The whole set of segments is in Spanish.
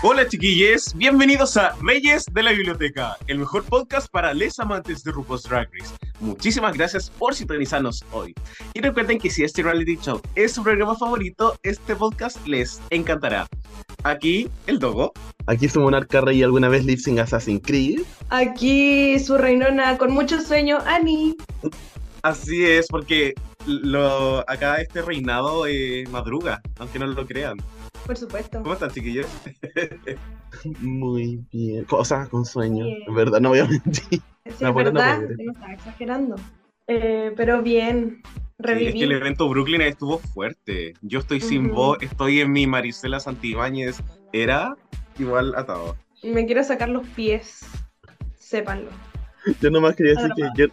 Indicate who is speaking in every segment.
Speaker 1: Hola chiquillos, bienvenidos a Reyes de la Biblioteca, el mejor podcast para les amantes de RuPaul's Drag Race. Muchísimas gracias por sintonizarnos hoy. Y recuerden que si este reality show es su programa favorito, este podcast les encantará. Aquí, el Dogo.
Speaker 2: Aquí su monarca rey alguna vez sync Assassin's Creed.
Speaker 3: Aquí su reinona con mucho sueño, Annie.
Speaker 1: Así es, porque lo, acá este reinado eh, madruga, aunque no lo crean.
Speaker 3: Por supuesto.
Speaker 1: ¿Cómo están, chiquillos?
Speaker 2: Muy bien. O sea, con sueño. En verdad, no voy a mentir.
Speaker 3: Sí,
Speaker 2: no
Speaker 3: verdad, no estaba exagerando. Eh, pero bien,
Speaker 1: Sí, es que el evento Brooklyn estuvo fuerte. Yo estoy sin
Speaker 3: Ujú.
Speaker 1: voz, estoy en mi Marisela Santibáñez. Era igual atado.
Speaker 3: Me quiero sacar los pies, sépanlo.
Speaker 2: Yo nomás quería decir que yo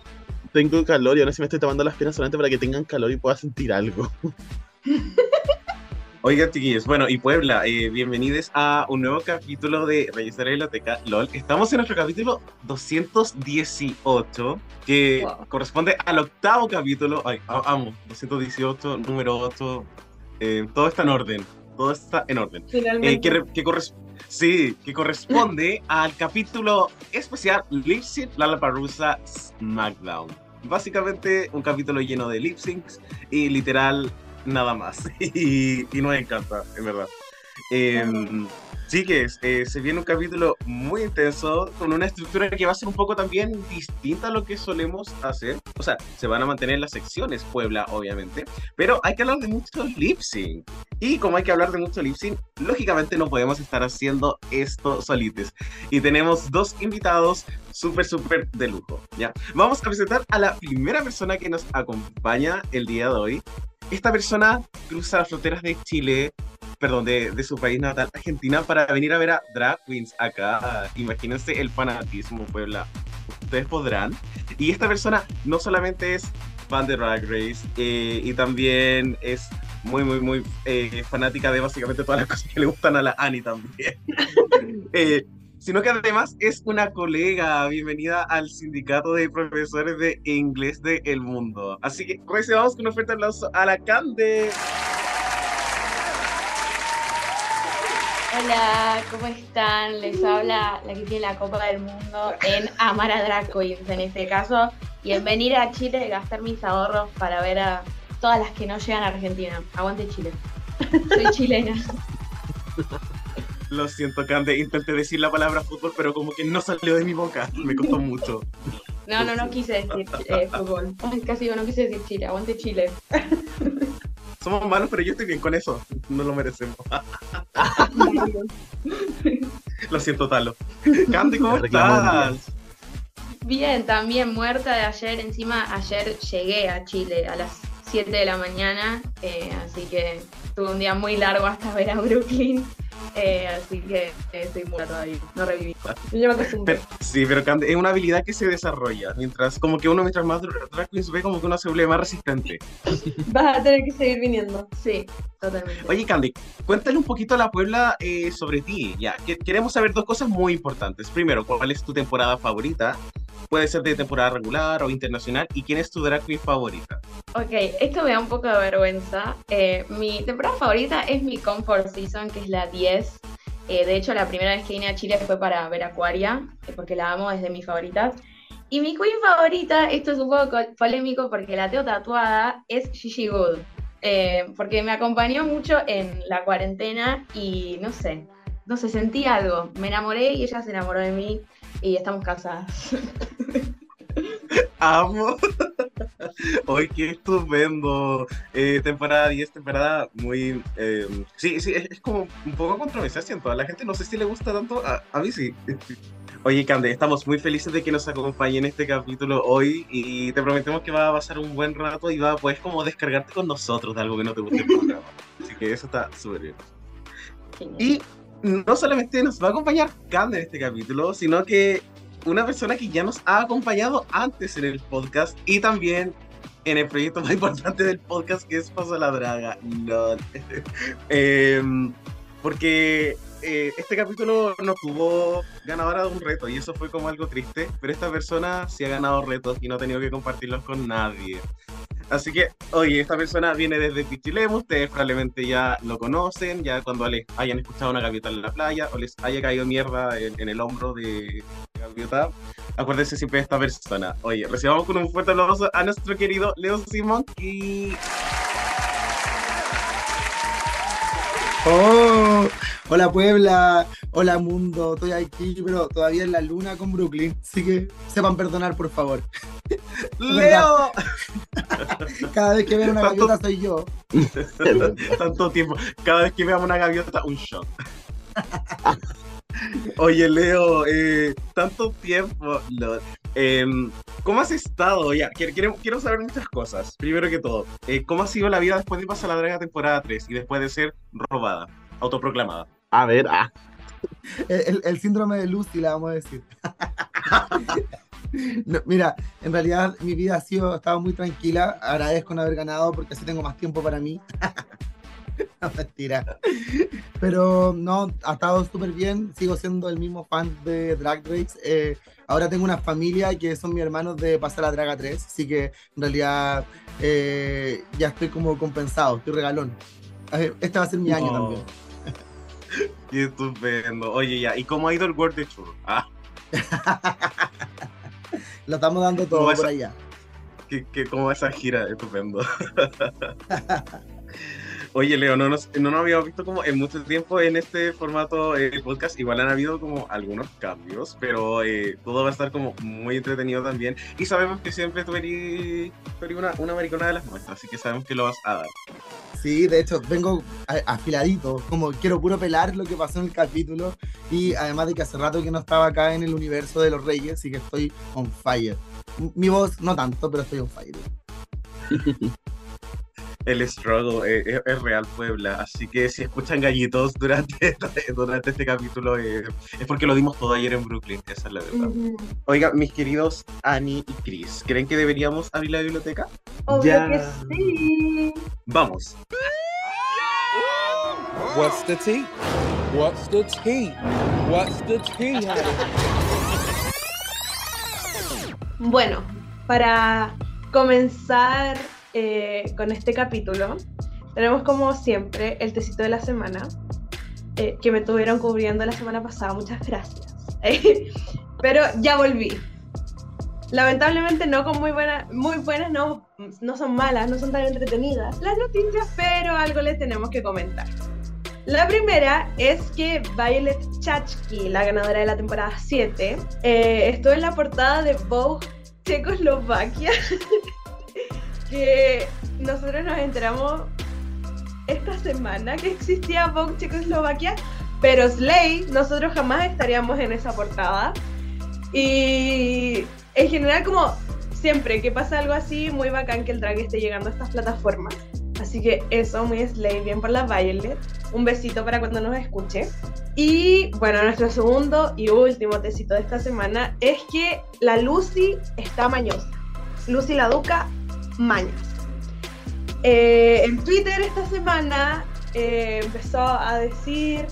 Speaker 2: tengo calor y ahora sí me estoy tomando las penas solamente para que tengan calor y pueda sentir algo.
Speaker 1: Oigan, chiquillos, bueno, y Puebla, eh, bienvenidos a un nuevo capítulo de Reyes de la Biblioteca LOL. Estamos en nuestro capítulo 218, que
Speaker 3: Wow.
Speaker 1: corresponde al octavo capítulo. Ay, amo, 218, número 8. eh, todo está en orden, todo está en orden.
Speaker 3: Finalmente.
Speaker 1: Eh, que, que corres- sí, que corresponde al capítulo especial Lip Sync Lollapalooza SmackDown. Básicamente un capítulo lleno de lip syncs y literal nada más. Y, y nos encanta, en verdad. Em, sí que eh, se viene un capítulo muy intenso con una estructura que va a ser un poco también distinta a lo que solemos hacer. O sea, se van a mantener las secciones Puebla, obviamente, pero hay que hablar de mucho lip. Y como hay que hablar de mucho lip lógicamente no podemos estar haciendo esto solites. Y tenemos dos invitados súper, súper de lujo. ¿ya? Vamos a presentar a la primera persona que nos acompaña el día de hoy. Esta persona cruza las fronteras de Chile, perdón, de, su país natal, Argentina, para venir a ver a drag queens acá. Imagínense el fanatismo, Puebla. Ustedes podrán. Y esta persona no solamente es fan de Drag Race, eh, y también es muy, muy, muy eh, fanática de básicamente todas las cosas que le gustan a la Annie también. Eh, sino que además es una colega. Bienvenida al sindicato de profesores de inglés de El Mundo. Así que recibamos con un fuerte aplauso a la Cande.
Speaker 4: Hola, ¿cómo están? Les habla la que tiene la Copa del Mundo en amar a Drag Queens en este caso y en venir a Chile y gastar mis ahorros para ver a todas las que no llegan a Argentina. Aguante Chile. Soy chilena.
Speaker 1: Lo siento, Cande. Intenté decir la palabra fútbol, pero como que no salió de mi boca. Me costó mucho.
Speaker 4: No, no, no quise decir eh, fútbol. Casi digo, no quise decir Chile. Aguante Chile.
Speaker 1: Somos malos, pero yo estoy bien con eso. No lo merecemos. Lo siento, Talo. Cande, ¿cómo estás?
Speaker 4: Bien, también muerta de ayer. Encima, ayer llegué a Chile a las 7 de la mañana. eh, así que tuve un día muy largo hasta ver a Brooklyn. eh, así que eh, estoy muerta todavía. No reviví.
Speaker 3: Yo ya me acostumbré.
Speaker 1: Pero- sí, pero Cande, es una habilidad que se desarrolla. Mientras, como que uno, mientras más drag queens ve, como que uno se vuelve más resistente.
Speaker 3: Vas a tener que seguir viniendo.
Speaker 4: Sí, totalmente.
Speaker 1: Oye, Candy, cuéntale un poquito a la Puebla eh, sobre ti. Ya, que- queremos saber dos cosas muy importantes. Primero, ¿cuál es tu temporada favorita? Puede ser de temporada regular o internacional. ¿Y quién es tu drag queen favorita?
Speaker 4: Ok, esto me da un poco de vergüenza. Eh, mi temporada favorita es mi Comfort Season, que es la 10. Eh, de hecho, la primera vez que vine a Chile fue para ver Aquaria, eh, porque la amo, es de mis favoritas. Y mi queen favorita, esto es un poco co- polémico porque la tengo tatuada, es Gigi Good. Eh, porque me acompañó mucho en la cuarentena y no sé, no sé, sentí algo. Me enamoré y ella se enamoró de mí y estamos casadas.
Speaker 1: Amo. Hoy qué estupendo. Eh, temporada 10, temporada muy... eh, sí, sí, es, es como un poco controversial, siento. A la gente no sé si le gusta tanto. A, a mí sí. Oye, Cande, estamos muy felices de que nos acompañe en este capítulo hoy y te prometemos que va a pasar un buen rato y va a poder como descargarte con nosotros de algo que no te guste el programa. Así que eso está súper bien.
Speaker 4: Genial.
Speaker 1: Y no solamente nos va a acompañar Cande en este capítulo, sino que una persona que ya nos ha acompañado antes en el podcast y también en el proyecto más importante del podcast que es Paso a la Draga. LOL. Em, porque eh, este capítulo no tuvo ganadora de un reto y eso fue como algo triste, pero esta persona sí ha ganado retos y no ha tenido que compartirlos con nadie. Así que, oye, esta persona viene desde Pichilemu, ustedes probablemente ya lo conocen, ya cuando les hayan escuchado una gaviota en la playa o les haya caído mierda en, el hombro de gaviota, acuérdense siempre de esta persona. Oye, recibamos con un fuerte aplauso a nuestro querido Leo Simón y...
Speaker 5: Oh, hola Puebla, hola mundo, estoy aquí, pero todavía en la luna con Brooklyn, así que sepan perdonar por favor.
Speaker 1: ¡Leo!
Speaker 5: Cada vez que veo una
Speaker 1: Tanto-
Speaker 5: gaviota soy yo.
Speaker 1: Tanto tiempo. Cada vez que veamos una gaviota, un shot. Oye, Leo, eh, tanto tiempo. lo- em, ¿Cómo has estado? Ya, quiero, quiero, quiero saber muchas cosas. Primero que todo, eh, ¿cómo ha sido la vida después de pasar la draga temporada 3 y después de ser robada, autoproclamada?
Speaker 2: A ver, ah,
Speaker 5: El, el- síndrome de Lucy, la vamos a decir. No, mira, en realidad mi vida ha sido, ha estado muy tranquila. Agradezco no haber ganado porque así tengo más tiempo para mí. No, mentira. Pero no, ha estado súper bien. Sigo siendo el mismo fan de Drag Race. Eh, ahora tengo una familia que son mis hermanos de pasar a Draga 3. Así que en realidad eh, ya estoy como compensado, estoy regalón. Este va a ser mi año
Speaker 1: Oh.
Speaker 5: también.
Speaker 1: Qué estupendo. Oye, ya, ¿y cómo ha ido el World de Tour? Ah,
Speaker 5: Lo estamos dando todo por
Speaker 1: esa-
Speaker 5: allá.
Speaker 1: que, que cómo va esa gira, estupendo. Oye, Leo, no nos, no nos habíamos visto como en mucho tiempo en este formato eh, podcast. Igual han habido como algunos cambios, pero eh, todo va a estar como muy entretenido también. Y sabemos que siempre tú eres, tú eres una, una maricona de las nuestras, así que sabemos que lo vas a dar.
Speaker 5: Sí, de hecho, vengo afiladito, como quiero puro pelar lo que pasó en el capítulo y además de que hace rato que no estaba acá en el universo de los reyes, así que estoy on fire. Mi voz no tanto, pero estoy on fire.
Speaker 1: El struggle eh, es, es real, Puebla. Así que si escuchan gallitos durante, durante este capítulo, eh, es porque lo dimos todo ayer en Brooklyn. Esa es la verdad. Oiga, mis queridos Annie y Chris, ¿creen que deberíamos abrir la biblioteca?
Speaker 3: Obvio
Speaker 2: Ya.
Speaker 3: que sí.
Speaker 1: Vamos.
Speaker 6: What's the tea? What's the tea? What's the tea?
Speaker 3: Bueno, para comenzar eh, con este capítulo, tenemos como siempre el tecito de la semana, eh, que me tuvieron cubriendo la semana pasada, muchas gracias. Pero ya volví. Lamentablemente no con muy buenas, muy buenas, no, no son malas, no son tan entretenidas las noticias, pero algo les tenemos que comentar. La primera es que Violet Chachki, la ganadora de la temporada 7, eh, estuvo en la portada de Vogue Checoslovaquia, que nosotros nos enteramos esta semana que existía Vogue Checoslovaquia, pero Slay, nosotros jamás estaríamos en esa portada. Y en general, como siempre que pasa algo así, muy bacán que el drag esté llegando a estas plataformas. Así que eso, muy Slay, bien por la Violet. Un besito para cuando nos escuche. Y bueno, nuestro segundo y último tecito de esta semana es que la Lucy está mañosa. Lucy la Duca, mañas. Eh, en Twitter esta semana eh, empezó a decir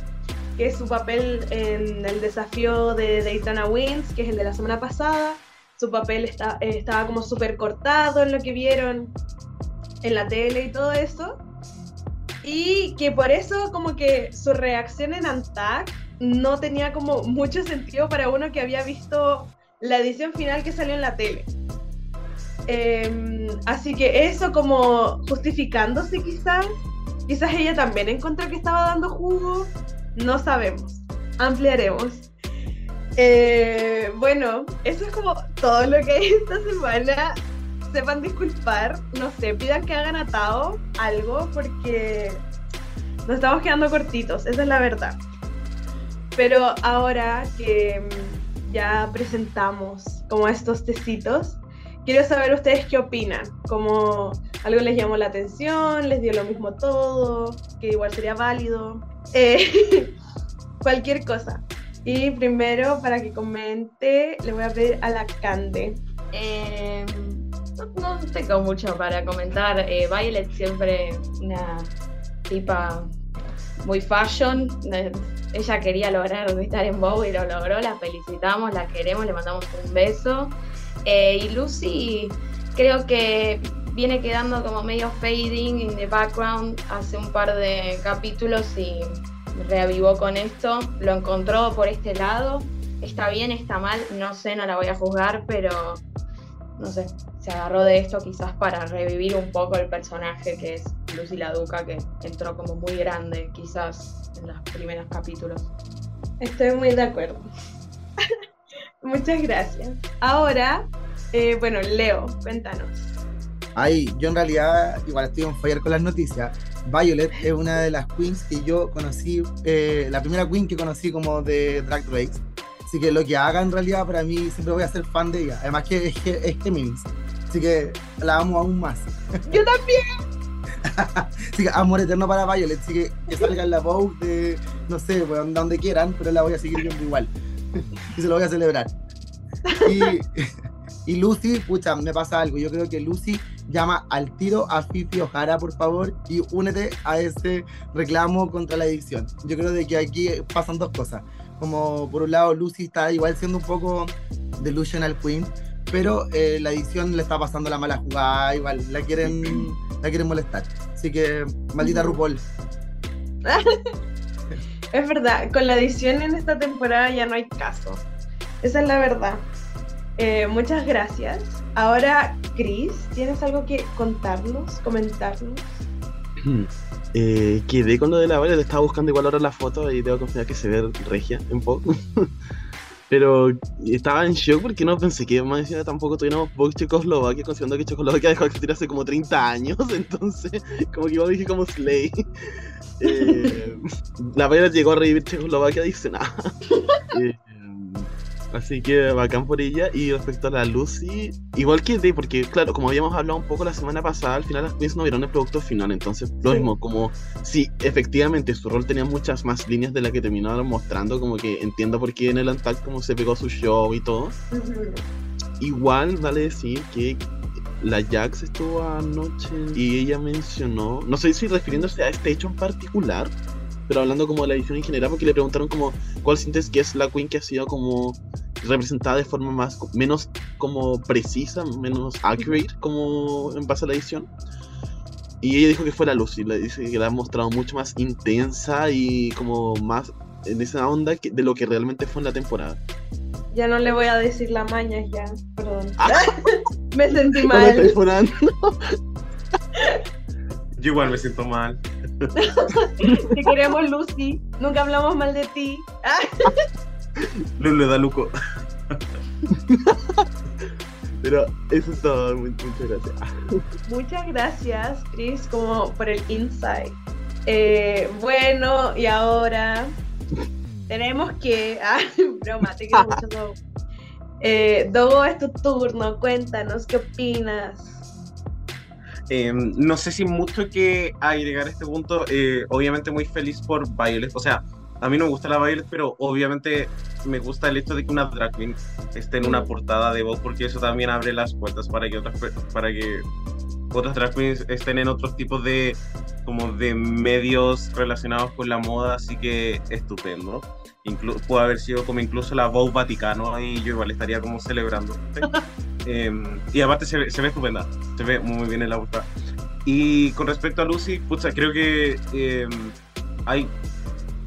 Speaker 3: que su papel en el desafío de Daytona Wins, que es el de la semana pasada, su papel está, eh, estaba como súper cortado en lo que vieron en la tele y todo eso. Y que por eso como que su reacción en Antac no tenía como mucho sentido para uno que había visto la edición final que salió en la tele. Em, así que eso como justificándose quizás, quizás ella también encontró que estaba dando jugo, no sabemos, ampliaremos. Eh, bueno, eso es como todo lo que hay esta semana. Sepan disculpar, no sé, pidan que hagan atado algo porque nos estamos quedando cortitos, esa es la verdad. Pero ahora que ya presentamos como estos tecitos, quiero saber ustedes qué opinan. Como algo les llamó la atención, les dio lo mismo todo, que igual sería válido. Eh, cualquier cosa. Y primero, para que comente, le voy a pedir a la Cande.
Speaker 4: No, no tengo mucho para comentar. Eh, Violet siempre una tipa muy fashion. Eh, Ella quería lograr estar en Bow y lo logró. La felicitamos, la queremos, le mandamos un beso. Eh, y Lucy creo que viene quedando como medio fading in the background hace un par de capítulos y reavivó con esto. Lo encontró por este lado. Está bien, está mal, no sé, no la voy a juzgar, pero no sé, se agarró de esto quizás para revivir un poco el personaje que es Lucy la Duca, que entró como muy grande quizás en los primeros capítulos.
Speaker 3: Estoy muy de acuerdo. Muchas gracias. Ahora, eh, bueno, Leo, cuéntanos.
Speaker 5: Ay, yo en realidad igual estoy en fire con las noticias. Violet es una de las queens que yo conocí, eh, la primera queen que conocí como de Drag Race. Así que lo que haga en realidad para mí siempre voy a ser fan de ella. Además que es, que es Géminis. Así que la amo aún más.
Speaker 3: Yo también.
Speaker 5: Así que amor eterno para Violet. Así que que salga en la Vogue de, no sé, donde, donde quieran, pero la voy a seguir viendo igual. y se lo voy a celebrar. Y, y Lucy, pucha, me pasa algo. Yo creo que Lucy llama al tiro a Fifi O'Hara, por favor, y únete a ese reclamo contra la edición. Yo creo de que aquí pasan dos cosas. Como por un lado, Lucy está igual siendo un poco delusional queen, pero eh, la edición le está pasando la mala jugada, igual la quieren, la quieren molestar. Así que, maldita RuPaul.
Speaker 3: Es verdad, con la edición en esta temporada ya no hay caso. Esa es la verdad. Eh, muchas gracias. Ahora, Chris, ¿tienes algo que contarnos, comentarnos?
Speaker 2: Eh, quedé con lo de la Violet, estaba buscando igual ahora la foto y debo confirmar que se ve regia un poco. Pero estaba en shock porque no pensé que más encima tampoco tuviéramos Vogue Checoslovaquia, considerando que Checoslovaquia dejó de existir hace como 30 años, entonces como que igual dije como Slay. Eh, la Violet llegó a revivir Checoslovaquia, dice nada. Eh, Así que bacán por ella. Y respecto a la Lucy, igual que de, porque claro, como habíamos hablado un poco la semana pasada, al final las queens no vieron el producto final. Entonces, lo
Speaker 3: Sí.
Speaker 2: mismo, como si efectivamente su rol tenía muchas más líneas de las que terminaron mostrando, como que entiendo por qué en el Antac como se pegó su show y todo. Igual vale decir que la Jax estuvo anoche y ella mencionó, no sé si refiriéndose a este hecho en particular, pero hablando como de la edición en general, porque le preguntaron como cuál sientes que es la queen que ha sido como representada de forma más menos como precisa, menos accurate como en base a la edición. Y ella dijo que fue la Lucy, le dice que la ha mostrado mucho más intensa y como más en esa onda que- de lo que realmente fue en la temporada.
Speaker 3: Ya no le voy a decir la maña, ya, perdón. Me sentí mal.
Speaker 1: Yo igual me siento mal.
Speaker 3: Te queremos, Lucy. Nunca hablamos mal de ti.
Speaker 1: Lulu da Luco.
Speaker 2: Pero eso es todo, mu- muchas gracias.
Speaker 3: Muchas gracias, Chris, como por el insight. Eh, bueno, y ahora tenemos que. Ah, broma, te quiero mucho, Dogo. Eh, Dogo, es tu turno. Cuéntanos, ¿qué opinas?
Speaker 1: Eh, no sé si mucho que agregar a este punto. eh, obviamente muy feliz por Violet. O sea, a mí no me gusta la Violet, pero obviamente me gusta el hecho de que una drag queen esté en una portada de Vogue, porque eso también abre las puertas para que otras, para que otras drag queens estén en otros tipos de como de medios relacionados con la moda, así que estupendo. Inclu puede haber sido como incluso la Vogue Vaticano y yo igual estaría como celebrando. Em, y aparte se ve, estupenda, se ve muy bien en la portada. Y con respecto a Lucy, pucha, creo que em, hay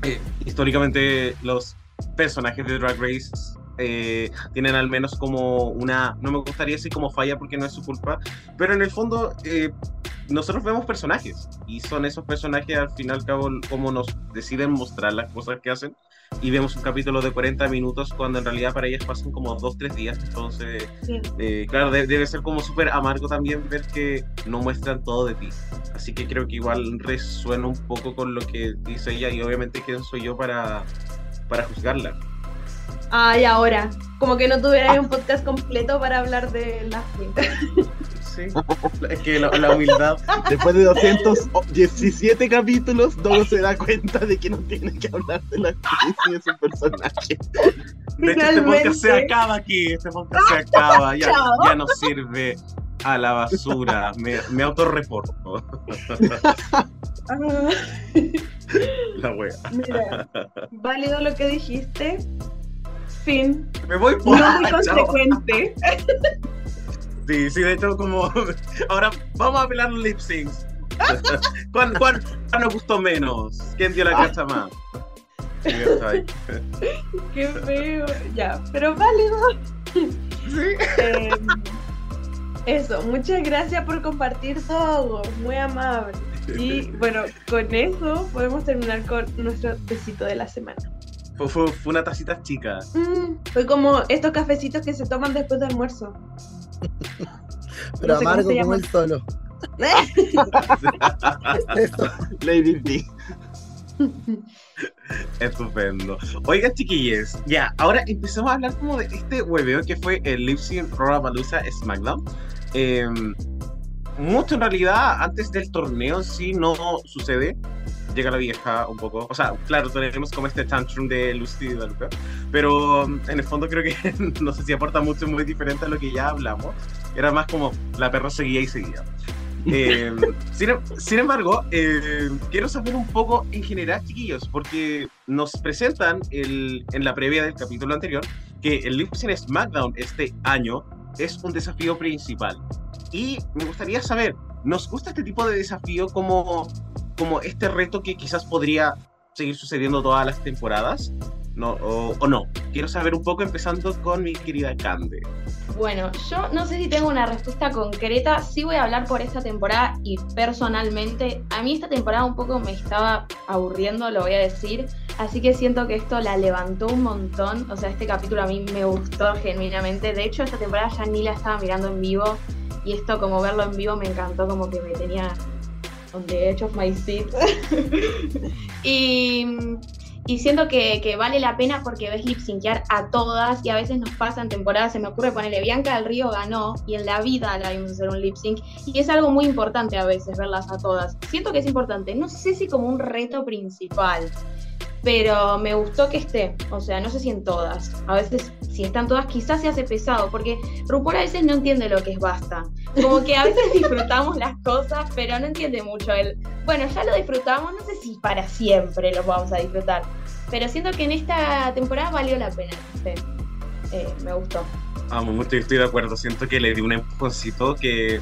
Speaker 1: eh, históricamente los personajes de Drag Race eh, tienen al menos como una, no me gustaría decir como falla porque no es su culpa, pero en el fondo eh, nosotros vemos personajes y son esos personajes al fin y cabo como nos deciden mostrar las cosas que hacen y vemos un capítulo de 40 minutos cuando en realidad para ellas pasan como 2-3 días, entonces
Speaker 3: Sí.
Speaker 1: eh, claro, de- debe ser como súper amargo también ver que no muestran todo de ti. Así que creo que igual resuena un poco con lo que dice ella y obviamente quién soy yo para, para juzgarla.
Speaker 3: Ay, ahora. Como que no tuvierais un podcast completo para hablar de las queens.
Speaker 1: Sí. Es que la, la humildad.
Speaker 2: Después de 217 capítulos, Dogo se da cuenta de que no tiene que hablar de la actriz ni de su personaje.
Speaker 1: De hecho, este podcast se acaba aquí. Este podcast se acaba. Ya, ya no sirve a la basura. Me, me autorreporto.
Speaker 3: Ah,
Speaker 1: La wea.
Speaker 3: mira, válido lo que dijiste. Fin.
Speaker 1: Me voy
Speaker 3: No muy
Speaker 1: Chao.
Speaker 3: consecuente.
Speaker 1: Sí, sí, de hecho, como. Ahora vamos a pelar los lip syncs. ¿Cuál, cuál, cuál nos gustó menos? ¿Quién dio la cacha más? Sí.
Speaker 3: Qué feo. Ya, pero válido. Eh, eso, muchas gracias por compartir todo. Muy amable. Y bueno, con eso podemos terminar con nuestro besito de la semana.
Speaker 1: Fue, fue- fue una tacita chica.
Speaker 3: Mm, fue como estos cafecitos que se toman después de almuerzo.
Speaker 5: Pero
Speaker 3: No sé cómo
Speaker 5: amargo como el solo. Eso.
Speaker 2: Lady D.
Speaker 1: Estupendo. Oigan, chiquillos, ya, ahora empecemos a hablar como de este hueveo que fue el Lip Sync Rollapalooza SmackDown. Eh, mucho en realidad, antes del torneo sí no sucede. Llega la vieja un poco. O sea, claro, tenemos como este tantrum de Lucy y de Luca. Pero um, en el fondo creo que no sé si aporta mucho, muy diferente a lo que ya hablamos. Era más como la perra seguía y seguía. Eh, sin, sin embargo, eh, quiero saber un poco en general, chiquillos, porque nos presentan el- en la previa del capítulo anterior que el Lip Sync SmackDown este año es un desafío principal. Y me gustaría saber, ¿nos gusta este tipo de desafío como, como este reto que quizás podría seguir sucediendo todas las temporadas? No, o, no. Quiero saber un poco, empezando con mi querida Cande.
Speaker 4: Bueno, yo no sé si tengo una respuesta concreta, sí voy a hablar por esta temporada y personalmente, a mí esta temporada un poco me estaba aburriendo, lo voy a decir, así que siento que esto la levantó un montón, o sea, este capítulo a mí me gustó genuinamente, de hecho esta temporada ya ni la estaba mirando en vivo y esto como verlo en vivo me encantó, como que me tenía on the edge of my seat. y, y siento que, que vale la pena porque ves lip syncear a todas y a veces nos pasan temporadas, se me ocurre ponerle Bianca del Río ganó y en la vida la vimos hacer un lip sync y es algo muy importante a veces verlas a todas. Siento que es importante, no sé si como un reto principal, pero me gustó que esté, o sea, no sé si en todas. A veces si están todas quizás se hace pesado porque RuPaul a veces no entiende lo que es basta. Como que a veces disfrutamos las cosas, pero no entiende mucho el, bueno, ya lo disfrutamos, no sé si para siempre lo vamos a disfrutar. Pero siento que en esta temporada valió la pena. sí. Eh, me gustó.
Speaker 1: Amo mucho, estoy de acuerdo. Siento que le di un empujoncito que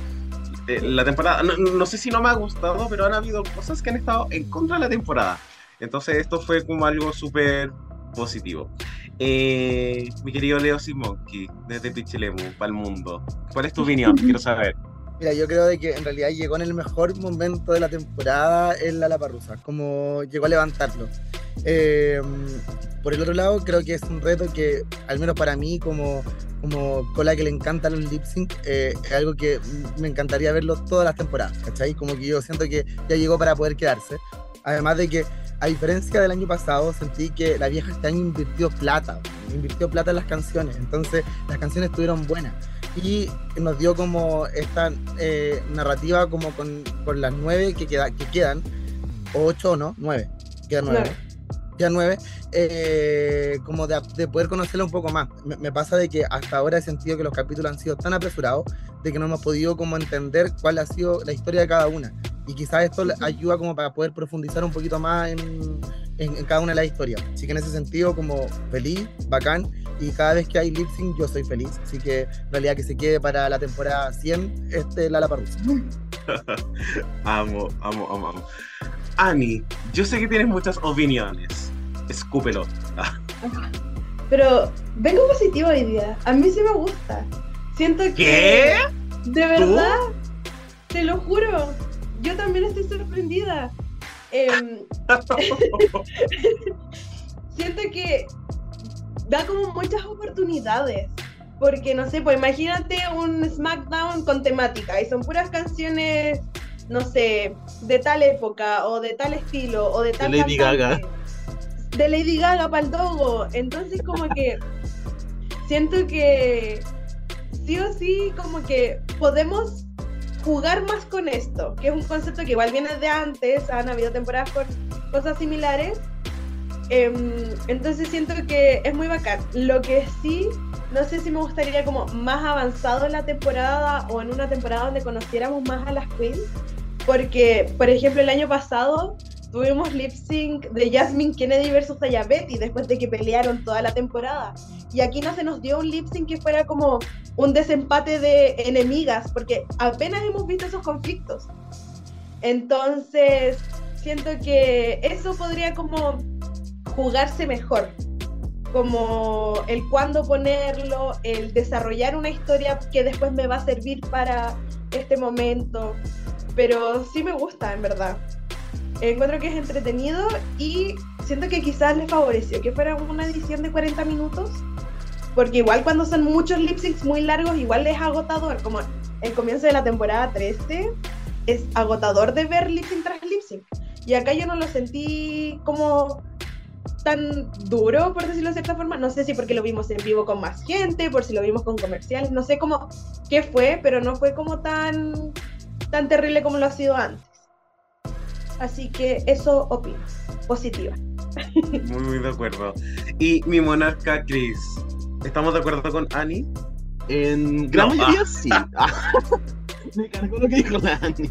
Speaker 1: eh, la temporada, no, no sé si no me ha gustado, pero han habido cosas que han estado en contra de la temporada. Entonces esto fue como algo súper positivo. Eh, mi querido Leo Simonki, desde Pichilemu, para el mundo. ¿Cuál es tu opinión? Quiero saber.
Speaker 5: Mira, yo creo de que en realidad llegó en el mejor momento de la temporada en la Laparrusa, como llegó a levantarlo. Eh, por el otro lado, creo que es un reto que, al menos para mí, como, como cola que le encantan los lip sync, eh, es algo que me encantaría verlo todas las temporadas, ¿cachai? Como que yo siento que ya llegó para poder quedarse. Además de que, a diferencia del año pasado, sentí que la vieja este año invirtió plata, invirtió plata en las canciones, entonces las canciones estuvieron buenas y nos dio como esta eh, narrativa como con, con las nueve que, queda, que quedan, o ocho o no, nueve, quedan nueve.
Speaker 3: Nueve.
Speaker 5: Quedan nueve, eh, como de, de poder conocerla un poco más. Me, me pasa de que hasta ahora he sentido que los capítulos han sido tan apresurados de que no hemos podido como entender cuál ha sido la historia de cada una. Y quizás esto ayuda como para poder profundizar un poquito más en, en, en cada una de las historias. Así que en ese sentido, como feliz, bacán, y cada vez que hay lip sync yo soy feliz. Así que en realidad que se quede para la temporada 100 este, la Laparrusa.
Speaker 1: Amo, amo, amo, amo. Ani, yo sé que tienes muchas opiniones. Escúpelo.
Speaker 3: Pero vengo positivo hoy día. A mí sí me gusta. Siento que.
Speaker 1: ¿Qué?
Speaker 3: De verdad. Te lo juro. Yo también estoy sorprendida. Em, siento que da como muchas oportunidades. Porque no sé, pues imagínate un SmackDown con temática y son puras canciones, no sé, de tal época o de tal estilo o de tal
Speaker 2: Lady
Speaker 3: cantante.
Speaker 2: Gaga.
Speaker 3: De Lady Gaga para el Dogo. Entonces como que siento que sí o sí como que podemos jugar más con esto, que es un concepto que igual viene de antes, han habido temporadas con cosas similares. Em, entonces siento que es muy bacán. Lo que sí, no sé si me gustaría como más avanzado en la temporada o en una temporada donde conociéramos más a las queens, porque, por ejemplo, el año pasado tuvimos lip sync de Jasmine Kennedy versus Taya Betty después de que pelearon toda la temporada. Y aquí no se nos dio un lip sync que fuera como un desempate de enemigas, porque apenas hemos visto esos conflictos. Entonces, siento que eso podría como jugarse mejor. Como el cuándo ponerlo, el desarrollar una historia que después me va a servir para este momento. Pero sí me gusta, en verdad encuentro que es entretenido y siento que quizás les favoreció que fuera una edición de 40 minutos, porque igual cuando son muchos lip syncs muy largos, igual es agotador, como el comienzo de la temporada 13 es agotador de ver lip sync tras lip sync. Y acá yo no lo sentí como tan duro, por decirlo de cierta forma. No sé si porque lo vimos en vivo con más gente, por si lo vimos con comerciales, no sé cómo qué fue, pero no fue como tan, tan terrible como lo ha sido antes. Así que eso opino. Positiva.
Speaker 1: Muy, muy de acuerdo. Y mi monarca Chris, ¿estamos de acuerdo con Annie?
Speaker 2: En gran
Speaker 1: No,
Speaker 2: mayoría
Speaker 1: ah.
Speaker 2: sí. Ah. Me cargó lo que dijo la Ani.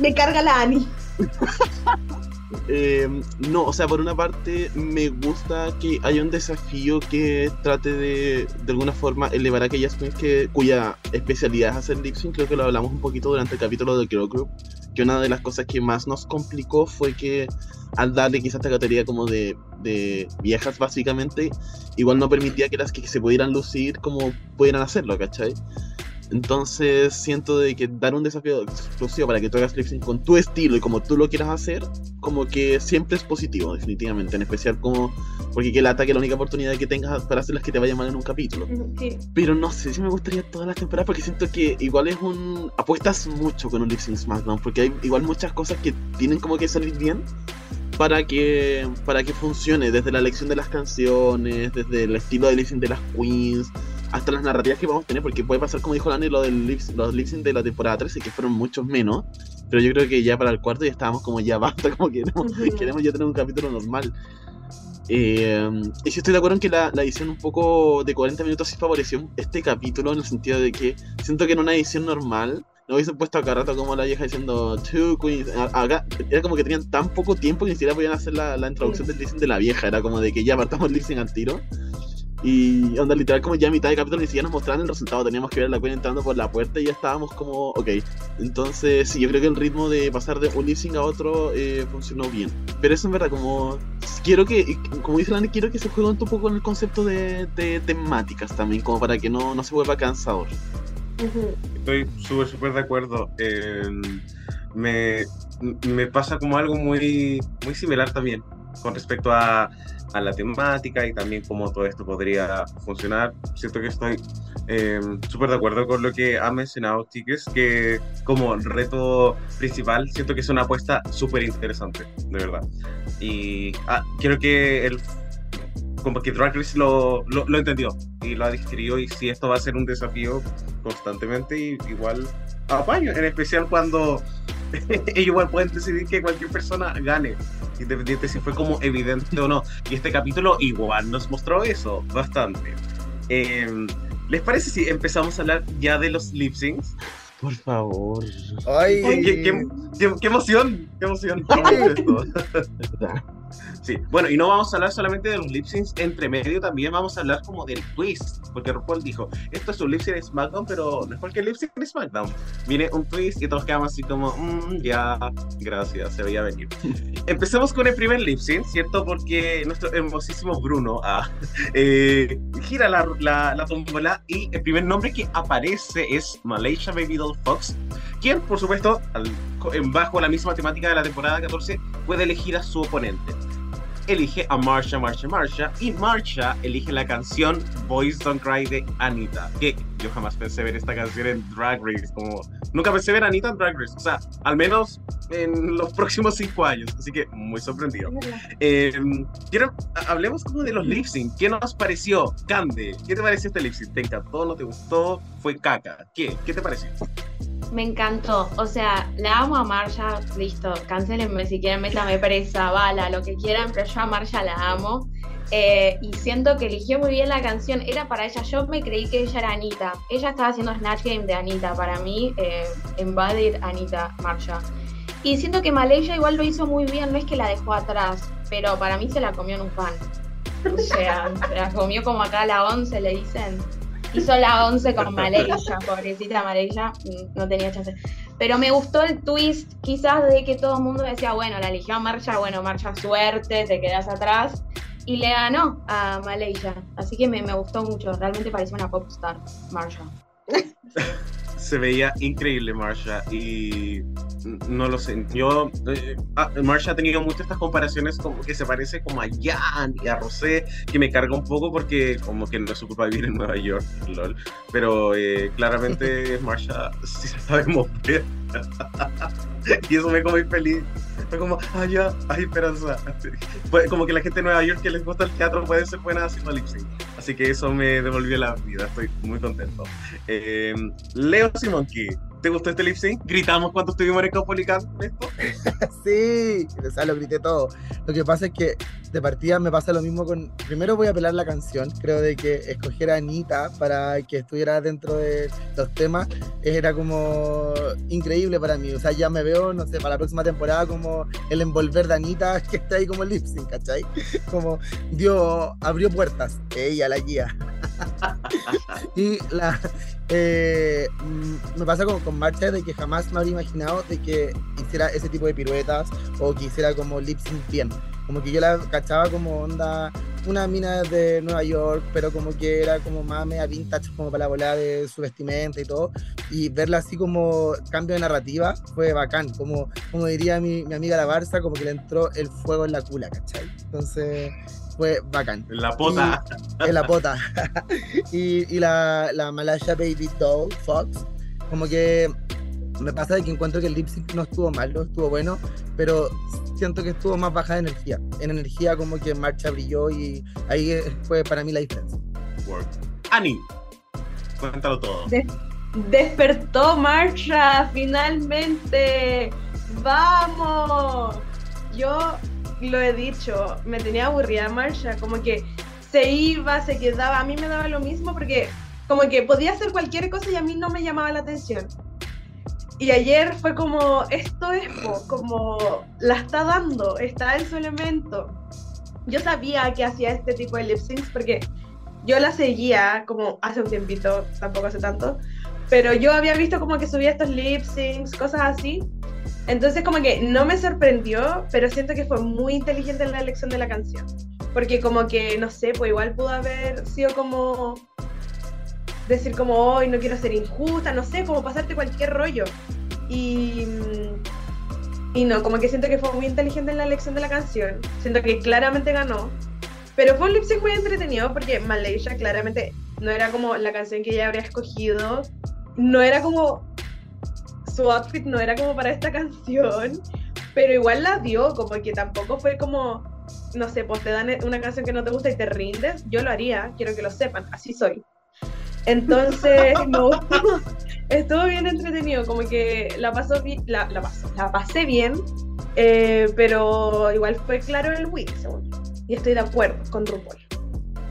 Speaker 3: Me carga la Ani.
Speaker 2: Eh, no, o sea, por una parte me gusta que haya un desafío que trate de, de alguna forma, elevar a aquellas que, cuya especialidad es hacer lip. Creo que lo hablamos un poquito durante el capítulo de Girl Group, que una de las cosas que más nos complicó fue que al darle quizás esta categoría como de, de viejas básicamente, igual no permitía que las que se pudieran lucir como pudieran hacerlo, ¿cachai? Entonces siento de que dar un desafío exclusivo para que tú hagas lip sync con tu estilo y como tú lo quieras hacer, como que siempre es positivo, definitivamente. En especial como, porque que el ataque la única oportunidad que tengas para hacer es que te vaya mal en un capítulo.
Speaker 3: Sí.
Speaker 2: Pero no sé si me gustaría todas las temporadas porque siento que igual es un... Apuestas mucho con un lip sync SmackDown porque hay igual muchas cosas que tienen como que salir bien para que para que funcione desde la elección de las canciones, desde el estilo de lip sync de las queens, hasta las narrativas que vamos a tener, porque puede pasar como dijo Lani lo del lip, los lip de la temporada 13 que fueron muchos menos, pero yo creo que ya para el cuarto ya estábamos como ya basta, como que queremos, queremos ya tener un capítulo normal. Eh, y sí estoy de acuerdo en que la, la edición un poco de 40 minutos sí favoreció este capítulo en el sentido de que siento que en una edición normal no hubiesen puesto acá rato como la vieja diciendo two queens. A- Acá era como que tenían tan poco tiempo que ni siquiera podían hacer la, la introducción del lip de la vieja. Era como de que ya partamos el sync al tiro. Y onda, literal, como ya a mitad de capítulo ni siquiera nos mostraban el resultado. Teníamos que ver a la queen entrando por la puerta y ya estábamos como, ok. Entonces, sí, yo creo que el ritmo de pasar de un lip sync a otro eh, funcionó bien. Pero eso en verdad, como. Quiero que, como dice Lani, quiero que se juegue un poco con el concepto de, de temáticas también, como para que no, no se vuelva cansador.
Speaker 1: Estoy súper, súper de acuerdo. Eh, me, me pasa como algo muy, muy similar también con respecto a, a la temática y también cómo todo esto podría funcionar. Siento que estoy eh, súper de acuerdo con lo que ha mencionado Chiques, que como reto principal siento que es una apuesta súper interesante, de verdad. Y ah, creo que el como que Drag lo, lo, entendió y lo digerido y si esto va a ser un desafío constantemente y igual apaño, en especial cuando ellos igual pueden decidir que cualquier persona gane, independiente si fue como evidente o no. Y este capítulo igual nos mostró eso bastante. Eh, ¿Les parece si empezamos a hablar ya de los lip syncs?
Speaker 2: Por favor.
Speaker 5: Ay,
Speaker 1: ¿Qué, qué- qué- qué- qué emoción! ¡Qué emoción! Sí, bueno, y no vamos a hablar solamente de los lip syncs entre medio, también vamos a hablar como del twist, porque RuPaul dijo, esto es un lip sync de SmackDown, pero no es cualquier lip sync de SmackDown. Viene un twist y todos quedamos así como, "Mm, ya, gracias, se veía venir. Empecemos con el primer lip sync, ¿cierto? Porque nuestro hermosísimo Bruno ah, eh, gira la, la, la tómbola y el primer nombre que aparece es Malaysia Baby Doll Fox, quien, por supuesto, al- en bajo la misma temática de la temporada 14, puede elegir a su oponente. Elige a Marsha, Marsha, Marsha. Y Marsha elige la canción Boys Don't Cry de Anita. Que yo jamás pensé ver esta canción en Drag Race. Como, nunca pensé ver a Anita en Drag Race. O sea, al menos en los próximos cinco años. Así que muy sorprendido. Eh, quiero, hablemos como de los lip sync. ¿Qué nos pareció? Cande, ¿qué te pareció este lip sync? ¿Te encantó? ¿No te gustó? ¿Fue caca? ¿Qué? ¿Qué te pareció?
Speaker 4: Me encantó. O sea, la amo a Marsha. Listo, cancelenme si quieren, métame presa, bala, lo que quieran, pero yo a Marsha la amo. Eh, y siento que eligió muy bien la canción. Era para ella. Yo me creí que ella era Anita. Ella estaba haciendo Snatch Game de Anita. Para mí, eh, Anita Marsha. Y siento que Malaysia igual lo hizo muy bien. No es que la dejó atrás, pero para mí se la comió en un pan. O sea, se la comió como acá a la 11 le dicen. Hizo la 11 con Malaysia, pobrecita Malaysia, mm, no tenía chance. Pero me gustó el twist, quizás de que todo el mundo decía, bueno, la eligió Marcha, bueno, Marcha suerte, te quedas atrás. Y le ganó a Malaysia. Así que me, me gustó mucho, realmente parecía una popstar, Marsha.
Speaker 1: Se veía increíble Marsha y no lo sé. Yo, eh, ah, Marsha ha tenido muchas estas comparaciones como que se parece como a Jan y a Rosé, que me carga un poco porque como que no es su culpa vivir en Nueva York, lol. Pero eh, claramente Marsha sí se sabe mover. y eso me muy feliz. Fue como, ah, ya, hay esperanza. Fue como que la gente de Nueva York que les gusta el teatro puede ser buena haciendo lip sync. Así que eso me devolvió la vida. Estoy muy contento. Eh, Leo Simonki, ¿te gustó este lip sync? ¿Gritamos cuando estuvimos en Caupolicán
Speaker 5: sí, o sea, lo grité todo. Lo que pasa es que de partida me pasa lo mismo con. Primero voy a apelar la canción. Creo de que escoger a Anita para que estuviera dentro de los temas era como increíble para mí. O sea, ya me veo, no sé, para la próxima temporada como el envolver de Anita que está ahí como lip sync, ¿cachai? Como dio, abrió puertas. Ella, la guía. y la, eh, mm, me pasa con, con Marcha de que jamás me habría imaginado de que hiciera ese tipo de piruetas o que hiciera como lip sync bien. Como que yo la cachaba como onda, una mina de Nueva York, pero como que era como más media vintage, como para la bola de su vestimenta y todo. Y verla así como cambio de narrativa fue bacán. Como, como diría mi, mi amiga la Barça, como que le entró el fuego en la cula, ¿cachai? Entonces fue bacán.
Speaker 1: En la pota.
Speaker 5: Y, en la pota. y, y la, la Malaysia Baby Doll, Fox, como que me pasa de que encuentro que el lip sync no estuvo malo, estuvo bueno, pero siento que estuvo más baja de energía. En energía como que en marcha brilló y ahí fue para mí la diferencia.
Speaker 1: Work. Ani, cuéntalo todo.
Speaker 3: Des despertó Marcha, finalmente. ¡Vamos! Yo lo he dicho, me tenía aburrida Marcha, como que se iba, se quedaba, a mí me daba lo mismo porque como que podía hacer cualquier cosa y a mí no me llamaba la atención. Y ayer fue como, esto es como, la está dando, está en su elemento. Yo sabía que hacía este tipo de lip syncs porque yo la seguía como hace un tiempito, tampoco hace tanto, pero yo había visto como que subía estos lip syncs, cosas así. Entonces como que no me sorprendió, pero siento que fue muy inteligente en la elección de la canción. Porque como que, no sé, pues igual pudo haber sido como decir como hoy no quiero ser injusta, no sé, como pasarte cualquier rollo. Y, y no, como que siento que fue muy inteligente en la elección de la canción. Siento que claramente ganó. Pero fue un lip sync muy entretenido porque Malaysia claramente no era como la canción que ella habría escogido. No era como. Su outfit no era como para esta canción. Pero igual la dio, como que tampoco fue como. No sé, pues te dan una canción que no te gusta y te rindes. Yo lo haría, quiero que lo sepan, así soy. Entonces, no, estuvo bien entretenido, como que la pasó bien, la, la, pasó, la pasé bien, eh, pero igual fue claro el win, según yo. Y estoy de acuerdo con RuPaul.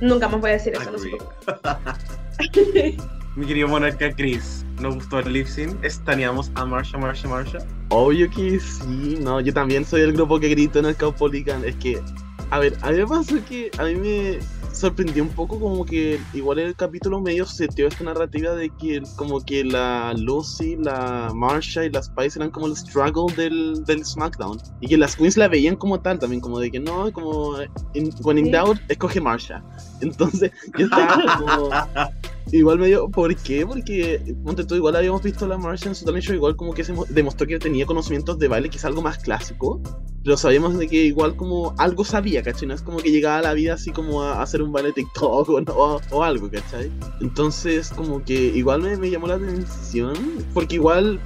Speaker 3: Nunca más voy a decir eso, no sé
Speaker 1: Mi querido monarca Chris, ¿nos gustó el lip sync? ¿Estaneamos a Marsha, Marsha, Marsha?
Speaker 2: Obvio que sí, no, yo también soy el grupo que grito en el Caupolicán. Es que, a ver, a mí me pasó que a mí me sorprendió un poco como que igual en el capítulo medio seteó esta narrativa de que como que la Lucy, la Marsha y las Spice eran como el struggle del, del SmackDown. Y que las Queens la veían como tal también, como de que no, como in, when in doubt, escoge Marsha. Entonces yo estaba como... Igual medio, ¿por qué? Porque, ponte tú, igual habíamos visto la Martian su talent show, igual como que se mo- demostró que tenía conocimientos de baile, quizá algo más clásico, pero sabíamos de que igual como algo sabía, ¿cachai? No es como que llegaba a la vida así como a hacer un baile TikTok o, no- o, o algo, ¿cachai? Entonces, como que igual me, me llamó la atención, porque igual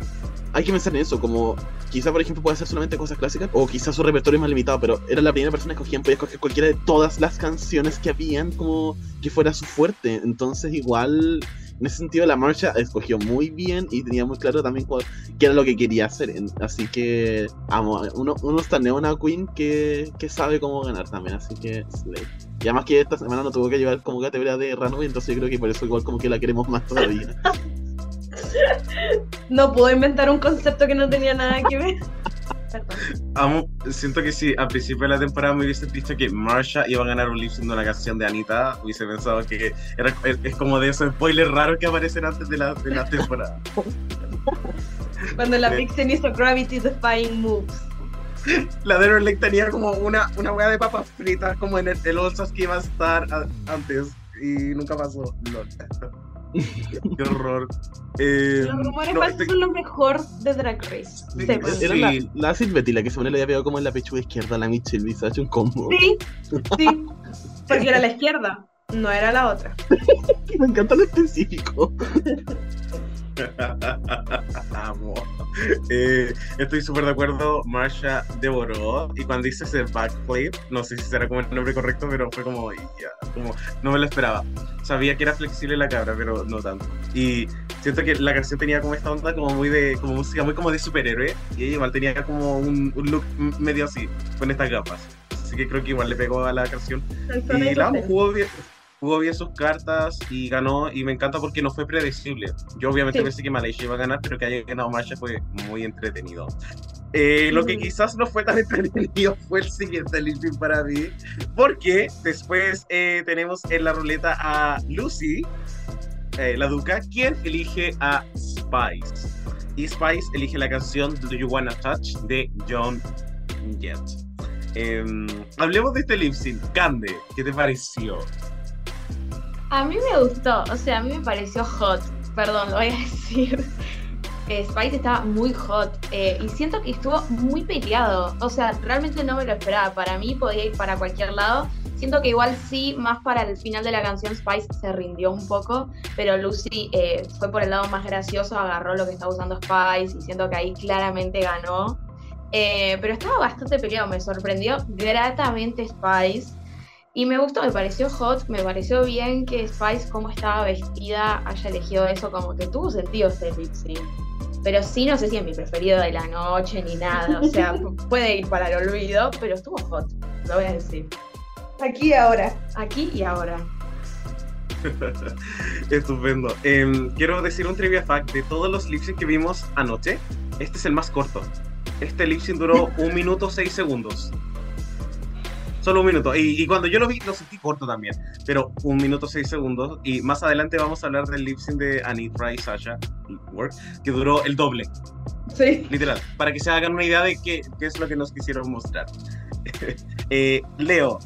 Speaker 2: hay que pensar en eso, como quizá por ejemplo puede hacer solamente cosas clásicas, o quizá su repertorio es más limitado, pero era la primera persona que escogían, podía escoger cualquiera de todas las canciones que habían como que fuera su fuerte, entonces igual en ese sentido la marcha escogió muy bien y tenía muy claro también cuál, qué era lo que quería hacer, así que amo, uno, uno a una queen que, que sabe cómo ganar también, así que slay. Y además que esta semana no tuvo que llevar como categoría de Runway, entonces yo creo que por eso igual como que la queremos más todavía.
Speaker 3: No puedo inventar un concepto que no tenía nada que ver.
Speaker 1: Amo, siento que si al principio de la temporada me hubiese dicho que Marsha iba a ganar un lip sync de una canción de Anita, hubiese pensado que era, es, es como de esos spoilers raros que aparecen antes de la, de la temporada.
Speaker 3: Cuando la. Vixen hizo Gravity Defying Moves.
Speaker 1: La de Lake tenía como una, una hueá de papas fritas como en el, el All que iba a estar a- antes y nunca pasó. Lol. Qué horror. Eh,
Speaker 3: Los rumores
Speaker 1: no,
Speaker 3: falsos
Speaker 1: este-
Speaker 3: son lo mejor de Drag Race.
Speaker 1: Sí, sí.
Speaker 2: Era la, la la que se pone le había pegado como en la pechuga izquierda a la Michelle Visage un combo.
Speaker 3: Sí, sí. Porque era la izquierda, no era la otra.
Speaker 2: Me encanta lo específico.
Speaker 1: Amo. Eh, estoy súper de acuerdo. Marsha devoró. Y cuando hice ese backflip, no sé si será como el nombre correcto, pero fue como, ya, como no me lo esperaba. Sabía que era flexible la cabra, pero no tanto. Y siento que la canción tenía como esta onda como muy de, como música muy como de superhéroe. Y ella igual tenía como un, un look medio así, con estas gafas. Así que creo que igual le pegó a la canción. Y la jugó bien, jugó bien sus cartas y ganó. Y me encanta porque no fue predecible. Yo obviamente
Speaker 3: Sí.
Speaker 1: pensé que Malaysia iba a ganar, pero que haya ganado Marsha fue muy entretenido. Eh, lo que quizás no fue tan entretenido fue el siguiente sync para mí, porque después eh, tenemos en la ruleta a Lucy, eh, la Duca, quien elige a Spice. Y Spice elige la canción Do You Wanna Touch de John Jett. Em, hablemos de este lip sync. Cande, ¿qué te pareció?
Speaker 4: A mí me gustó, o sea, a mí me pareció hot, perdón, lo voy a decir. Eh, Spice estaba muy hot eh, y siento que estuvo muy peleado, o sea, realmente no me lo esperaba, para mí podía ir para cualquier lado, siento que igual sí, más para el final de la canción Spice se rindió un poco, pero Lucy eh, fue por el lado más gracioso, agarró lo que estaba usando Spice y siento que ahí claramente ganó. Eh, pero estaba bastante peleado, me sorprendió gratamente Spice. Y me gustó, me pareció hot, me pareció bien que Spice, como estaba vestida, haya elegido eso, como que tuvo sentido este lip sync. Pero sí, no sé si es mi preferido de la noche ni nada, o sea, pu- puede ir para el olvido, pero estuvo hot, lo voy a decir.
Speaker 3: Aquí y ahora.
Speaker 4: Aquí y ahora.
Speaker 1: Estupendo. Em, quiero decir un trivia fact de todos los lip sync que vimos anoche. Este es el más corto. Este lip sync duró un minuto seis segundos. Solo un minuto. Y, y cuando yo lo vi, lo sentí corto también. Pero un minuto seis segundos. Y más adelante vamos a hablar del lip sync de Anitra y Sasha, Work, que duró el doble.
Speaker 3: Sí.
Speaker 1: Literal. Para que se hagan una idea de qué, qué es lo que nos quisieron mostrar. Eh, Leo.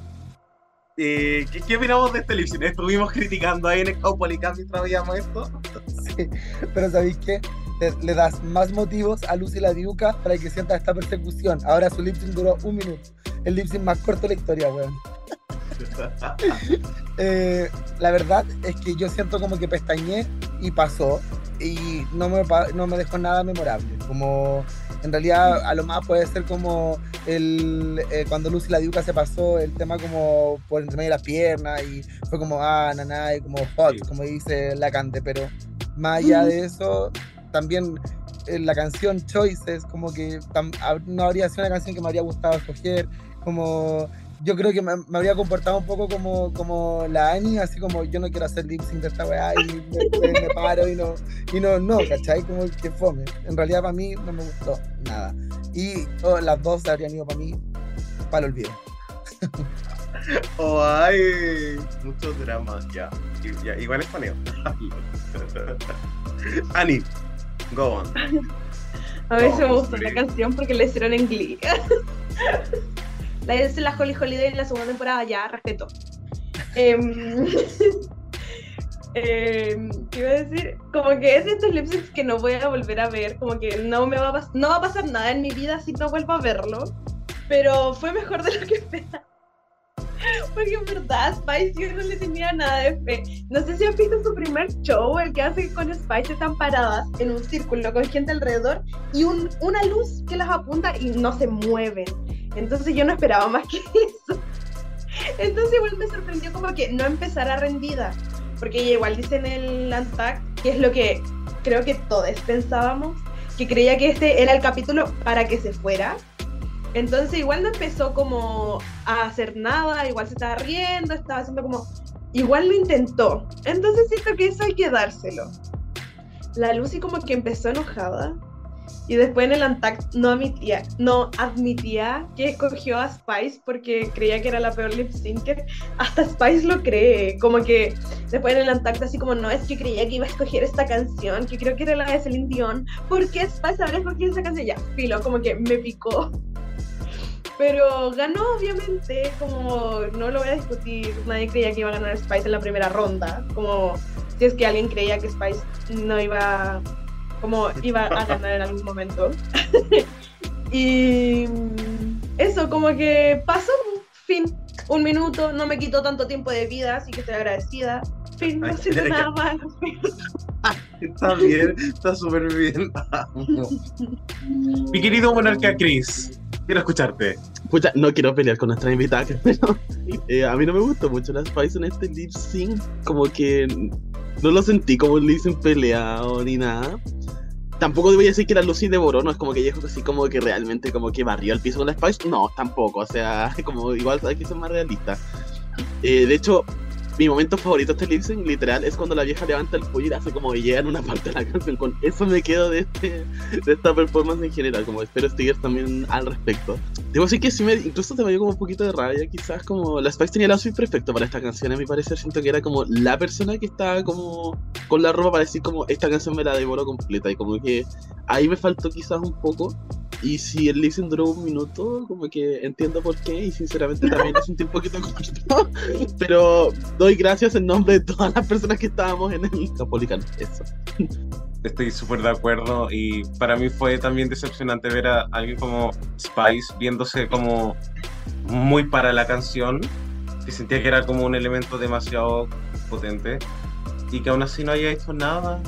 Speaker 1: eh, ¿qué, ¿Qué opinamos de este lip sync? Estuvimos criticando ahí en Exopolicam mientras veíamos esto.
Speaker 5: Sí, pero ¿sabéis qué? Le, le das más motivos a Lucy la Diuca para que sienta esta persecución. Ahora su lip sync duró un minuto. El lip sync más corto de la historia, weón. Eh, la verdad es que yo siento como que pestañé y pasó y no me, no me dejó nada memorable. Como en realidad a lo más puede ser como el, eh, cuando Lucy la Diuca se pasó el tema como por entre medio de las piernas y fue como ah, naná, y como hot,
Speaker 1: Sí.
Speaker 5: como dice la cante, pero más allá de eso, también eh, la canción Choices, como que tam- no habría sido una canción que me habría gustado escoger, como yo creo que me, me habría comportado un poco como, como la Annie, así como yo no quiero hacer lip sync de esta weá y me, me- me paro y no, y no, no, ¿cachai? Como que fome. En realidad para mí no me gustó nada. Y oh, las dos habrían ido para mí para el olvido.
Speaker 1: Oh, ay, muchos dramas, ya, Igual es paneo. Ani, go on.
Speaker 3: A veces me gusta la canción porque la hicieron en Glee. la hice la Holly Holiday en la segunda temporada, ya, respeto. Em, Eh, ¿Qué iba a decir? Como que es de estos lip syncs que no voy a volver a ver, como que no me va a, no va a pasar nada en mi vida si no vuelvo a verlo, pero fue mejor de lo que esperaba. Porque en verdad Spice yo no le tenía nada de fe. No sé si has visto su primer show, el que hace con Spice, están paradas en un círculo con gente alrededor y un- una luz que las apunta y no se mueven. Entonces yo no esperaba más que eso. Entonces igual me sorprendió como que no empezara rendida. Porque igual dice en el Untact, que es lo que creo que todos pensábamos, que creía que este era el capítulo para que se fuera. Entonces igual no empezó como a hacer nada, igual se estaba riendo, estaba haciendo como... Igual lo intentó. Entonces siento que eso hay que dárselo. La Lucy como que empezó enojada. Y después en el Untact no admitía, no admitía que escogió a Spice porque creía que era la peor lip syncer. Hasta Spice lo cree. Como que después en el Untact así como, no, es que creía que iba a escoger esta canción, que creo que era la de Celine Dion. ¿Por qué Spice habrá escogido esa canción? Ya, filo, como que me picó. Pero ganó, obviamente, como no lo voy a discutir, nadie creía que iba a ganar Spice en la primera ronda, como si es que alguien creía que Spice no iba, como iba a ganar en algún momento. y eso, como que pasó, fin, un minuto, no me quitó tanto tiempo de vida, así que estoy agradecida. Fin, no
Speaker 1: Ay,
Speaker 3: siento nada más.
Speaker 1: Está bien, está súper bien. Mi querido monarca Chris, quiero escucharte.
Speaker 2: Pucha, no quiero pelear con nuestra invitada, pero eh, a mí no me gustó mucho la Spice en este lip sync. Como que no lo sentí como un lip sync peleado ni nada. Tampoco voy a decir que la Lucy devoró, no es como que ella así como que realmente como que barrió el piso con la Spice. No, tampoco, o sea, como igual hay que ser más realista. Eh, de hecho, mi momento favorito de este literal, es cuando la vieja levanta el puño y hace como que llega en una parte de la canción. Con eso me quedo de, este, de esta performance en general, como espero Stiggers también al respecto. Debo decir que sí me, incluso te me dio como un poquito de rabia, quizás como la Spice tenía el outfit perfecto para esta canción, a mi parecer siento que era como la persona que estaba como con la ropa para decir como esta canción me la devoro completa y como que ahí me faltó quizás un poco y si el lip duró un minuto, como que entiendo por qué y sinceramente también un tiempo un poquito corto, pero doy gracias en nombre de todas las personas que estábamos en el Capolicán, eso.
Speaker 1: Estoy súper de acuerdo y para mí fue también decepcionante ver a alguien como Spice viéndose como muy para la canción, que sentía que era como un elemento demasiado potente y que aún así no haya hecho nada.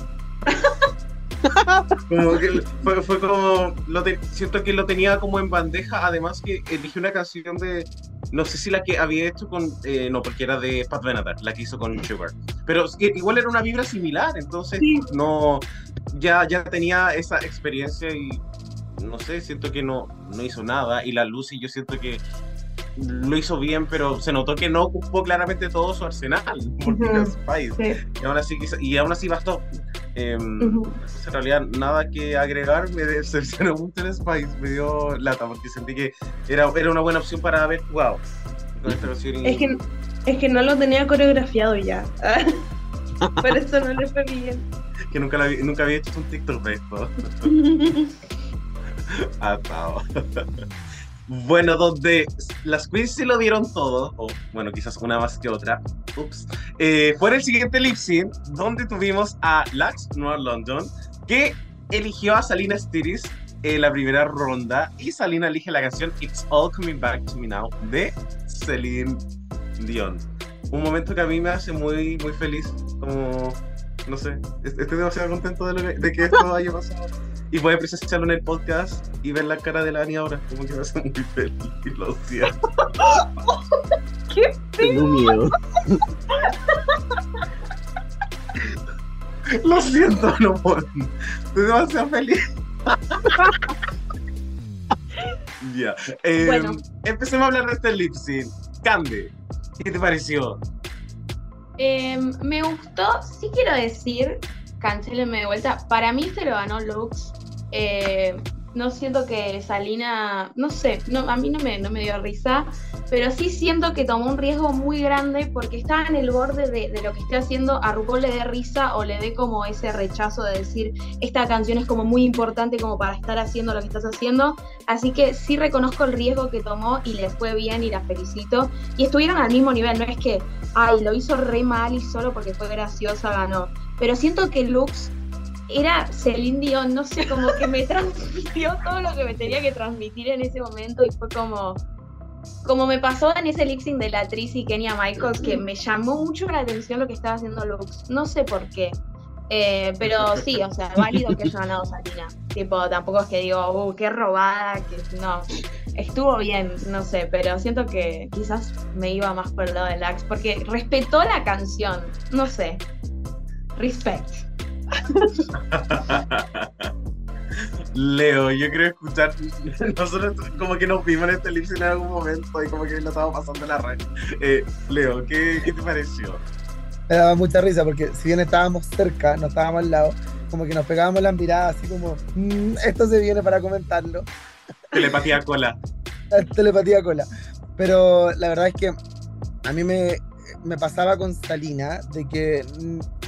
Speaker 1: Como que fue, fue como, lo te- siento que lo tenía como en bandeja, además que eligió una canción de, no sé si la que había hecho con, eh, no, porque era de Pat Benatar, la que hizo con Sugar, pero igual era una vibra similar, entonces
Speaker 3: Sí.
Speaker 1: no, ya, ya tenía esa experiencia y no sé, siento que no, no hizo nada y la Lucy yo siento que lo hizo bien, pero se notó que no ocupó claramente todo su arsenal,
Speaker 3: Ujú.
Speaker 1: era Spice.
Speaker 3: Sí.
Speaker 1: Y aún así, y aún así bastó.
Speaker 3: Ujú.
Speaker 1: entonces, en realidad, nada que agregar. Me decepcionó mucho el Spice. Me dio lata porque sentí que era, era una buena opción para haber jugado con esta y-
Speaker 3: Es que, es que no lo tenía coreografiado ya. Por eso no le fue bien.
Speaker 1: que nunca, la nunca había hecho un TikTok de esto. Atado. Bueno, donde las queens sí lo dieron todo, o bueno, quizás una más que otra, ups, eh, fue en el siguiente lip sync, donde tuvimos a Lax Noir London, que eligió a Salina Stiris en la primera ronda, y Salina elige la canción It's All Coming Back to Me Now de Celine Dion. Un momento que a mí me hace muy, muy feliz, como, no sé, est- estoy demasiado contento de, lo que, de que esto haya pasado y poder presenciarlo en el podcast y ver la cara de Lani ahora, como que me hace muy feliz, lo siento.
Speaker 2: Tengo miedo.
Speaker 1: Lo siento, no puedo. Estoy demasiado feliz. ya. eh,
Speaker 4: Bueno.
Speaker 1: Empecemos a hablar de este lip sync. Cande, ¿qué te pareció?
Speaker 4: Em, me gustó, sí quiero decir, cancelenme de vuelta. Para mí se lo ganó Lux. Eh, no siento que Salina, no sé, no, a mí no me, no me dio risa, pero sí siento que tomó un riesgo muy grande porque estaba en el borde de, de lo que esté haciendo, a RuPaul le dé risa o le dé como ese rechazo de decir, esta canción es como muy importante como para estar haciendo lo que estás haciendo, así que sí reconozco el riesgo que tomó y le fue bien y la felicito, y estuvieron al mismo nivel, no es que, ay, lo hizo re mal y solo porque fue graciosa ganó, pero siento que Lux era Celine Dion, no sé, como que me transmitió todo lo que me tenía que transmitir en ese momento y fue como, como me pasó en ese lip de la Tris y Kenya Michaels, que me llamó mucho la atención lo que estaba haciendo Lux, no sé por qué. Eh, pero sí, o sea, válido que haya ganado Salina. Tipo, tampoco es que digo, uh, qué robada, que no. Estuvo bien, no sé, pero siento que quizás me iba más por el lado de Lax, porque respetó la canción, no sé. Respect.
Speaker 1: Leo, yo quiero escuchar. Nosotros como que nos vimos en este lip sync en algún momento y como que lo estábamos pasando la red. Eh, Leo, ¿qué, ¿qué te pareció?
Speaker 5: Me daba mucha risa porque si bien estábamos cerca, no estábamos al lado, como que nos pegábamos las miradas así como, "Mm, esto se viene para comentarlo.
Speaker 1: Telepatía cola.
Speaker 5: telepatía cola. Pero la verdad es que a mí me, me pasaba con Salina de que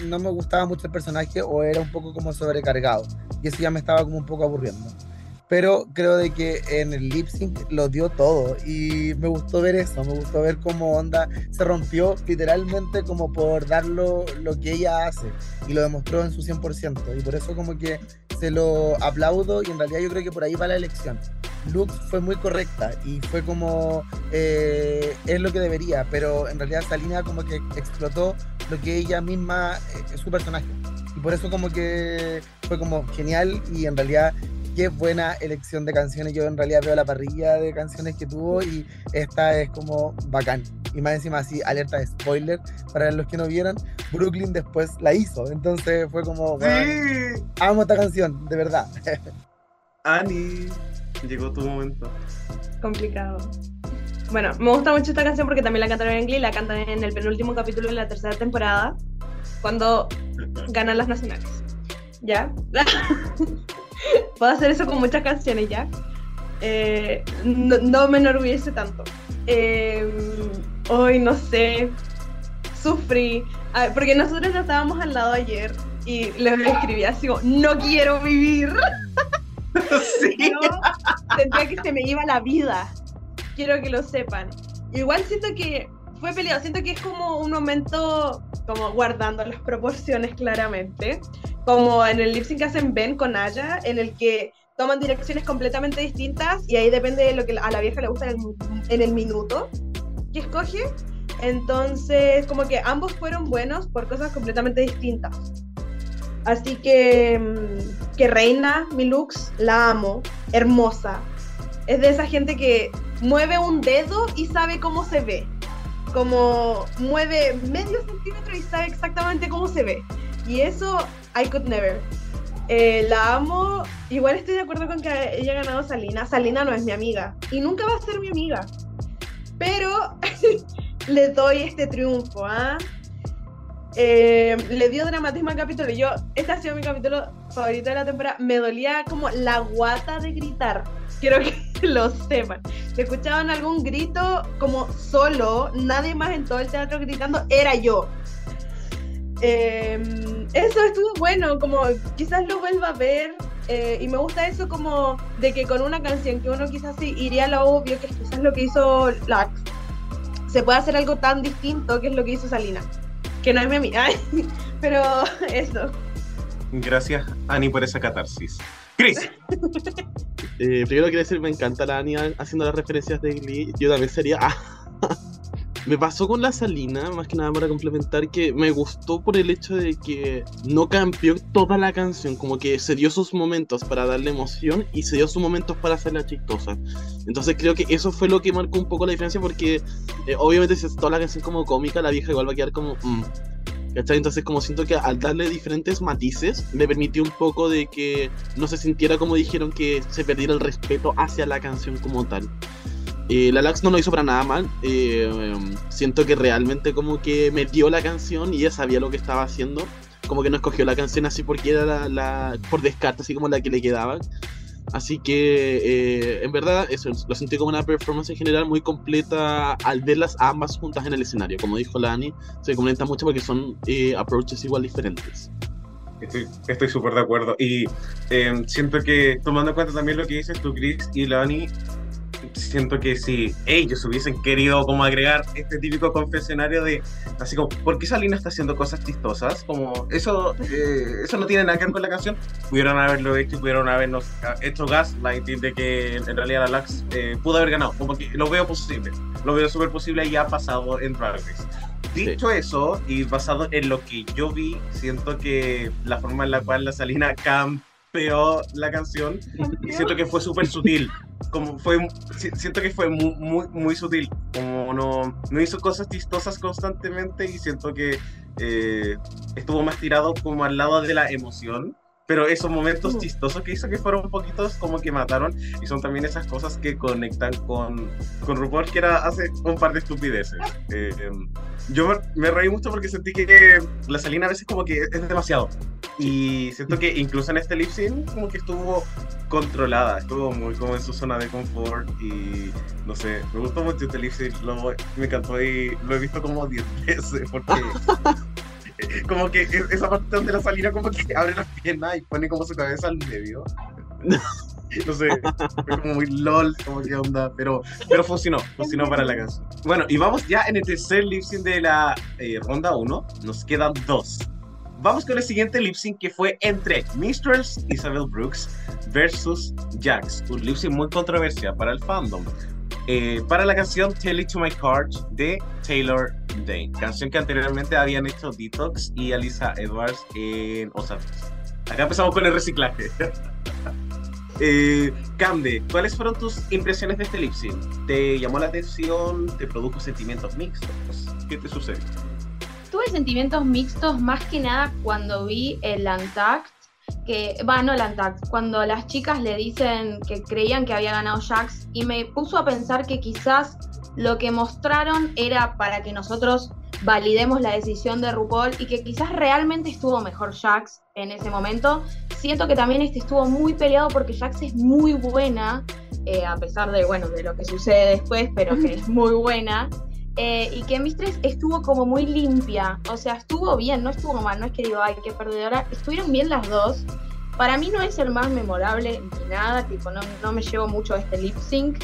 Speaker 5: no me gustaba mucho el personaje o era un poco como sobrecargado. Y eso ya me estaba como un poco aburriendo. Pero creo de que en el lip sync lo dio todo y me gustó ver eso, me gustó ver cómo Onda se rompió literalmente como por dar lo, lo que ella hace y lo demostró en su 100% y por eso como que se lo aplaudo y en realidad yo creo que por ahí va la elección. Lux fue muy correcta y fue como eh, es lo que debería, pero en realidad Salina como que explotó lo que ella misma eh, es su personaje y por eso como que fue como genial y en realidad qué buena elección de canciones. Yo en realidad veo la parrilla de canciones que tuvo y esta es como bacán. Y más encima así, alerta de spoiler, para los que no vieron, Brooklyn después la hizo. Entonces fue como, "Weón,
Speaker 1: Sí,
Speaker 5: amo esta canción, de verdad.
Speaker 1: Ani, llegó tu momento.
Speaker 3: complicado. Bueno, me gusta mucho esta canción porque también la cantaron en Glee, la cantan en el penúltimo capítulo de la tercera temporada, cuando ganan las nacionales. ¿Ya? Puedo hacer eso con muchas canciones ya. Eh, no, no me enorgullece tanto. Eh, hoy no sé, sufrí, Ah, porque nosotros estábamos al lado ayer y les escribí así como, no quiero vivir.
Speaker 1: Sí.
Speaker 3: Yo sentía que se me iba la vida. Quiero que lo sepan. Igual siento que fue peleado. Siento que es como un momento, como guardando las proporciones claramente. Como en el lip sync que hacen Ben con Aya, en el que toman direcciones completamente distintas y ahí depende de lo que a la vieja le gusta en el, en el minuto que escoge. Entonces, como que ambos fueron buenos por cosas completamente distintas. Así que, mm, que Reina, mi Lux, la amo, hermosa. Es de esa gente que mueve un dedo y sabe cómo se ve. Como mueve medio centímetro y sabe exactamente cómo se ve. Y eso, I could never. Eh, la amo. Igual estoy de acuerdo con que ella ha ganado Salina. Salina no es mi amiga. Y nunca va a ser mi amiga. Pero le doy este triunfo, ¿ah? Le dio dramatismo al capítulo. Yo, este ha sido mi capítulo favorito de la temporada. Me dolía como la guata de gritar. Quiero que lo sepan. Si escuchaban algún grito como solo, nadie más en todo el teatro gritando, era yo. Eh, eso estuvo bueno, como quizás lo vuelva a ver. eh, y me gusta eso como de que con una canción que uno quizás sí iría a lo obvio, que es quizás lo que hizo Lax, se puede hacer algo tan distinto que es lo que hizo Salina. Que no es mi amiga. Pero eso.
Speaker 1: Gracias, Ani, por esa catarsis. Chris,
Speaker 2: Eh, primero quiero decir, me encanta la Ania haciendo las referencias de Glee. Yo también sería. me pasó con la Salina, más que nada para complementar, que me gustó por el hecho de que no cambió toda la canción, como que se dio sus momentos para darle emoción y se dio sus momentos para hacerla chistosa. Entonces creo que eso fue lo que marcó un poco la diferencia, porque eh, obviamente si es toda la canción como cómica, la vieja igual va a quedar como. mm, ¿Cachai? Entonces como siento que al darle diferentes matices me permitió un poco de que no se sintiera como dijeron que se perdiera el respeto hacia la canción como tal. Eh, la Lax no lo hizo para nada mal. eh, em, siento que realmente como que metió la canción y ella sabía lo que estaba haciendo. Como que no escogió la canción así porque era la, por descarte, así como la que le quedaba. Así que, eh, en verdad, eso, lo sentí como una performance en general muy completa al verlas ambas juntas en el escenario. Como dijo Lani, se comentan mucho porque son eh, approaches igual diferentes.
Speaker 1: Estoy súper de acuerdo. Y eh, siento que, tomando en cuenta también lo que dices tú, Chris y Lani, siento que si ellos hubiesen querido como agregar este típico confesionario de, así como, ¿por qué Salina está haciendo cosas chistosas? Como, eso, eh, eso no tiene nada que ver con la canción. Pudieron haberlo hecho, pudieron habernos hecho gaslighting de que en realidad la Lux eh, pudo haber ganado. Como que lo veo posible. Lo veo súper posible y ha pasado en Drag Race. Dicho eso, y basado en lo que yo vi, siento que la forma en la cual la Salina campeó la canción, siento que fue súper sutil. Como fue, si- siento que fue muy, muy, muy sutil. Como no, no hizo cosas chistosas constantemente y siento que eh, estuvo más tirado como al lado de la emoción. Pero esos momentos chistosos que hizo que fueron un poquitos como que mataron y son también esas cosas que conectan con, con RuPaul que era hace un par de estupideces. Eh, yo me, me reí mucho porque sentí que la Salina a veces como que es demasiado. Y siento que incluso en este lip sync como que estuvo controlada, estuvo muy como en su zona de confort y no sé, me gustó mucho este lip sync, lo- me encantó y lo he visto como 10 veces porque como que es- esa parte donde la Salina como que abre las piernas y pone como su cabeza al medio. No sé, fue como muy lol, como que onda, pero, pero funcionó, funcionó para la canción. Bueno, y vamos ya en el tercer lip sync de la eh, ronda 1, nos quedan dos. Vamos con el siguiente lip sync que fue entre Mistress Isabel Brooks versus Jax, un lip sync muy controversial para el fandom. Eh, para la canción Tell It to My Card de Taylor Canción que anteriormente habían hecho Detox y Alisa Edwards en Osiris. Acá empezamos con el reciclaje. Eh, Camde, ¿cuáles fueron tus impresiones de este lip sync? ¿Te llamó la atención? ¿Te produjo sentimientos mixtos? ¿Qué te sucede?
Speaker 4: Tuve sentimientos mixtos más que nada cuando vi el Untact, que, va, no el cuando las chicas le dicen que creían que había ganado Jax y me puso a pensar que quizás lo que mostraron era para que nosotros validemos la decisión de RuPaul y que quizás realmente estuvo mejor Jax en ese momento. Siento que también este estuvo muy peleado porque Jax es muy buena, eh, a pesar de, bueno, de lo que sucede después, pero que es muy buena. Eh, y que Mistress estuvo como muy limpia, o sea, estuvo bien, no estuvo mal, no es que digo, ay, qué perdedora, estuvieron bien las dos. Para mí no es el más memorable ni nada, tipo, no, no me llevo mucho este lip sync,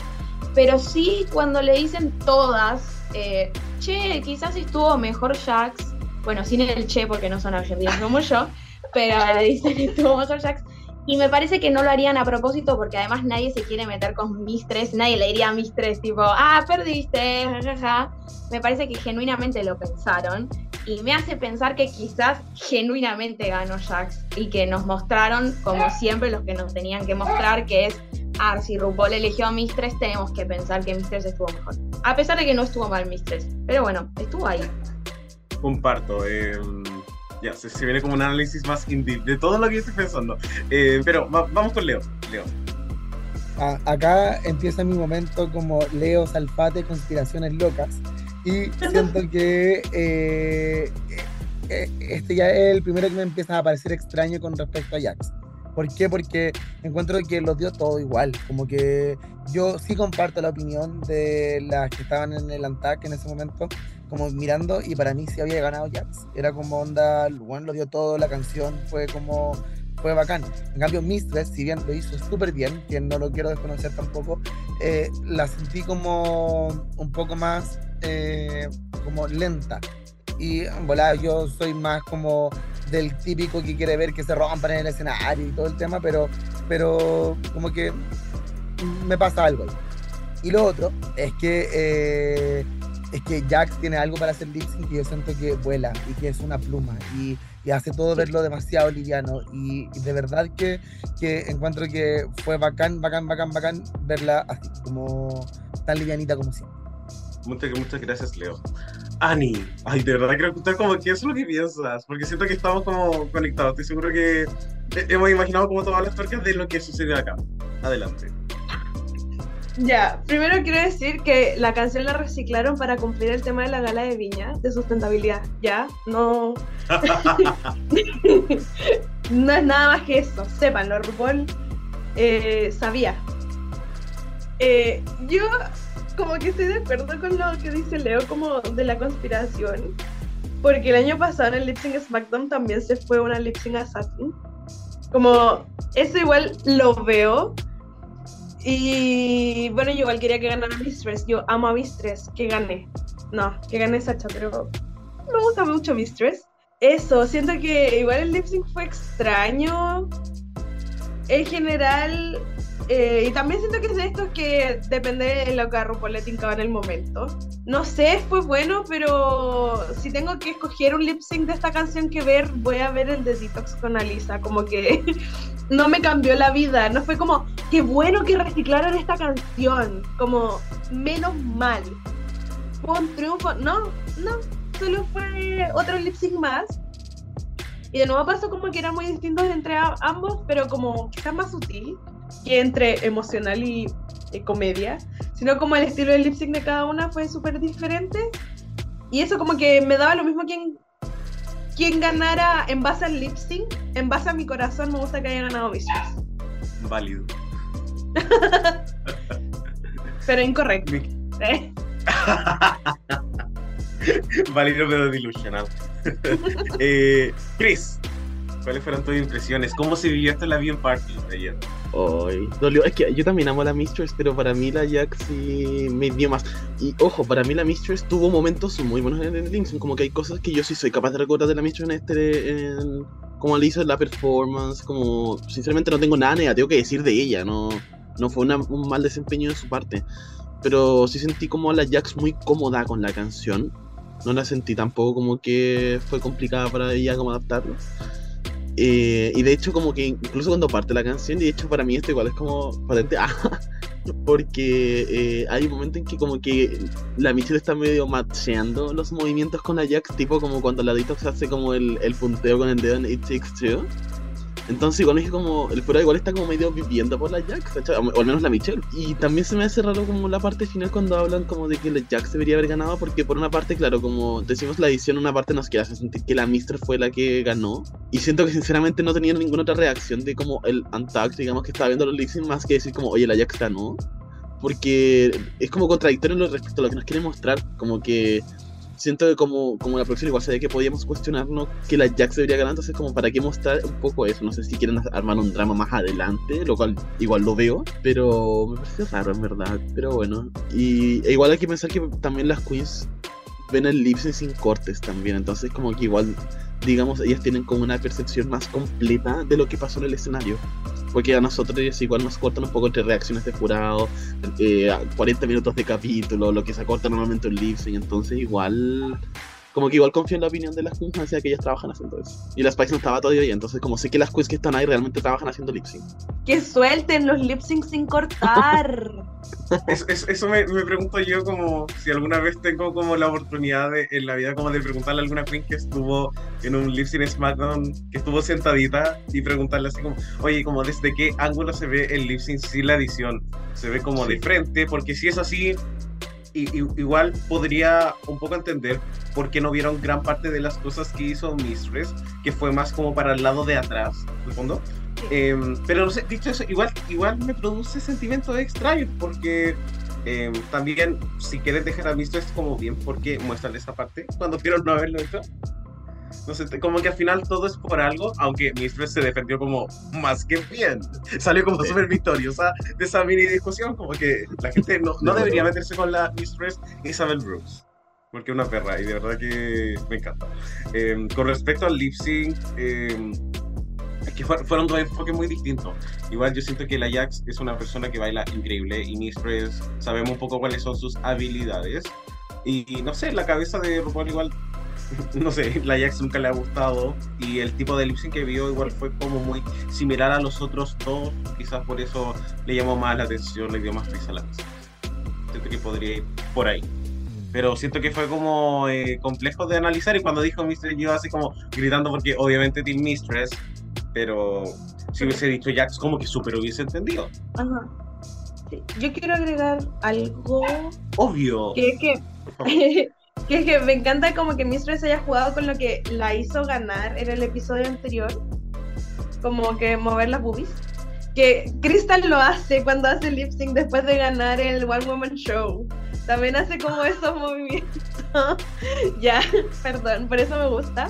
Speaker 4: pero sí cuando le dicen todas, eh, che, quizás estuvo mejor Jax, bueno, sin el che porque no son argentinos como yo, pero le dicen estuvo mejor Jax. Y me parece que no lo harían a propósito porque además nadie se quiere meter con Mistress, nadie le diría a Mistress tipo, ah, perdiste, jajaja. Me parece que genuinamente lo pensaron y me hace pensar que quizás genuinamente ganó Jax y que nos mostraron, como siempre, los que nos tenían que mostrar, que es, ah, si RuPaul eligió a Mistress, tenemos que pensar que Mistress estuvo mejor. A pesar de que no estuvo mal Mistress, pero bueno, estuvo ahí.
Speaker 1: Comparto. eh, ya, se, se viene como un análisis más in de todo lo que yo estoy pensando. Eh, pero va- vamos con Leo. Leo.
Speaker 5: A- acá empieza mi momento como Leo Salfate, conspiraciones locas. Y siento que eh, eh, este ya es el primero que me empieza a parecer extraño con respecto a Jax. ¿Por qué? Porque encuentro que los dio todo igual. Como que yo sí comparto la opinión de las que estaban en el ANTAC en ese momento, como mirando, y para mí sí había ganado Jax. Era como onda, bueno, lo dio todo, la canción fue como fue bacán. En cambio, Mistress, si bien lo hizo súper bien, que no lo quiero desconocer tampoco, eh, la sentí como un poco más eh, como lenta. Y volá, yo soy más como del típico que quiere ver que se rompan en el escenario y todo el tema, pero, pero como que me pasa algo. Y lo otro es que eh, es que Jax tiene algo para hacer lip sync que yo siento que vuela y que es una pluma y, y hace todo verlo demasiado liviano y, y de verdad que, que encuentro que fue bacán, bacán, bacán, bacán verla así, como tan livianita como siempre.
Speaker 1: Muchas, muchas gracias, Leo. Ani, ay, de verdad quiero escuchar como qué es lo que piensas, porque siento que estamos como conectados. Estoy seguro que hemos imaginado como todas las tuercas de lo que sucedió acá. Adelante.
Speaker 3: Ya, primero quiero decir que la canción la reciclaron para cumplir el tema de la gala de Viña, de sustentabilidad. Ya, no. no es nada más que eso, sépanlo, RuPaul eh, sabía. Eh, yo como que estoy de acuerdo con lo que dice Leo como de la conspiración. Porque el año pasado en el Lip Sync SmackDown también se fue una Lip Sync Assassin. Como, eso igual lo veo. Y bueno, yo igual quería que ganara Mistress. Yo amo a Mistress. Que gane. No, que gane Sacha, pero me gusta mucho Mistress. Eso, siento que igual el lip sync fue extraño. En general, eh, y también siento que es de estos que depende de lo que a RuPaul le tincaba en el momento. No sé, fue bueno, pero si tengo que escoger un lip sync de esta canción que ver, voy a ver el de Detox con Alisa. Como que no me cambió la vida. No fue como, qué bueno que reciclaron esta canción. Como, menos mal. Fue un triunfo. No, no. Solo fue otro lip sync más. Y de nuevo pasó como que eran muy distintos entre ambos, pero como quizás más sutil que entre emocional y, comedia, sino como el estilo del lip sync de cada una fue súper diferente. Y eso como que me daba lo mismo quien, quien ganara en base al lip sync, en base a mi corazón me gusta que haya ganado Mistress.
Speaker 1: Válido.
Speaker 3: Pero incorrecto. ¿eh?
Speaker 1: Válido pero delusional. eh, Chris, ¿cuáles fueron tus impresiones? ¿Cómo se vivió esta la bien party ayer?
Speaker 2: Ay, dolió. Es que yo también amo a la Mistress, pero para mí la Jax sí me dio más. Y ojo, para mí la Mistress tuvo momentos muy buenos en el Linkson. Como que hay cosas que yo sí soy capaz de recordar de la Mistress en este. en- como le hizo la performance. Como, sinceramente, no tengo nada negativo que decir de ella. No, no fue una- un mal desempeño de su parte. Pero sí sentí como a la Jax muy cómoda con la canción. No la sentí tampoco como que fue complicada para ella como adaptarlo. Eh, y de hecho, como que incluso cuando parte la canción, y de hecho para mí esto igual es como patente, ah, porque eh, hay un momento en que como que la Michelle está medio macheando los movimientos con la Jax, tipo como cuando la Detox hace como el, el punteo con el dedo en It Takes Two. Entonces igual es como, el pura igual está como medio viviendo por la ¿cachai? o al menos la Michelle. Y también se me hace raro como la parte final cuando hablan como de que la Jax debería haber ganado, porque por una parte, claro, como decimos la edición, una parte nos hacer sentir que la Mister fue la que ganó. Y siento que sinceramente no tenía ninguna otra reacción de como el Untagged, digamos que estaba viendo los sync, más que decir como, oye, la Jax ganó. Porque es como contradictorio en lo respecto a lo que nos quiere mostrar, como que siento que como, como la producción igual sabía que podíamos cuestionarnos que la Jax debería ganar, entonces como para qué mostrar un poco eso, no sé si quieren armar un drama más adelante, lo cual igual lo veo, pero me parece raro en verdad, pero bueno, y e igual hay que pensar que también las queens ven el lip sync sin cortes también, entonces como que igual, digamos, ellas tienen como una percepción más completa de lo que pasó en el escenario. Porque a nosotros ellos igual nos cortan un poco entre reacciones de jurado, eh, 40 minutos de capítulo, lo que se acorta normalmente un lip sync, entonces igual como que igual confío en la opinión de las queens más allá que ellas trabajan haciendo eso. Y la Spice no estaba todavía ahí, entonces como sé que las queens que están ahí realmente trabajan haciendo lip sync.
Speaker 3: Que suelten los lip sync sin cortar.
Speaker 1: Eso, eso, eso me, me pregunto yo como si alguna vez tengo como la oportunidad de, en la vida como de preguntarle a alguna queen que estuvo en un lip sync SmackDown, que estuvo sentadita y preguntarle así como, oye, como desde qué ángulo se ve el lip sync sin la edición, se ve como de frente, porque si es así, i- i- igual podría un poco entender por qué no vieron gran parte de las cosas que hizo Mistress, que fue más como para el lado de atrás, de fondo. Em, pero no sé, dicho eso, igual, igual me produce sentimientos extraños porque em, también si quieren dejar a Mistress como bien, porque muestran esa parte cuando vieron no haberlo hecho. No sé, como que al final todo es por algo, aunque Mistress se defendió como más que bien. Salió como súper victoriosa de esa mini discusión, como que la gente no, no debería meterse con la Mistress Isabel Brooks. Porque es una perra y de verdad que me encanta. Em, con respecto al lip sync, em, es que fue- fueron dos enfoques muy distintos. Igual yo siento que la Jax es una persona que baila increíble y Mistress sabemos un poco cuáles son sus habilidades. Y, y no sé, la cabeza de RuPaul igual, no sé, la Jax nunca le ha gustado y el tipo de lip que vio igual fue como muy similar a los otros dos. Quizás por eso le llamó más la atención, le dio más risa a la cosa. Siento que podría ir por ahí. Pero siento que fue como eh, complejo de analizar y cuando dijo Mistress yo así como gritando porque obviamente Team Mistress, pero si hubiese dicho Jax como que súper hubiese entendido.
Speaker 3: Ajá. Sí, Yo quiero agregar algo
Speaker 1: Obvio.
Speaker 3: que es que. que es que me encanta como que Mistress haya jugado con lo que la hizo ganar en el episodio anterior, como que mover las boobies, que Crystal lo hace cuando hace lip sync después de ganar el One Woman Show. También hace como esos movimientos. ya, perdón, por eso me gusta.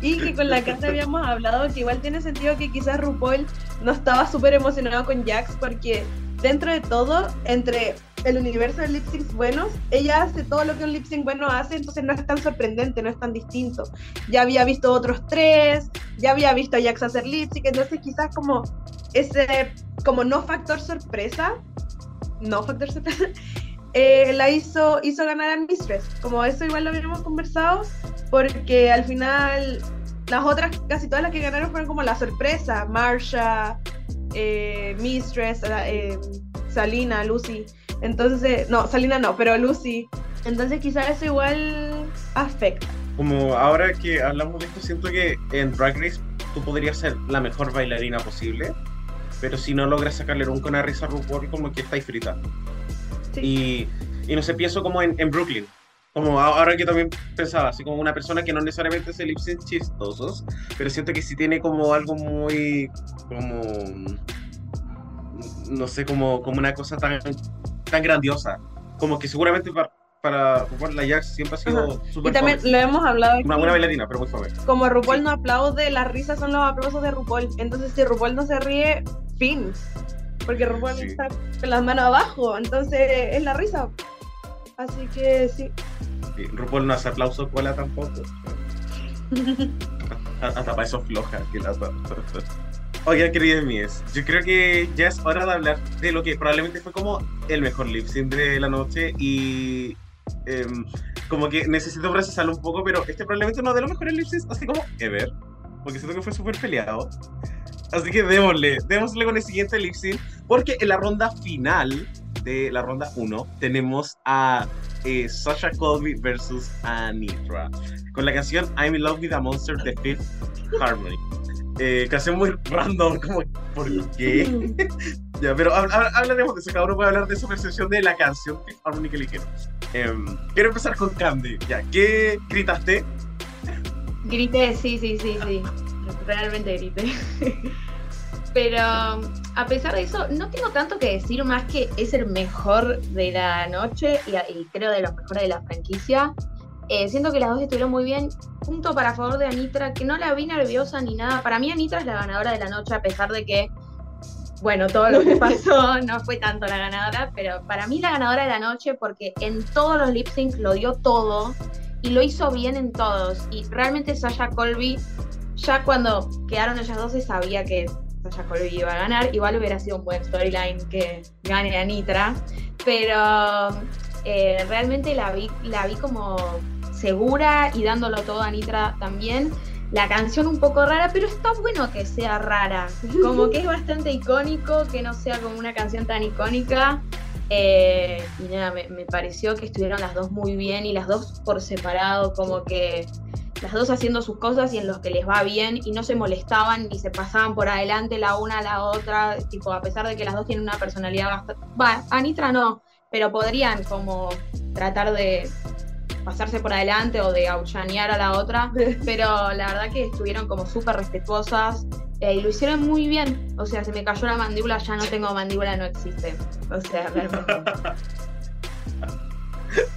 Speaker 3: Y que con la carta habíamos hablado que igual tiene sentido que quizás RuPaul no estaba súper emocionado con Jax porque dentro de todo, entre el universo de lip syncs buenos, ella hace todo lo que un lip sync bueno hace, entonces no es tan sorprendente, no es tan distinto. Ya había visto otros tres, ya había visto a Jax hacer lip sync, entonces quizás como ese, como no factor sorpresa, no factor sorpresa, eh, la hizo, hizo ganar a Mistress. Como eso igual lo habíamos conversado, porque al final las otras, casi todas las que ganaron fueron como la sorpresa, Marsha, eh, Mistress, eh, Salina, Lucy. Entonces, no, Salina no, pero Lucy. Entonces quizás eso igual afecta.
Speaker 1: Como ahora que hablamos de esto, siento que en Drag Race tú podrías ser la mejor bailarina posible, pero si no logras sacarle nunca una risa a RuPaul, como que estáis frita. Y, y no sé, pienso como en, en Brooklyn. Como ahora que también pensaba, así como una persona que no necesariamente se lip sync chistosos, pero siento que sí tiene como algo muy, como, no sé, como, como una cosa tan, tan grandiosa. Como que seguramente para, para RuPaul la Jax siempre ha sido súper
Speaker 3: Y también
Speaker 1: fome.
Speaker 3: lo hemos hablado aquí.
Speaker 1: Una buena bailarina, pero muy fome.
Speaker 3: Como RuPaul
Speaker 1: Sí.
Speaker 3: no aplaude, las risas son los aplausos de RuPaul. Entonces, si RuPaul no se ríe, fin. Porque RuPaul
Speaker 1: Sí.
Speaker 3: está con las manos abajo. Entonces, es la risa. Así que sí.
Speaker 1: Sí, RuPaul no hace aplauso cola tampoco. Hasta para eso floja que las Oigan, queridos míos, yo creo que ya es hora de hablar de lo que probablemente fue como el mejor lip sync de la noche y em, como que necesito procesarlo un poco, pero este probablemente uno de los mejores lip syncs así como ever, porque siento que fue súper peleado. Así que démosle, démosle con el siguiente lip sync, porque en la ronda final de la ronda 1 tenemos a eh, Sasha Colby versus Anitra con la canción I'm in Love with a Monster de Fifth Harmony. Eh, canción muy random, como, ¿por qué? ya, pero hab- hab- hablaremos de eso, cada uno puede hablar de su percepción de la canción Fifth Harmony que eligieron. Em, quiero empezar con Candy, ya, ¿qué gritaste?
Speaker 4: Grité, sí, sí, sí, sí. Realmente grité. Pero a pesar de eso, no tengo tanto que decir más que es el mejor de la noche y, y creo de los mejores de la franquicia. Eh, siento que las dos estuvieron muy bien. Punto para favor de Anitra, que no la vi nerviosa ni nada. Para mí Anitra es la ganadora de la noche, a pesar de que, bueno, todo lo que pasó no fue tanto la ganadora, pero para mí la ganadora de la noche porque en todos los lip syncs lo dio todo y lo hizo bien en todos. Y realmente Sasha Colby, ya cuando quedaron ellas dos se sabía que Colby iba a ganar. Igual hubiera sido un buen storyline que gane a Nitra. Pero eh, realmente la vi, la vi como segura y dándolo todo a Nitra también. La canción un poco rara, pero está bueno que sea rara. Como que es bastante icónico, que no sea como una canción tan icónica. Eh, y nada, me, me pareció que estuvieron las dos muy bien y las dos por separado, como que las dos haciendo sus cosas y en los que les va bien y no se molestaban ni se pasaban por adelante la una a la otra, tipo, a pesar de que las dos tienen una personalidad bastante... Va, Anitra no, pero podrían como tratar de pasarse por adelante o de aullanear a la otra, pero la verdad que estuvieron como súper respetuosas eh, y lo hicieron muy bien. O sea, se me cayó la mandíbula, ya no tengo mandíbula, no existe. O sea, realmente.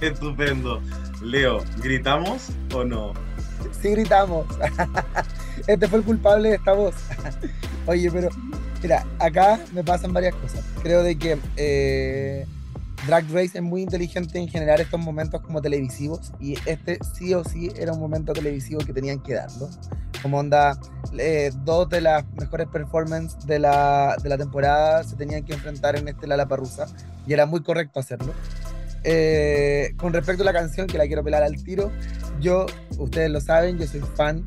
Speaker 1: Estupendo. Leo, ¿gritamos o no?
Speaker 5: Sí gritamos. Este fue el culpable de esta voz. Oye, pero mira, acá me pasan varias cosas. Creo de que eh, Drag Race es muy inteligente en generar estos momentos como televisivos y este sí o sí era un momento televisivo que tenían que darlo. Como onda, eh, dos de las mejores performances de la, de la temporada se tenían que enfrentar en este Lala Parrusa y era muy correcto hacerlo. Eh, con respecto a la canción, que la quiero pelar al tiro, yo, ustedes lo saben, yo soy fan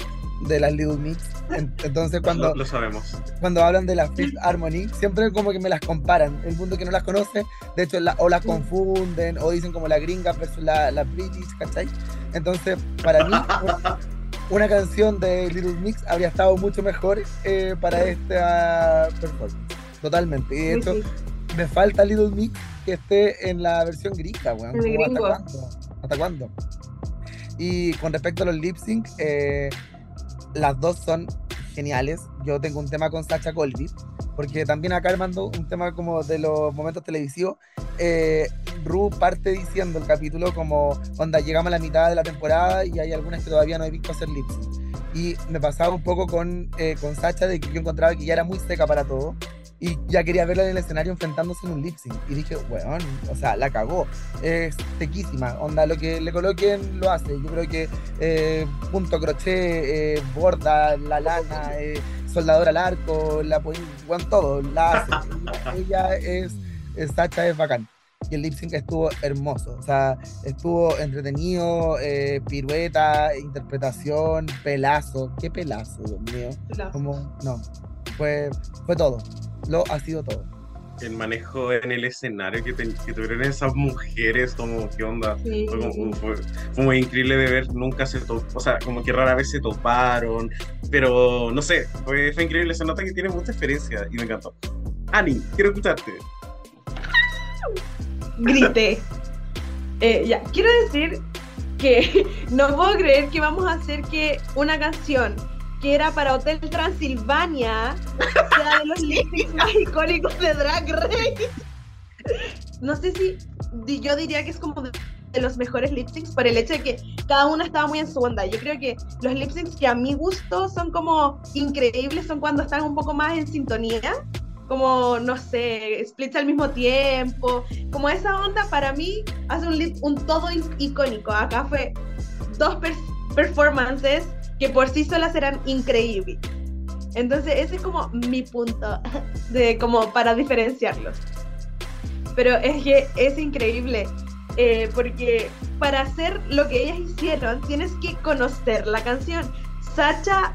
Speaker 5: de las Little Mix. En- Entonces, cuando,
Speaker 1: Lo, lo sabemos.
Speaker 5: cuando hablan de la Fifth Harmony, siempre como que me las comparan. El mundo que no las conoce, de hecho, la- o las confunden, o dicen como la gringa versus la, la British, ¿cachai? Entonces, para mí, una, una canción de Little Mix habría estado mucho mejor eh, para esta performance. Totalmente. Y de hecho,
Speaker 3: Sí,
Speaker 5: me falta Little Mix que esté en la versión gringa, weón. ¿Hasta cuándo? ¿Hasta cuándo? Y con respecto a los lip sync, eh, las dos son geniales. Yo tengo un tema con Sacha Colby, porque también acá armando un tema como de los momentos televisivos, eh, Ru parte diciendo el capítulo como, onda, llegamos a la mitad de la temporada y hay algunas que todavía no he visto hacer lips. Y me pasaba un poco con, eh, con Sacha de que yo encontraba que ya era muy seca para todo y ya quería verla en el escenario enfrentándose en un lip sync. Y dije, weón, o sea, la cagó. Es sequísima. Onda, lo que le coloquen lo hace. Yo creo que eh, punto crochet, eh, borda, la lana, eh, soldador al arco, la weón, todo. La hace. ella es, es, Sacha es bacán. Y el lip sync estuvo hermoso. O sea, estuvo entretenido, eh, pirueta, interpretación, pelazo. ¿Qué pelazo, Dios mío? Como, no. Fue, fue todo lo ha sido todo.
Speaker 1: El manejo en el escenario que, que tuvieron esas mujeres, como, ¿qué onda? Fue, muy increíble de ver, nunca se topó, o sea, como que rara vez se toparon, pero no sé, fue, fue increíble, se nota que tiene mucha experiencia y me encantó. Ani, quiero escucharte.
Speaker 3: Grité. Eh, ya, quiero decir que no puedo creer que vamos a hacer que una canción que era para Hotel Transilvania, sea de los lip más icónicos de Drag Race. No sé si yo diría que es como de, los mejores lip syncs por el hecho de que cada uno estaba muy en su onda. Yo creo que los lip syncs que a mi gusto son como increíbles son cuando están un poco más en sintonía. Como, no sé, splits al mismo tiempo. Como esa onda para mí hace un, lip, un todo icónico. Acá fue dos performances que por sí solas eran increíbles. Entonces ese es como mi punto de como para diferenciarlos. Pero es que es increíble eh, porque para hacer lo que ellas hicieron tienes que conocer la canción. Sacha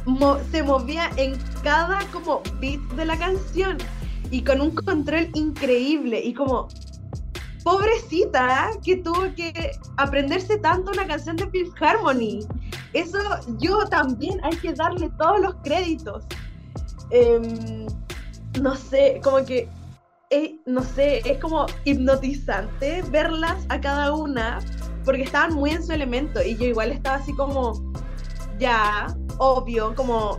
Speaker 3: se movía en cada como beat de la canción y con un control increíble y como pobrecita que tuvo que aprenderse tanto una canción de Fifth Harmony. Eso yo también hay que darle todos los créditos. Em, no sé, como que, eh, no sé, es como hipnotizante verlas a cada una porque estaban muy en su elemento y yo igual estaba así como, ya, obvio, como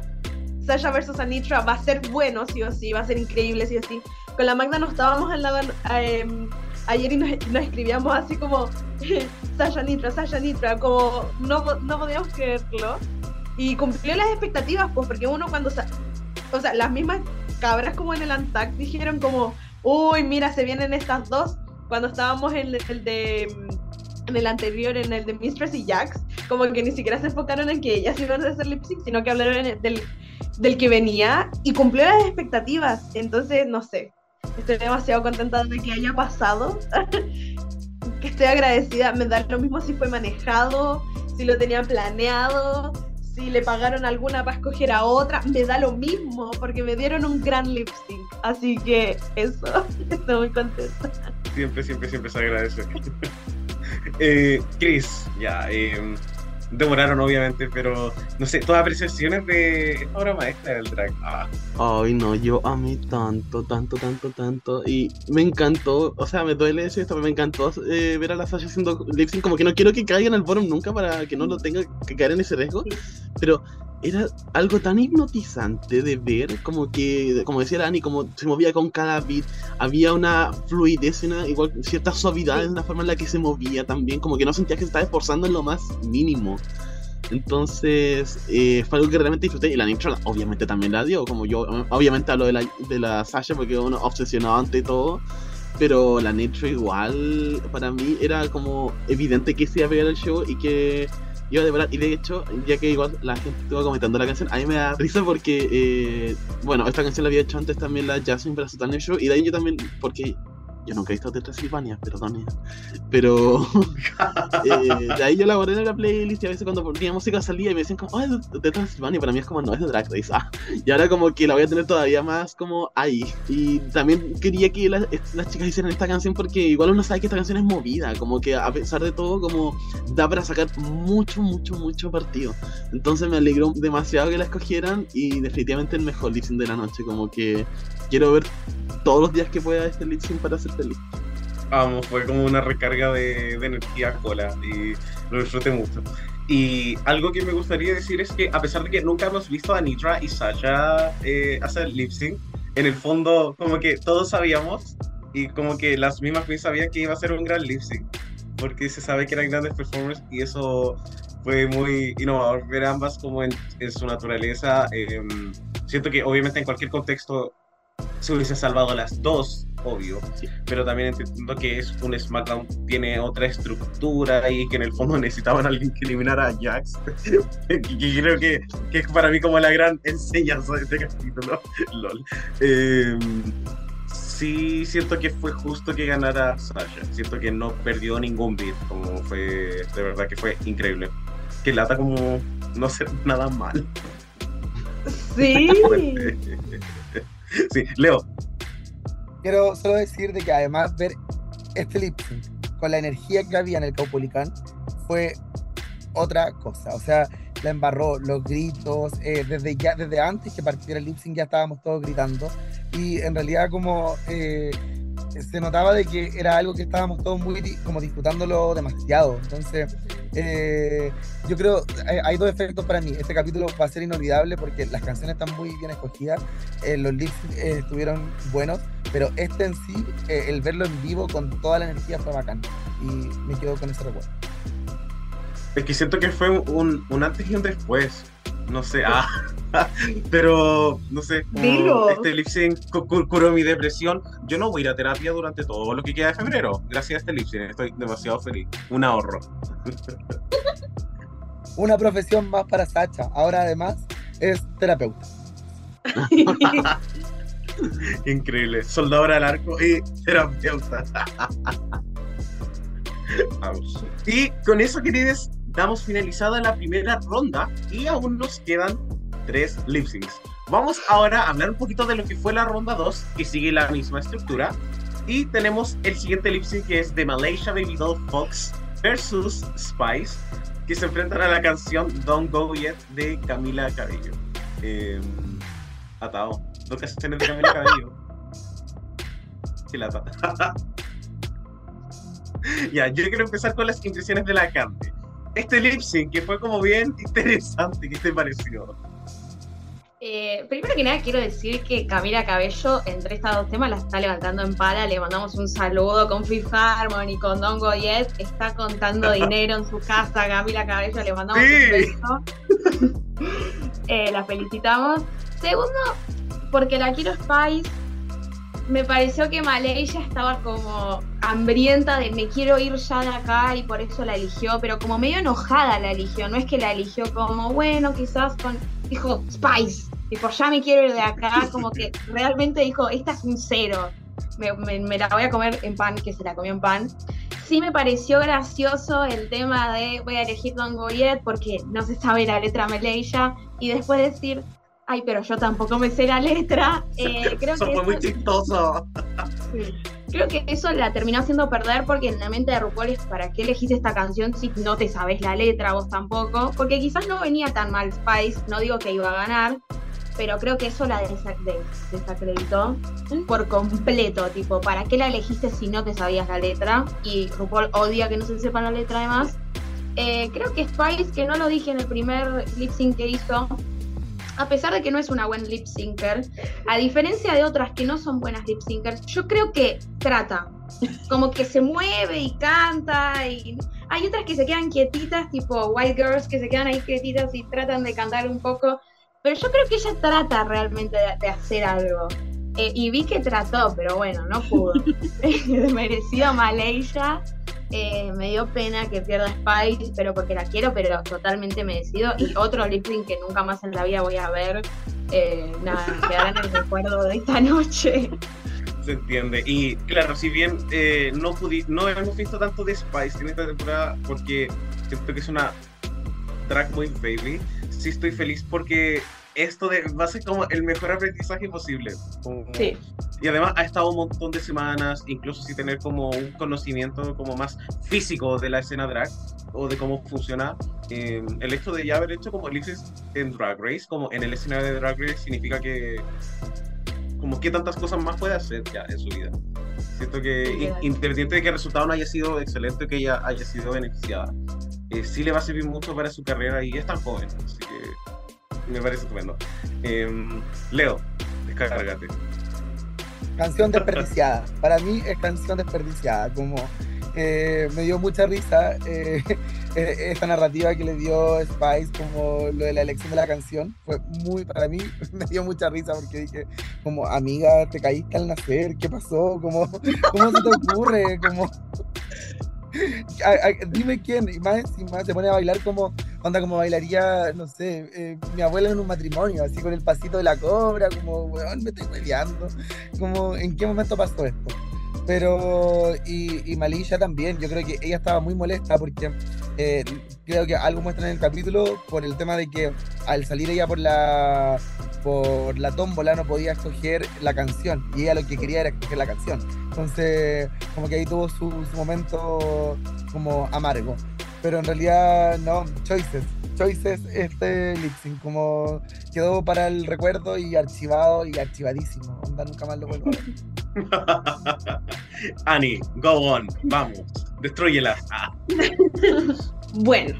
Speaker 3: Sasha versus Anitra va a ser bueno sí o sí, va a ser increíble sí o sí. Con la Magda no estábamos al lado... Eh, ayer y nos, escribíamos así como Sasha Nitra, Sasha Nitra, como no, no podíamos creerlo. Y cumplió las expectativas, pues, porque uno cuando. O sea, las mismas cabras como en el Antac dijeron como, uy, mira, se vienen estas dos. Cuando estábamos en el de. En el anterior, en el de Mistress y Jax, como que ni siquiera se enfocaron en que ellas iban a hacer lip sync, sino que hablaron del, del que venía y cumplió las expectativas. Entonces, no sé, Estoy demasiado contenta de que haya pasado. que estoy agradecida. Me da lo mismo si fue manejado, si lo tenían planeado, si le pagaron alguna para escoger a otra. Me da lo mismo porque me dieron un gran lip sync. Así que eso, estoy muy contenta.
Speaker 1: Siempre, siempre, siempre se agradece. eh, Chris, ya. Eh, demoraron obviamente, pero no sé, todas apreciaciones de esta obra maestra del drag. Ah.
Speaker 2: Ay, no, yo amé tanto, tanto, tanto, tanto. Y me encantó, o sea, me duele decir esto, pero me encantó eh, ver a la Sasha haciendo lip sync. Como que no quiero que caigan al bottom nunca para que no lo tenga que caer en ese riesgo. Pero era algo tan hipnotizante de ver, como que, como decía Dani, como se movía con cada beat, había una fluidez, una igual cierta suavidad en la forma en la que se movía también, como que no sentía que se estaba esforzando en lo más mínimo. Entonces, eh, fue algo que realmente disfruté. Y la Nitro, obviamente, también la dio. Como yo, obviamente, hablo de la, de la Sasha porque uno obsesionado ante todo. Pero la Nitro, igual, para mí era como evidente que se iba a ver el show y que iba a devorar. Y de hecho, ya que igual la gente estuvo comentando la canción, a mí me da risa porque, eh, bueno, esta canción la había hecho antes también la Jasmine para su. Y de ahí yo también, porque yo nunca he visto de Transilvania, perdón. Pero eh, de ahí yo la guardé en la playlist y a veces cuando ponía música salía y me decían como, oh, es de Transilvania. Para mí es como, no, es de Drag Race. Ah. Y ahora como que la voy a tener todavía más como ahí. Y también quería que las chicas hicieran esta canción porque igual uno sabe que esta canción es movida. Como que a pesar de todo, como da para sacar mucho, mucho, mucho partido. Entonces me alegró demasiado que la escogieran y definitivamente el mejor lip de la noche. Como que quiero ver todos los días que pueda este lip para hacer feliz.
Speaker 1: Vamos, fue como una recarga de, energía cola y lo disfruté mucho. Y algo que me gustaría decir es que a pesar de que nunca hemos visto a Nitra y Sasha eh, hacer lip sync, en el fondo, como que todos sabíamos y como que las mismas queens sabían que iba a ser un gran lip sync, porque se sabe que eran grandes performers y eso fue muy innovador ver ambas como en, en su naturaleza. em, siento que obviamente en cualquier contexto se hubiese salvado las dos, obvio, pero también entiendo que es un SmackDown tiene otra estructura y que en el fondo necesitaban a alguien que eliminara a Jax, y creo que, que es para mí como la gran enseñanza de este capítulo. Lol. Em, sí siento que fue justo que ganara Sasha. Siento que no perdió ningún beat. Como fue, de verdad que fue increíble. Que lata como no hacer nada mal.
Speaker 3: Sí.
Speaker 1: sí, Leo.
Speaker 5: Quiero solo decir de que además ver este lip con la energía que había en el Caupolicán fue otra cosa. O sea, la embarró, los gritos, eh, desde ya, desde antes que partiera el lip ya estábamos todos gritando. Y en realidad como eh, se notaba de que era algo que estábamos todos muy como disfrutándolo demasiado. Entonces, eh, yo creo, hay, hay dos efectos para mí. Este capítulo va a ser inolvidable porque las canciones están muy bien escogidas, eh, los lip sync eh, estuvieron buenos, pero este en sí, el verlo en vivo con toda la energía fue bacán. Y me quedo con ese recuerdo.
Speaker 1: Es que siento que fue un antes y un después. No sé, ah, pero no sé.
Speaker 3: Dilo.
Speaker 1: Este lip sync cu- cu- curó mi depresión. Yo no voy a ir a terapia durante todo lo que queda de febrero. Gracias a este lip sync. Estoy demasiado feliz. Un ahorro.
Speaker 5: Una profesión más para Sacha. Ahora además es terapeuta.
Speaker 1: Increíble. Soldadora al arco y terapeuta. Y con eso, queridos, damos finalizada la primera ronda y aún nos quedan tres lip syncs. Vamos ahora a hablar un poquito de lo que fue la ronda 2, que sigue la misma estructura. Y tenemos el siguiente lip sync que es de Malaysia Baby Doll Fox versus Spice, que se enfrentan a la canción Don't Go Yet de Camila Cabello. Eh, atado. Dos canciones de Camila Cabello. Qué lata. ya, yo quiero empezar con las impresiones de la Cande. Este lip sync que fue como bien interesante, ¿qué te pareció?
Speaker 4: Eh, primero que nada quiero decir que Camila Cabello entre estos dos temas la está levantando en pala, le mandamos un saludo con Fifth Harmony, con Don Goyet, está contando dinero en su casa, Camila Cabello, le mandamos
Speaker 1: Sí.
Speaker 4: un beso. Eh, la felicitamos. Segundo, porque la quiero Spice, me pareció que Malaysia estaba como hambrienta de me quiero ir ya de acá y por eso la eligió, pero como medio enojada la eligió, no es que la eligió como, bueno, quizás con, dijo Spice, tipo, ya me quiero ir de acá, como que realmente dijo, esta es un cero, me, la voy a comer en pan, que se la comió en pan. Sí me pareció gracioso el tema de voy a elegir Don Goyet porque no se sabe la letra Malaysia y después decir, ay, pero yo tampoco me sé la letra. Eh, creo
Speaker 1: Eso
Speaker 4: que
Speaker 1: fue muy
Speaker 4: eso-
Speaker 1: chistoso.
Speaker 4: Sí. Creo que eso la terminó haciendo perder porque en la mente de RuPaul es para qué elegís esta canción si no te sabes la letra, vos tampoco. Porque quizás no venía tan mal Spice, no digo que iba a ganar, pero creo que eso la desa- de- desacreditó por completo. Tipo, ¿para qué la elegiste si no te sabías la letra? Y RuPaul odia que no se sepa la letra además. Eh, creo que Spice, que no lo dije en el primer lip sync que hizo, a pesar de que no es una buena lip syncer, a diferencia de otras que no son buenas lip syncers, yo creo que trata. Como que se mueve y canta y hay otras que se quedan quietitas, tipo White Girls que se quedan ahí quietitas y tratan de cantar un poco. Pero yo creo que ella trata realmente de, hacer algo. Eh, y vi que trató, pero bueno, no pudo. Merecido Malaysia. Eh, me dio pena que pierda Spice, pero porque la quiero, pero totalmente merecido. Y otro lip sync que nunca más en la vida voy a ver. Eh, nada, quedará en el recuerdo de esta noche.
Speaker 1: Se entiende. Y claro, si bien eh, no, no hemos visto tanto de Spice en esta temporada, porque siento que es una drag muy baby, sí estoy feliz porque esto de, va a ser como el mejor aprendizaje posible. Como-
Speaker 3: Sí.
Speaker 1: Y además ha estado un montón de semanas, incluso sin tener como un conocimiento como más físico de la escena drag o de cómo funciona. Eh, el hecho de ya haber hecho como ellipses en Drag Race, como en el escenario de Drag Race, significa que como qué tantas cosas más puede hacer ya en su vida. Siento que independiente de que el resultado no haya sido excelente, que ella haya sido beneficiada, eh, sí le va a servir mucho para su carrera y es tan joven, así que me parece estupendo. Em, Leo, descárgate.
Speaker 5: canción desperdiciada. Para mí es canción desperdiciada. Como eh, me dio mucha risa eh, eh, esta narrativa que le dio Spice, como lo de la elección de la canción. Fue muy, para mí, me dio mucha risa porque dije, como, amiga, te caíste al nacer, ¿qué pasó? Como, ¿Cómo se te ocurre? Como, dime quién, y más encima se pone a bailar como, onda como bailaría, no sé, eh, mi abuela en un matrimonio, así con el pasito de la cobra, como, weón, me estoy peleando, como, ¿en qué momento pasó esto? Pero, y, y Malilla también, yo creo que ella estaba muy molesta porque eh, creo que algo muestra en el capítulo por el tema de que al salir ella por la por la tómbola no podía escoger la canción y ella lo que quería era escoger la canción. Entonces, como que ahí tuvo su, su momento como amargo. Pero en realidad, no, choices. Choices, este lip sync, como quedó para el recuerdo y archivado y archivadísimo. Onda, nunca más lo vuelvo a ver.
Speaker 1: Annie, go on, vamos, destruyela.
Speaker 3: Bueno,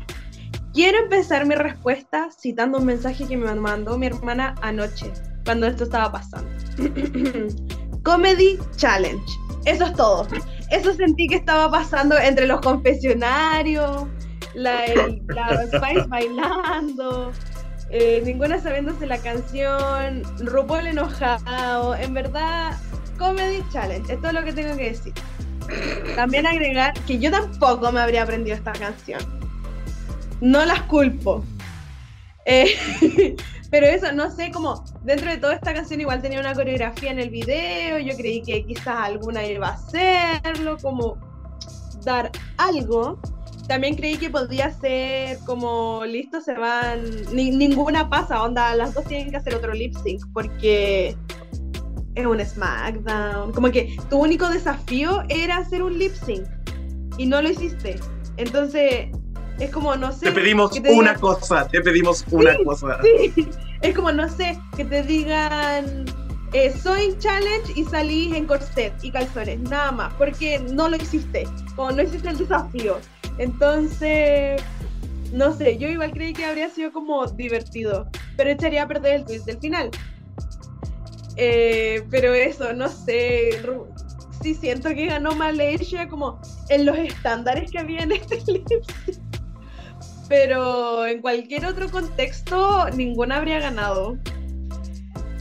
Speaker 3: quiero empezar mi respuesta citando un mensaje que me mandó mi hermana anoche, cuando esto estaba pasando. Comedy Challenge. Eso es todo. Eso sentí que estaba pasando entre los confesionarios, la, el- Spice bailando, eh, ninguna sabiéndose la canción, RuPaul enojado. En verdad, Comedy Challenge. Es todo lo que tengo que decir. También agregar que yo tampoco me habría aprendido esta canción. No las culpo. Eh, pero eso, no sé, como dentro de toda esta canción igual tenía una coreografía en el video, yo creí que quizás alguna iba a hacerlo, como dar algo. También creí que podía ser como, listo, se van, ni- ninguna pasa, onda, las dos tienen que hacer otro lip sync, porque es un SmackDown. Como que tu único desafío era hacer un lip sync y no lo hiciste. Entonces, es como, no sé.
Speaker 1: Te pedimos
Speaker 3: te
Speaker 1: una
Speaker 3: digan-
Speaker 1: cosa, te pedimos una cosa.
Speaker 3: Sí, es como, no sé, que te digan, eh, soy challenge y salís en corset y calzones, nada más, porque no lo hiciste, como no hiciste el desafío. Entonces, no sé, yo igual creí que habría sido como divertido, pero echaría a perder el twist del final. Eh, pero eso, no sé, sí siento que ganó Malaysia como en los estándares que había en este lip sync. Pero en cualquier otro contexto, ninguna habría ganado.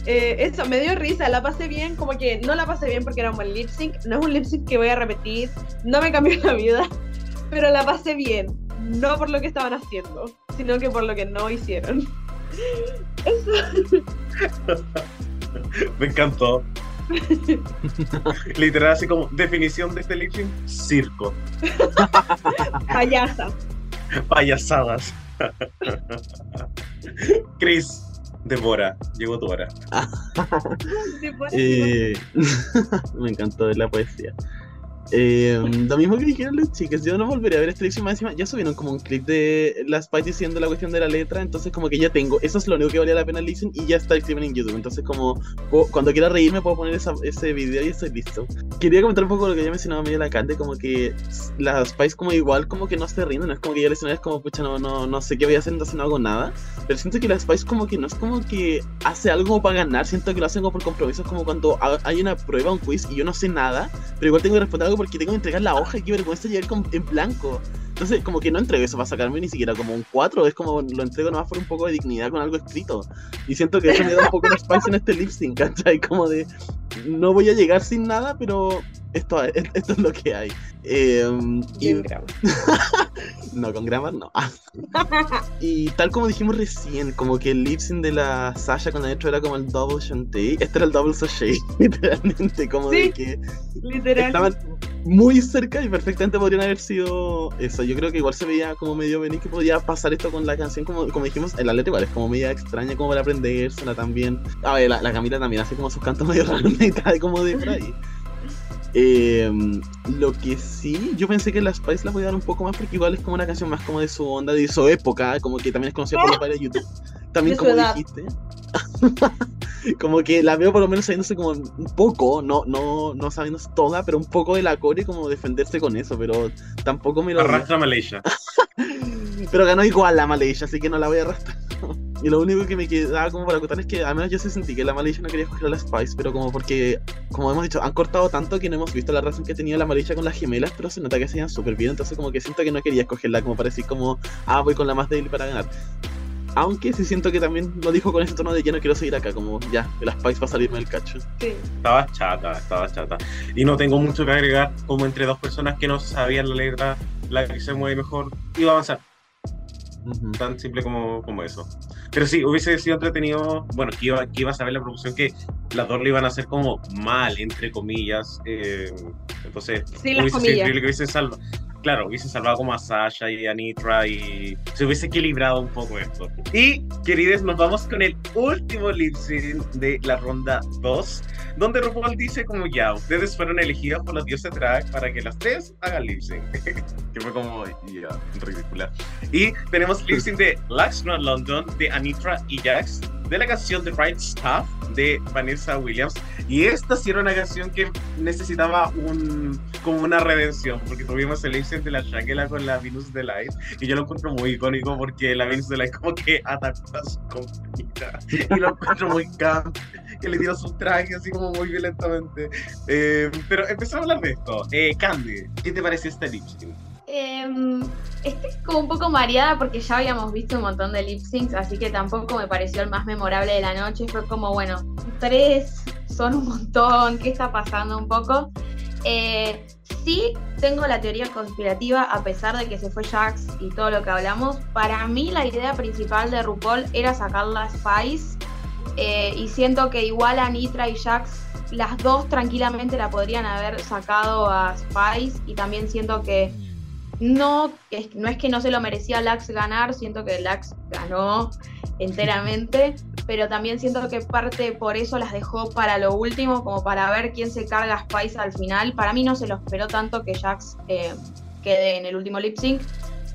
Speaker 3: Eh, eso, me dio risa, la pasé bien, como que no la pasé bien porque era un buen lip sync, no es un lip sync que voy a repetir, no me cambió la vida, pero la pasé bien, no por lo que estaban haciendo, sino que por lo que no hicieron. Eso.
Speaker 1: Me encantó. Literal, así como definición de este lip sync, circo,
Speaker 3: Payasa.
Speaker 1: payasadas. Chris, Devora, llegó tu hora.
Speaker 2: Eh, me encantó la poesía. Eh, lo mismo que dijeron los chicos, yo no volveré a ver este clip más encima. Ya subieron como un clip de las Spice diciendo la cuestión de la letra, entonces como que ya tengo, eso es lo único que valía la pena listen y ya está el clip en YouTube. Entonces como cuando quiera reírme puedo poner esa- ese video y estoy listo. Quería comentar un poco lo que ya mencionaba medio la Cande, como que las Spice como igual como que no se rinden, no es como que ya escenario es como pucha no, no, no sé qué voy a hacer, entonces no hago nada. Pero siento que la Spice como que no es como que hace algo para ganar, siento que lo hacen como por compromiso, es como cuando ha- hay una prueba, un quiz y yo no sé nada, pero igual tengo que responder porque tengo que entregar la hoja qué vergüenza llegar con- en blanco. Entonces como que no entrego eso para sacarme ni siquiera como un 4, es como lo entrego nomás por un poco de dignidad con algo escrito. Y siento que eso me da un poco de Spice en este lip sync, ¿cachai? Como de, no voy a llegar sin nada, pero esto, esto es lo que hay. Eh, y, no, con grammar no. y tal como dijimos recién, como que el lip sync de la Sasha con adentro era como el double shanty. Este era el double sachet, literalmente, como de
Speaker 3: Sí.
Speaker 2: que
Speaker 3: Literal.
Speaker 2: estaban muy cerca y perfectamente podrían haber sido eso. Yo creo que igual se veía como medio venir que podía pasar esto con la canción, como, como dijimos, en la letra igual es como media extraña como para aprendérsela también. A ver, la, la Camila también hace como sus cantos medio raros y tal, como de por ahí. Eh, lo que sí, yo pensé que la Spice la podía dar un poco más porque igual es como una canción más como de su onda, de su época, como que también es conocida por los bailes de YouTube. También
Speaker 3: De
Speaker 2: como
Speaker 3: edad.
Speaker 2: dijiste. como que la veo por lo menos sabiéndose como un poco, no, no, no sabiéndose toda, pero un poco de la core como defenderse con eso, pero tampoco me lo
Speaker 1: Arrastra Malaysia.
Speaker 2: Pero ganó igual la Malaysia, así que no la voy a arrastrar. Y lo único que me quedaba como para acotar es que al menos yo sí sentí que la Malicia no quería escoger a la Spice, pero como porque, como hemos dicho, han cortado tanto que no hemos visto la razón que tenía la Malicia con las gemelas, pero se nota que se iban súper bien, entonces como que siento que no quería escogerla como para decir como, ah, voy con la más débil para ganar. Aunque sí siento que también lo dijo con ese tono de ya no quiero seguir acá, como ya, la Spice va a salirme del cacho.
Speaker 3: Sí.
Speaker 1: Estaba chata, estaba chata. Y no tengo mucho que agregar, como entre dos personas que no sabían la letra, la que se mueve mejor iba a avanzar.
Speaker 2: Ujú.
Speaker 1: Tan simple como, como eso. Pero sí, hubiese sido entretenido, bueno, que iba, que iba a saber la producción que las dos le iban a hacer como mal, entre comillas. eh, entonces,
Speaker 3: Sí, las
Speaker 1: hubiese sido
Speaker 3: comillas.
Speaker 1: increíble que hubiesen salvado. Claro, hubiesen salvado como a Sasha y a Nitra y se hubiese equilibrado un poco esto. Y, queridos, nos vamos con el último lip sync de la ronda 2, donde RuPaul dice como ya, ustedes fueron elegidos por los dioses drag para que las tres hagan lip sync. que fue como, ya, ridícula. Y tenemos lip sync de Lux Not London, de Anitra y Jax, de la canción The Right Stuff, de Vanessa Williams. Y esta sí era una canción que necesitaba un, como una redención, porque tuvimos el sync de la Shangela con la Venus de Light, y yo lo encuentro muy icónico porque la Venus de Light como que atacó a su compañera, y lo encuentro muy camp, que le tiró su traje así como muy violentamente. Eh, pero empezamos a hablar de esto. Eh, Candy, ¿qué te pareció este lip
Speaker 4: Em, estoy como un poco mareada porque ya habíamos visto un montón de lip syncs, así que tampoco me pareció el más memorable de la noche. Fue como, bueno, tres son un montón, ¿qué está pasando un poco? Eh, sí tengo la teoría conspirativa, a pesar de que se fue Jax y todo lo que hablamos. Para mí la idea principal de RuPaul era sacar la Spice eh, y siento que igual a Nitra y Jax las dos tranquilamente la podrían haber sacado a Spice y también siento que no, es, no es que no se lo merecía Lax ganar, siento que Lax ganó enteramente, pero también siento que parte por eso las dejó para lo último, como para ver quién se carga a Spice al final. Para mí no se lo esperó tanto que Jax eh, quede en el último lip sync,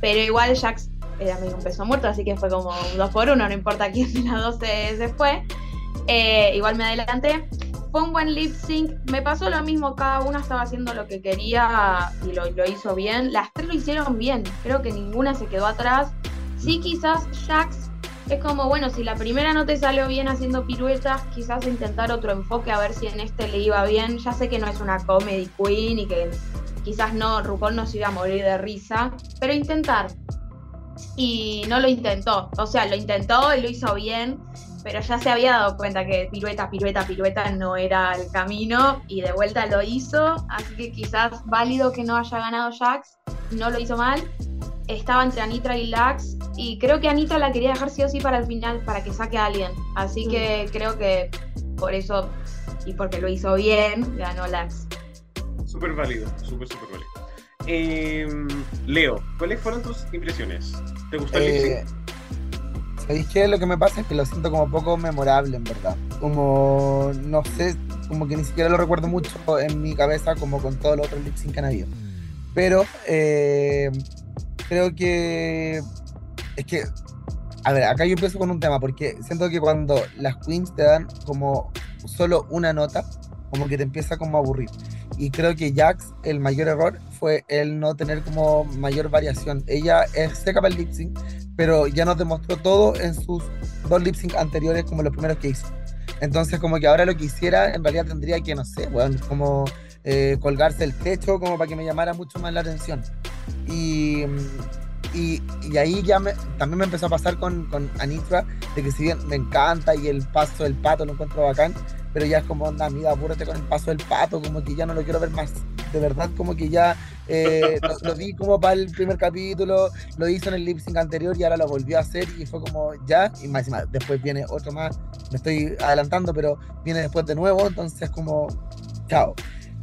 Speaker 4: pero igual Jax era medio un peso muerto, así que fue como un dos por uno, no importa quién de las dos se, se fue. Eh, igual me adelanté. Un buen lip sync. Me pasó lo mismo, cada una estaba haciendo lo que quería y lo, lo hizo bien. Las tres lo hicieron bien. Creo que ninguna se quedó atrás. Sí, quizás Jax es como, bueno, si la primera no te salió bien haciendo piruetas, quizás intentar otro enfoque a ver si en este le iba bien. Ya sé que no es una comedy queen y que quizás no, RuPaul no se iba a morir de risa, pero intentar. Y no lo intentó. O sea, lo intentó y lo hizo bien pero ya se había dado cuenta que pirueta, pirueta, pirueta no era el camino y de vuelta lo hizo, así que quizás válido que no haya ganado Jax, no lo hizo mal. Estaba entre Anitra y Lax y creo que Anita la quería dejar sí o sí para el final para que saque a alguien, así que creo que por eso y porque lo hizo bien, ganó Lax.
Speaker 1: Súper válido, súper, súper válido. Eh, Leo, ¿cuáles fueron tus impresiones? ¿Te gustó el lip?
Speaker 5: Eh, ¿Sabéis qué? Lo que me pasa es que lo siento como poco memorable, en verdad. Como, no sé, como que ni siquiera lo recuerdo mucho en mi cabeza como con todos los otros lip sync que han habido. Pero eh, creo que es que, a ver, acá yo empiezo con un tema, porque siento que cuando las queens te dan como solo una nota, como que te empieza como a aburrir. Y creo que Jax, el mayor error fue el no tener como mayor variación. Ella es seca para el lip sync, pero ya nos demostró todo en sus dos lip sync anteriores como los primeros que hizo. Entonces como que ahora lo que hiciera en realidad tendría que, no sé, bueno, como eh, colgarse el techo como para que me llamara mucho más la atención. Y, y, y ahí ya también me empezó a pasar con, Anitra, de que si bien me encanta y el paso del pato lo encuentro bacán, pero ya es como, onda, amiga, apúrate con el paso del pato, como que ya no lo quiero ver más. De verdad, como que ya eh, lo, lo vi como para el primer capítulo, lo hizo en el lip sync anterior y ahora lo volvió a hacer y fue como ya, y más, y más después viene otro más, me estoy adelantando, pero viene después de nuevo, entonces como, chao.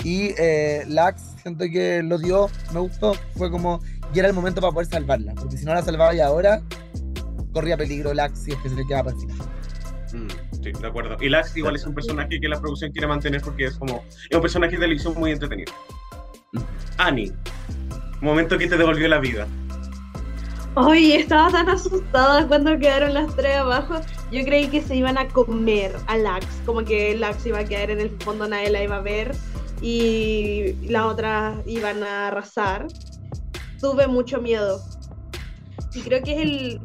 Speaker 5: Y eh, Lax, siento que lo dio, me gustó, fue como, y era el momento para poder salvarla, porque si no la salvaba ya ahora, corría peligro Lax si es que se le quedaba para.
Speaker 1: Mm, sí, de acuerdo. Y Lax igual es un personaje que la producción quiere mantener porque es como, es un personaje de televisión muy entretenido. Annie, momento que te devolvió la vida.
Speaker 3: Ay, estaba tan asustada cuando quedaron las tres abajo. Yo creí que se iban a comer a Lax, como que Lax iba a quedar en el fondo, nadie la iba a ver y las otras iban a arrasar. Tuve mucho miedo. Y creo que es el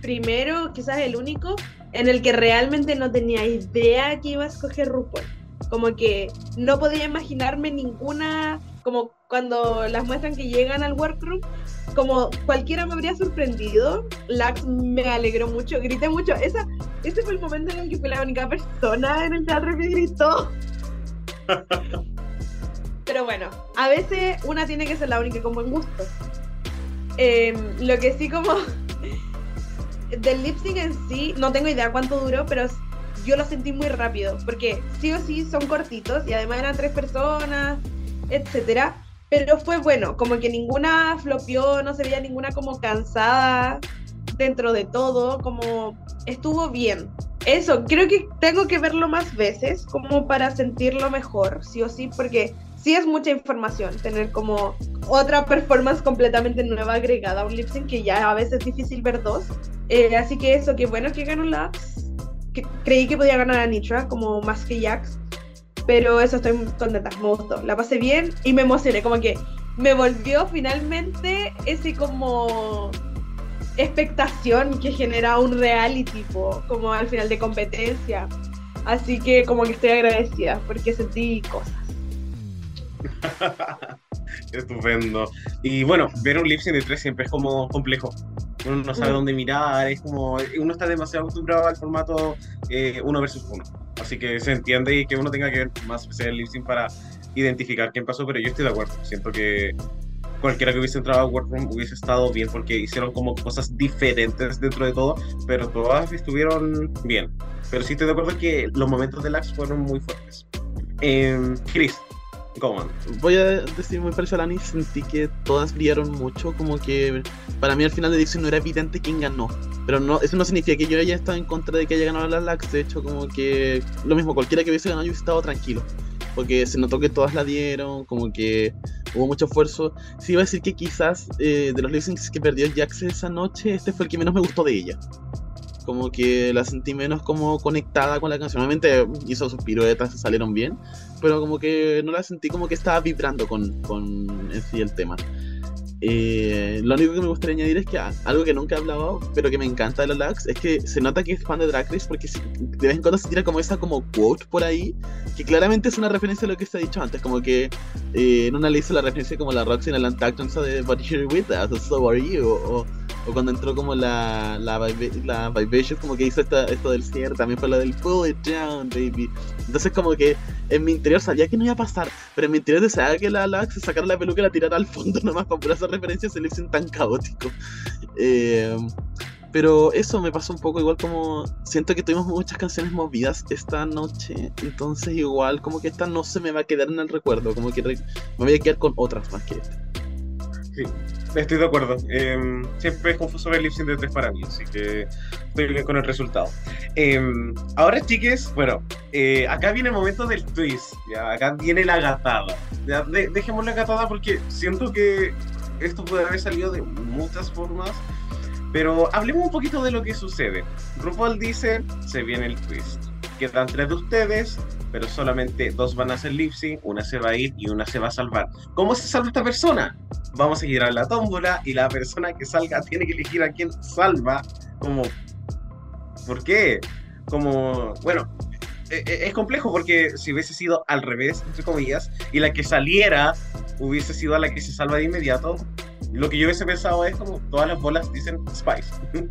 Speaker 3: primero, quizás el único, en el que realmente no tenía idea que iba a escoger RuPaul. Como que no podía imaginarme ninguna, como cuando las muestran que llegan al workroom, como cualquiera me habría sorprendido, Lax me alegró mucho, grité mucho. Esa, ese fue el momento en el que fui la única persona en el teatro que gritó. Pero bueno, a veces una tiene que ser la única con buen gusto. Em, lo que sí como del lip sync en sí, no tengo idea cuánto duró, pero yo lo sentí muy rápido, porque sí o sí son cortitos y además eran tres personas, etcétera. Pero fue bueno, como que ninguna flopió, no se veía ninguna como cansada dentro de todo, como estuvo bien. Eso, creo que tengo que verlo más veces como para sentirlo mejor, sí o sí, porque sí es mucha información tener como otra performance completamente nueva agregada a un lip sync que ya a veces es difícil ver dos. Eh, así que eso, qué bueno que ganó Labs. Que, creí que podía ganar a Nitra como más que Jax, pero eso estoy contenta, me gustó, la pasé bien y me emocioné, como que me volvió finalmente ese como expectación que genera un reality, tipo, como al final de competencia. Así que como que estoy agradecida porque sentí cosas.
Speaker 1: Estupendo. Y bueno, ver un lip sync de tres siempre es como complejo. Uno no sabe
Speaker 3: Mm.
Speaker 1: dónde mirar, es como. Uno está demasiado acostumbrado al formato eh, uno versus uno. Así que se entiende y que uno tenga que ver más especial el lip sync para identificar quién pasó, pero yo estoy de acuerdo. Siento que cualquiera que hubiese entrado a Workroom hubiese estado bien porque hicieron como cosas diferentes dentro de todo, pero todas estuvieron bien. Pero sí estoy de acuerdo que los momentos de Lax fueron muy fuertes. Eh, Chris,
Speaker 2: Voy a decir muy parecido a Lani, sentí que todas brillaron mucho, como que para mí al final de Dixon no era evidente quién ganó. Pero no, eso no significa que yo haya estado en contra de que haya ganado la Lax, de hecho como que lo mismo, cualquiera que hubiese ganado yo hubiese estado tranquilo. Porque se notó que todas la dieron, como que hubo mucho esfuerzo. Sí iba a decir que quizás eh, de los lip que perdió Jax esa noche, este fue el que menos me gustó de ella. Como que la sentí menos como conectada con la canción. Obviamente hizo sus piruetas, salieron bien, pero como que no la sentí como que estaba vibrando con, con en sí el tema. Eh, lo único que me gustaría añadir es que ah, algo que nunca he hablado, pero que me encanta de la Lax, es que se nota que es fan de Drag Race porque de vez en cuando se tira como esa como quote por ahí, que claramente es una referencia a lo que se ha dicho antes, como que eh, en una le hizo la referencia como la Roxy en el Untucked de But Here With Us, So Are You, o, o cuando entró como la, la, la Vivacious, como que hizo esta, esto del cierre, también fue la del Pull It Down, baby. Entonces como que en mi interior sabía que no iba a pasar, pero en mi interior deseaba que la Lax se sacara la peluca y la tirara al fondo nomás para por esa referencia se le hicieron tan caótico. Eh, pero eso me pasó un poco igual como siento que tuvimos muchas canciones movidas esta noche, entonces igual como que esta no se me va a quedar en el recuerdo, como que me voy a quedar con otras más que esta.
Speaker 1: Sí, estoy de acuerdo. Eh, siempre es confuso ver lip sync de tres para mí, así que estoy bien con el resultado. Eh, ahora, chiques, bueno, eh, acá viene el momento del twist. ¿ya? Acá viene la gatada. ¿ya? De- dejemos la gatada porque siento que esto puede haber salido de muchas formas. Pero hablemos un poquito de lo que sucede. RuPaul dice: se viene el twist. Quedan tres de ustedes, pero solamente dos van a hacer lip sync, una se va a ir y una se va a salvar. ¿Cómo se salva esta persona? Vamos a girar la tómbola y la persona que salga tiene que elegir a quién salva. Como, ¿por qué? Como, bueno, e- e- es complejo porque si hubiese sido al revés, entre comillas, y la que saliera hubiese sido a la que se salva de inmediato, lo que yo hubiese pensado es como todas las bolas dicen Spice.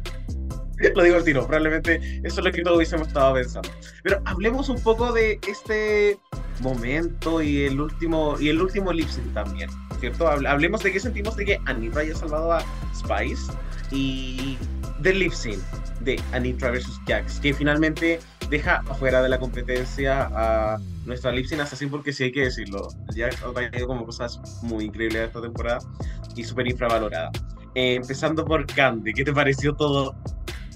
Speaker 1: Lo digo al tiro, probablemente eso es lo que todos hubiésemos estado pensando. Pero hablemos un poco de este momento y el último y el último lip sync también, ¿cierto? Hable- Hablemos de qué sentimos de que Anitra haya salvado a Spice y del lip sync de Anitra versus Jax, que finalmente deja afuera de la competencia a nuestra lip sync assassin porque sí hay que decirlo. Jax ha traído como cosas muy increíbles esta temporada y súper infravalorada. Eh, empezando por Candy, ¿qué te pareció todo?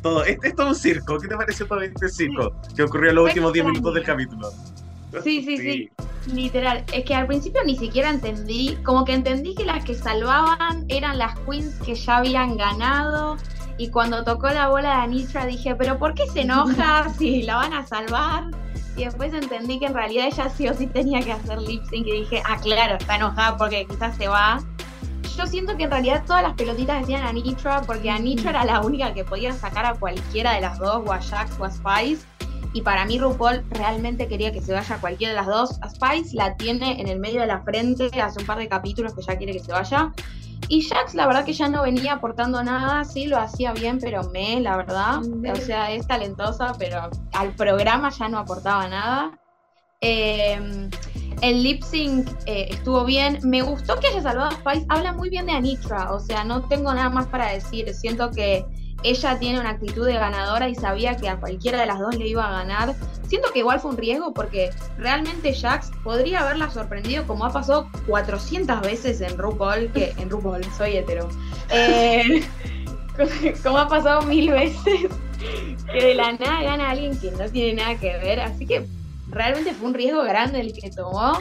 Speaker 1: Todo, esto es todo un circo, ¿qué te pareció todo este circo que ocurrió en los últimos 10 minutos del capítulo?
Speaker 4: Sí, sí, sí. Literal, es que al principio ni siquiera entendí, como que entendí que las que salvaban eran las queens que ya habían ganado y cuando tocó la bola de Anitra dije, pero ¿por qué se enoja si la van a salvar? Y después entendí que en realidad ella sí o sí tenía que hacer lip sync y dije, ah, claro, está enojada porque quizás se va. Yo siento que en realidad todas las pelotitas decían a Nitra, porque Anitra era la única que podía sacar a cualquiera de las dos, o a Jax o a Spice. Y para mí RuPaul realmente quería que se vaya a cualquiera de las dos. A Spice la tiene en el medio de la frente hace un par de capítulos que ya quiere que se vaya. Y Jax la verdad que ya no venía aportando nada, sí lo hacía bien, pero me, la verdad. O sea, es talentosa, pero al programa ya no aportaba nada. Eh, el lip sync eh, estuvo bien. Me gustó que haya salvado a Spice. Habla muy bien de Anitra. O sea, no tengo nada más para decir. Siento que ella tiene una actitud de ganadora y sabía que a cualquiera de las dos le iba a ganar. Siento que igual fue un riesgo porque realmente Jax podría haberla sorprendido como ha pasado 400 veces en RuPaul, que en RuPaul soy hetero. Eh, como ha pasado mil veces que de la nada gana alguien que no tiene nada que ver. Así que realmente fue un riesgo grande el que tomó.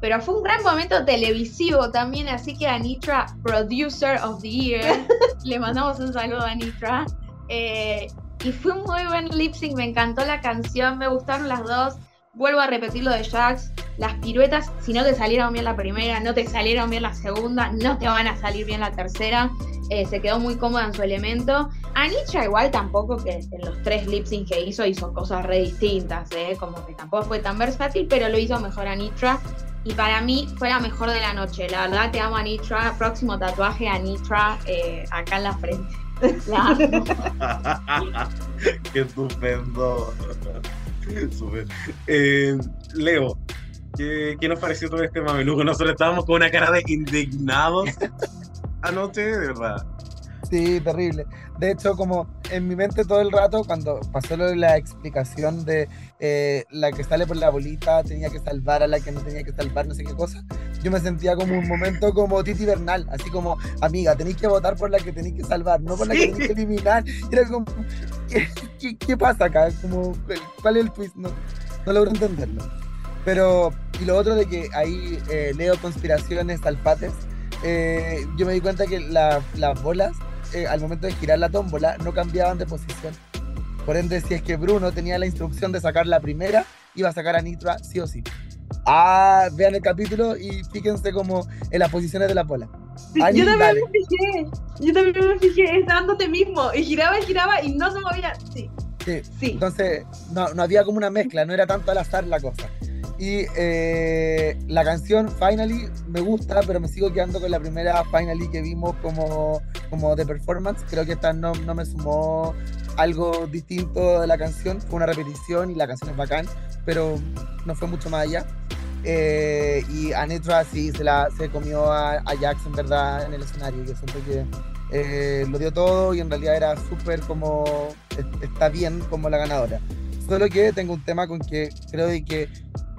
Speaker 4: Pero fue un gran momento televisivo también, así que Anitra, Producer of the Year, le mandamos un saludo a Anitra. Eh, y fue un muy buen lip sync, me encantó la canción, me gustaron las dos. Vuelvo a repetir lo de Jax, las piruetas, si no te salieron bien la primera, no te salieron bien la segunda, no te van a salir bien la tercera. Eh, se quedó muy cómoda en su elemento. Anitra igual tampoco que en los tres lip sync que hizo hizo cosas re distintas, ¿eh? como que tampoco fue tan versátil, pero lo hizo mejor Anitra. Y para mí fue la mejor de la noche. La verdad te amo Anitra. Próximo tatuaje Anitra eh, acá en la frente. La amo.
Speaker 1: Qué estupendo. Súper. Eh, Leo, ¿qué, ¿qué nos pareció todo este mameluco? Nosotros estábamos con una cara de indignados anoche, de verdad.
Speaker 5: Sí, terrible. De hecho, como en mi mente todo el rato, cuando pasó lo de la explicación de eh, la que sale por la bolita tenía que salvar a la que no tenía que salvar, no sé qué cosa, yo me sentía como un momento como Titi Bernal, así como, amiga, tenéis que votar por la que tenéis que salvar, no por la que tenéis que eliminar. Y era como, ¿qué, qué- qué pasa acá? Como, ¿Cuál es el twist? No, no logro entenderlo. Pero, y lo otro de que ahí eh, leo conspiraciones, alfates, eh, yo me di cuenta que la- las bolas, eh, al momento de girar la tómbola, no cambiaban de posición. Por ende, si es que Bruno tenía la instrucción de sacar la primera, iba a sacar a Nitra sí o sí. Ah, vean el capítulo y fíjense como en las posiciones de la bola. Ani,
Speaker 3: yo también
Speaker 5: dale.
Speaker 3: me fijé. Yo también me fijé, estaba dándote mismo. Y giraba y giraba y no se movía. Sí.
Speaker 5: Sí.
Speaker 3: Sí.
Speaker 5: Entonces, no, no había como una mezcla, no era tanto al azar la cosa. Y eh, la canción Finally me gusta, pero me sigo quedando con la primera Finally que vimos como, como de performance. Creo que esta no, no me sumó algo distinto de la canción. Fue una repetición y la canción es bacán, pero no fue mucho más allá. Eh, y Anetra sí se, la, se comió a, a Jax en verdad en el escenario. Yo siento que eh, lo dio todo y en realidad era súper como es- está bien como la ganadora. Solo que tengo un tema con que creo de que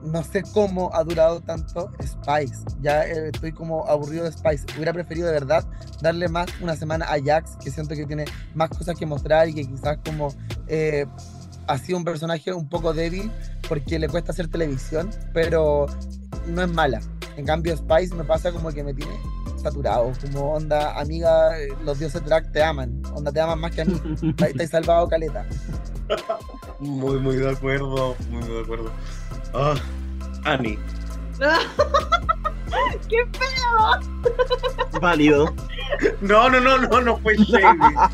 Speaker 5: no sé cómo ha durado tanto Spice. Ya eh, estoy como aburrido de Spice. Hubiera preferido de verdad darle más una semana a Jax, que siento que tiene más cosas que mostrar y que quizás como eh, ha sido un personaje un poco débil porque le cuesta hacer televisión, pero no es mala. En cambio Spice me pasa como que me tiene saturado, como onda, amiga, eh, los dioses drag te aman, onda te aman más que a mí, has salvado caleta.
Speaker 1: Muy, muy de acuerdo, muy, muy de acuerdo. Ah, Ani,
Speaker 3: ¡Qué feo!
Speaker 2: Válido.
Speaker 1: No, no, no, no, no fue la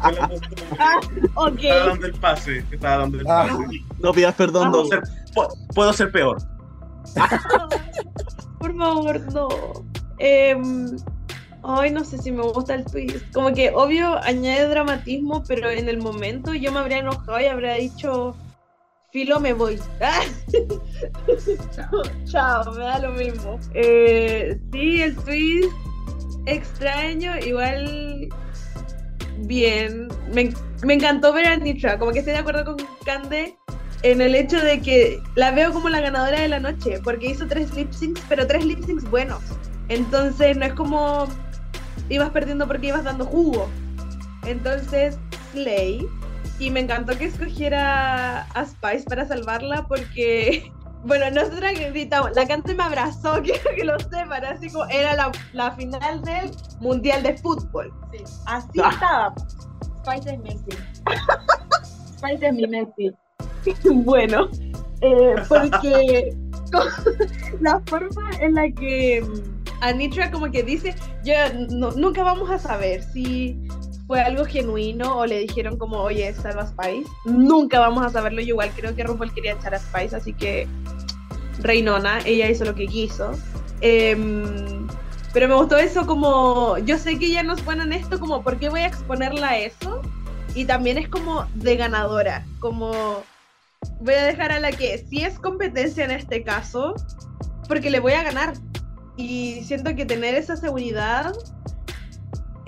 Speaker 3: Ah, ok.
Speaker 1: Estaba dando el pase, estaba dando el
Speaker 5: Ah.
Speaker 1: pase.
Speaker 2: No pidas perdón,
Speaker 1: Puedo ser, pu- puedo ser peor.
Speaker 3: Por favor, no. Em, ay, no sé si me gusta el twist. Como que, obvio, añade dramatismo, pero en el momento yo me habría enojado y habría dicho, filo, me voy. Chao, me da lo mismo. Eh, sí, el twist extraño, igual bien. Me, me encantó ver a Nitra, como que estoy de acuerdo con Cande en el hecho de que la veo como la ganadora de la noche, porque hizo tres lip syncs, pero tres lip syncs buenos. Entonces no es como ibas perdiendo porque ibas dando jugo. Entonces, Slay. Y me encantó que escogiera a Spice para salvarla porque, bueno, nosotras gritamos, la cante me abrazó, quiero que lo sepan, así como era la, la final del Mundial de Fútbol.
Speaker 4: Sí.
Speaker 3: Así estaba.
Speaker 4: Spice es Messi. Spice es mi Messi.
Speaker 3: bueno, eh, porque la forma en la que mm, Anitra como que dice, yo no- nunca vamos a saber si fue algo genuino o le dijeron como, oye, salva Spice. Nunca vamos a saberlo. Yo igual creo que RuPaul quería echar a Spice, así que Reinona, ella hizo lo que quiso. Em, pero me gustó eso como, yo sé que ella no es buena en esto, como, ¿por qué voy a exponerla a eso? Y también es como de ganadora, como voy a dejar a la que si es competencia en este caso, porque le voy a ganar. Y siento que tener esa seguridad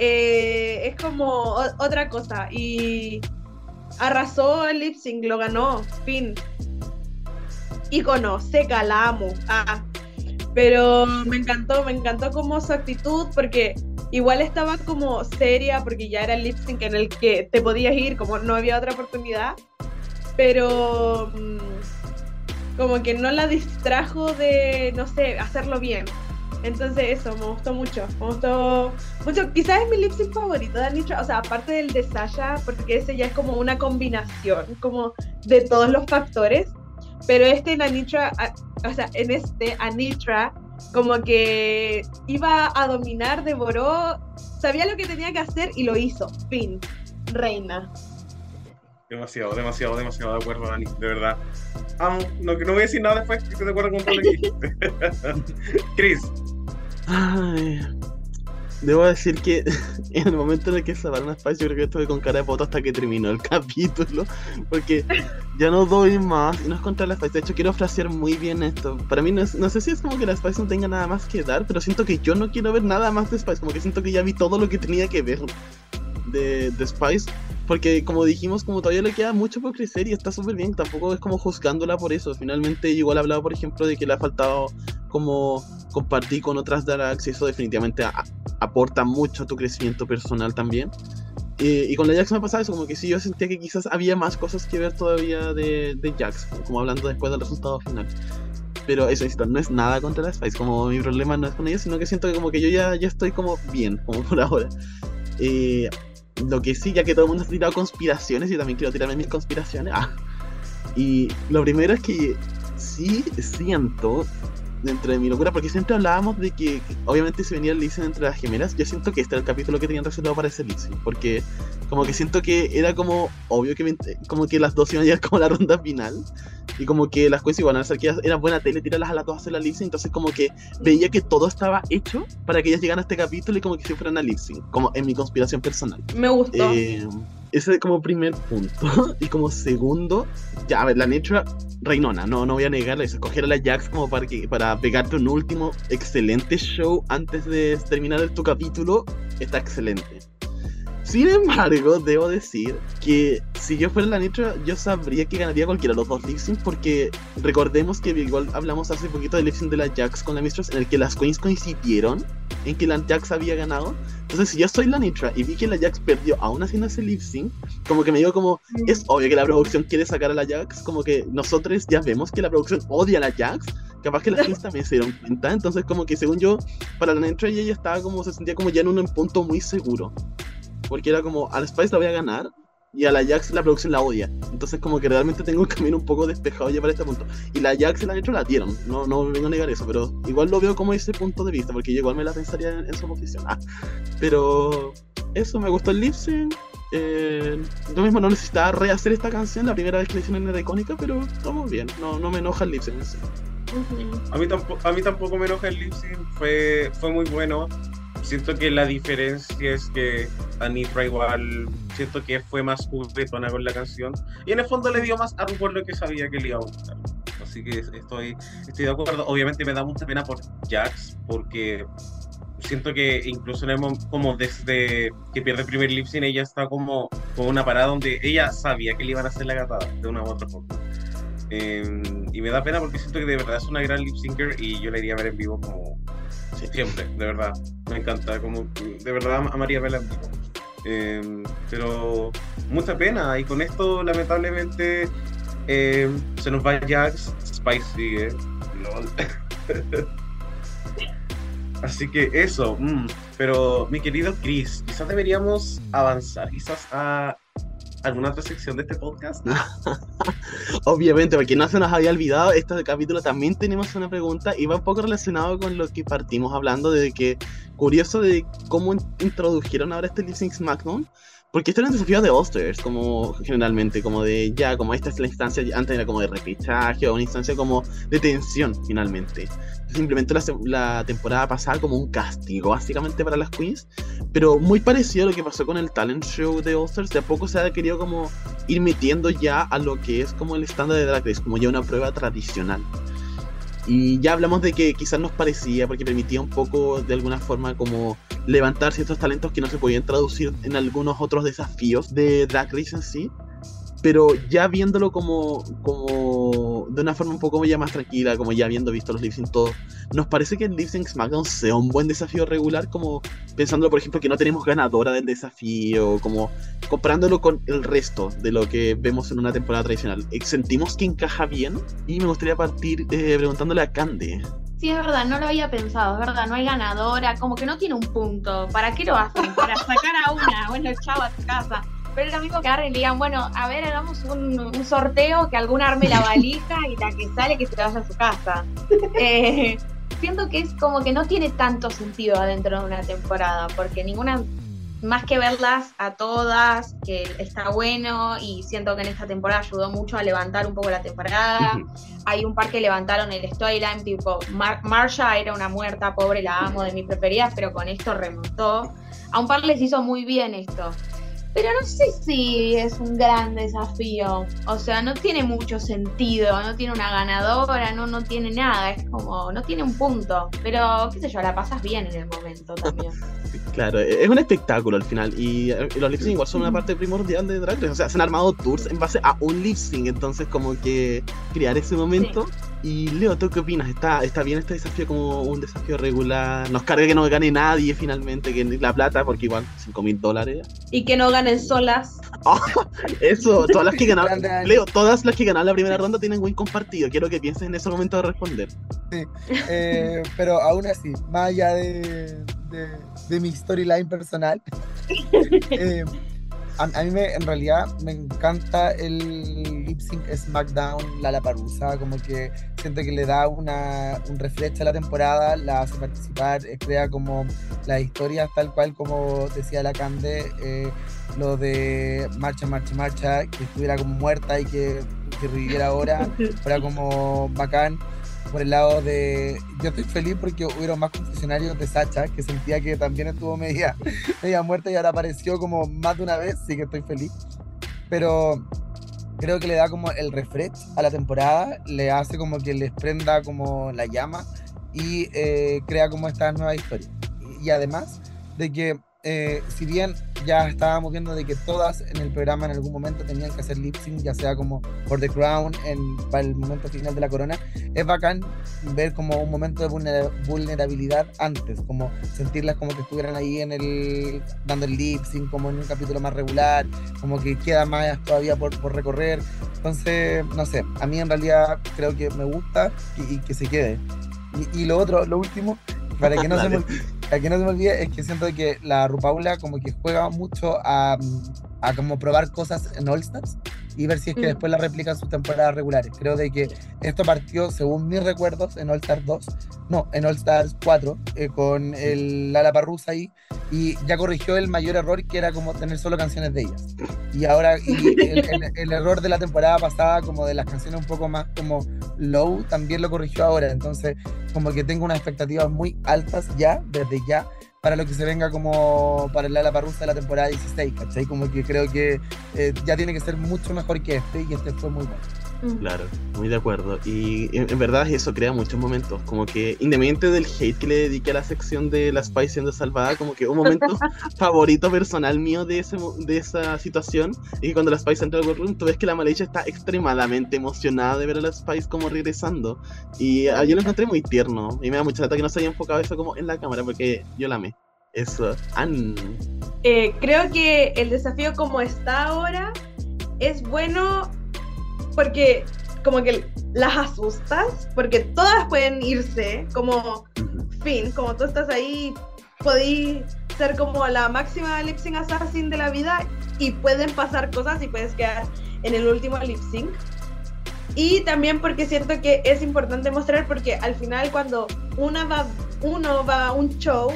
Speaker 3: eh, es como otra cosa. Y arrasó el lip sync, lo ganó, fin. Icono, seca, la amo. Ah. Pero me encantó, me encantó como su actitud, porque igual estaba como seria, porque ya era el lip sync en el que te podías ir, como no había otra oportunidad. Pero mm, como que no la distrajo de, no sé, hacerlo bien. Entonces eso, me gustó mucho. Me gustó mucho. Quizás es mi lip sync favorito de Anitra. O sea, aparte del de Sasha, porque ese ya es como una combinación, como de todos los factores. Pero este en Anitra, o sea, en este Anitra, como que iba a dominar, devoró, sabía lo que tenía que hacer y lo hizo. Fin. Reina.
Speaker 1: Demasiado, demasiado, demasiado de acuerdo, Dani, de verdad. Amo, no, no voy a decir nada después, estoy de acuerdo con todo lo que dijiste. Chris,
Speaker 2: Ay, debo decir que en el momento en el que salvaron a Spice, yo creo que estuve con cara de poto hasta que terminó el capítulo. Porque ya no doy más y no es contra la Spice. De hecho, quiero frasear muy bien esto. Para mí, no, es- no sé si es como que la Spice no tenga nada más que dar, pero siento que yo no quiero ver nada más de Spice. Como que siento que ya vi todo lo que tenía que ver de, de Spice. Porque como dijimos, como todavía le queda mucho por crecer y está súper bien, tampoco es como juzgándola por eso. Finalmente, igual hablaba, por ejemplo, de que le ha faltado como compartir con otras drags y eso definitivamente a- aporta mucho a tu crecimiento personal también. Eh, y con la Jax me pasaba eso, como que sí, yo sentía que quizás había más cosas que ver todavía de, de Jax, como hablando después del resultado final. Pero eso, no es nada contra la Spice, como mi problema no es con ella, sino que siento que como que yo ya, ya estoy como bien, como por ahora. Eh, lo que sí, ya que todo el mundo ha tirado conspiraciones, yo también quiero tirarme mis conspiraciones. Ah. Y lo primero es que sí siento dentro de mi locura, porque siempre hablábamos de que obviamente se venía el sync entre las gemelas, yo siento que este era el capítulo que tenían reservado para ese sync, porque como que siento que era como obvio que me- como que las dos iban a llegar como a la ronda final, y como que las cosas iban a ser que era buena tele tirarlas a las dos a hacer la sync, entonces como que veía que todo estaba hecho para que ellas llegaran a este capítulo y como que se fueran a sync, como en mi conspiración personal.
Speaker 3: Me gustó.
Speaker 2: Eh, ese como primer punto. Y como segundo, ya, a ver, la Nitra reinona, no, no voy a negarla, es escoger a la Jax como para, que, para pegarte un último excelente show antes de terminar tu capítulo, está excelente. Sin embargo, debo decir que si yo fuera la Nitra, yo sabría que ganaría cualquiera de los dos lip porque recordemos que igual hablamos hace poquito del lip de la Jax con la Mistress en el que las queens coincidieron en que la Jax había ganado. Entonces, si yo soy la Nitra y vi que la Jax perdió aún haciendo ese lip sync, como que me digo como, es obvio que la producción quiere sacar a la Jax, como que nosotros ya vemos que la producción odia a la Jax, capaz que las queens también se dieron cuenta, entonces como que según yo, para la Nitra ella estaba como, se sentía como ya en un punto muy seguro, porque era como, a la Spice la voy a ganar, y a la Jax la producción la odia, entonces como que realmente tengo un camino un poco despejado ya para este punto, y la Jax y la Nitra la dieron, no, no me vengo a negar eso, pero igual lo veo como ese punto de vista, porque yo igual me la pensaría en, en su posición, Ah, pero eso, me gustó el lip sync. Eh, yo mismo no necesitaba rehacer esta canción, la primera vez que la hicieron era icónica, pero estamos bien, no, no me enoja el lip sync. sí.
Speaker 1: a mí, tampoco, a mí tampoco me enoja el lip sync, fue, fue muy bueno. Siento que la diferencia es que Anitra igual, siento que fue más juguetona con la canción. Y en el fondo le dio más a RuPaul lo que sabía que le iba a gustar. Así que estoy, estoy de acuerdo. Obviamente me da mucha pena por Jax, porque siento que incluso en el como desde que pierde el primer lip sync, ella está como con una parada donde ella sabía que le iban a hacer la gatada de una u otra forma. Eh, y me da pena porque siento que de verdad es una gran lip syncer y yo la iría a ver en vivo como siempre, de verdad. Me encanta, como de verdad amaría verla en vivo. Eh, pero mucha pena y con esto lamentablemente eh, se nos va Jax, Spice sigue. lol. Así que eso, mm, pero mi querido Chris, quizás deberíamos avanzar, quizás a alguna otra sección de este podcast?
Speaker 2: Obviamente, porque no se nos había olvidado, este capítulo también tenemos una pregunta y va un poco relacionado con lo que partimos hablando de que, curioso de cómo in- introdujeron ahora este Lip Sync SmackDown, porque este era un desafío de All-Stars, como generalmente, como de ya, como esta es la instancia, antes era como de repechaje o una instancia como de tensión finalmente. Simplemente la, la temporada pasada como un castigo básicamente para las queens, pero muy parecido a lo que pasó con el talent show de All-Stars, de a poco se ha querido como ir metiendo ya a lo que es como el estándar de Drag Race, como ya una prueba tradicional. Y ya hablamos de que quizás nos parecía, porque permitía un poco de alguna forma como levantar ciertos talentos que no se podían traducir en algunos otros desafíos de Drag Race en sí. Pero ya viéndolo como, como de una forma un poco ya más tranquila, como ya habiendo visto los lip sync todo, nos parece que el lip SmackDown sea un buen desafío regular, como pensándolo por ejemplo que no tenemos ganadora del desafío, como comparándolo con el resto de lo que vemos en una temporada tradicional. eh, Sentimos que encaja bien y me gustaría partir eh, preguntándole a Cande.
Speaker 4: Sí, es verdad, no lo había pensado, es verdad, no hay ganadora, como que no tiene un punto. ¿Para qué lo hacen? Para sacar a una, bueno, chao a tu casa. Pero es lo mismo que agarren y digan, bueno, a ver, hagamos un, un sorteo, que alguna arme la valija y la que sale que se vaya a su casa. Eh, siento que es como que no tiene tanto sentido adentro de una temporada, porque ninguna, más que verlas a todas, que está bueno, y siento que en esta temporada ayudó mucho a levantar un poco la temporada. Hay un par que levantaron el storyline, tipo, Mar Marsha era una muerta, pobre, la amo, de mis preferidas, pero con esto remontó. A un par les hizo muy bien esto. Pero no sé si es un gran desafío. O sea, no tiene mucho sentido, no tiene una ganadora, no, no tiene nada, es como, no tiene un punto. Pero, qué sé yo, la pasas bien en el momento también.
Speaker 2: Claro, es un espectáculo al final y los lip sync igual son una parte primordial de Drag Race. O sea, se han armado tours en base a un lip sync, entonces como que crear ese momento. Y Leo, ¿tú qué opinas? ¿Está, ¿Está bien este desafío como un desafío regular? ¿Nos carga que no gane nadie finalmente, que la plata, porque igual 5 mil dólares?
Speaker 3: Y que no ganen solas.
Speaker 2: Eso, todas las que ganaron. Leo, todas las que ganaron la primera ronda tienen win compartido. Quiero que pienses en ese momento de responder.
Speaker 5: Eh, pero aún así, más allá de, de, de mi storyline personal, eh, a, a mí me, en realidad me encanta el lip sync SmackDown, la Parusa, como que siento que le da una, un refresh a la temporada, la hace participar, eh, crea como las historias tal cual como decía la Cande, eh, lo de marcha, marcha, marcha, que estuviera como muerta y que, que reviviera ahora, fuera como bacán por el lado de. Yo estoy feliz porque hubieron más confesionarios de Sacha, que sentía que también estuvo media, media muerta y ahora apareció como más de una vez, sí que estoy feliz. Pero creo que le da como el refresh a la temporada, le hace como que les prenda como la llama y eh, crea como esta nueva historia. Y, además de que, eh, si bien ya estábamos viendo de que todas en el programa en algún momento tenían que hacer lip sync, ya sea como por The Crown, en, para el momento final de la corona, es bacán ver como un momento de vulnera- vulnerabilidad antes, como sentirlas como que estuvieran ahí en el dando el lip sync, como en un capítulo más regular, como que queda más todavía por, por recorrer. Entonces, no sé, a mí en realidad creo que me gusta y, y que se quede. Y, y lo otro, lo último, para que no se me Para que no se me olvide, es que siento que la Rupaula como que juega mucho a, a como probar cosas en All Stars y ver si es que
Speaker 3: Mm.
Speaker 5: después la replican sus temporadas regulares. Creo de que esto partió, según mis recuerdos, en All Stars 2, no, en All Stars 4, eh, con el Lala Parrusa ahí, y ya corrigió el mayor error que era como tener solo canciones de ellas. Y ahora, y el, el- el error de la temporada pasada, como de las canciones un poco más como low, también lo corrigió ahora. Entonces, como que tengo unas expectativas muy altas ya, desde ya, para lo que se venga como para el Parrusa de la temporada 16, ¿cachai? Como que creo que eh, ya tiene que ser mucho mejor que este, y este fue muy bueno.
Speaker 2: Claro, muy de acuerdo. Y en, en verdad eso crea muchos momentos. Como que, independiente del hate que le dediqué a la sección de la Spice siendo salvada, como que un momento favorito personal mío de, ese, de esa situación es que cuando la Spice entra al workroom, tú ves que la Malaysia está extremadamente emocionada de ver a la Spice como regresando. Y ah, yo lo encontré muy tierno. Y me da mucha lata que no se haya enfocado eso como en la cámara, porque yo la amé. Eso. An.
Speaker 3: Eh, creo que el desafío como está ahora es bueno porque como que las asustas, porque todas pueden irse, como fin, como tú estás ahí, podí ser como la máxima lip sync assassin de la vida y pueden pasar cosas y puedes quedar en el último lip sync. Y también porque siento que es importante mostrar porque al final cuando uno va a un show,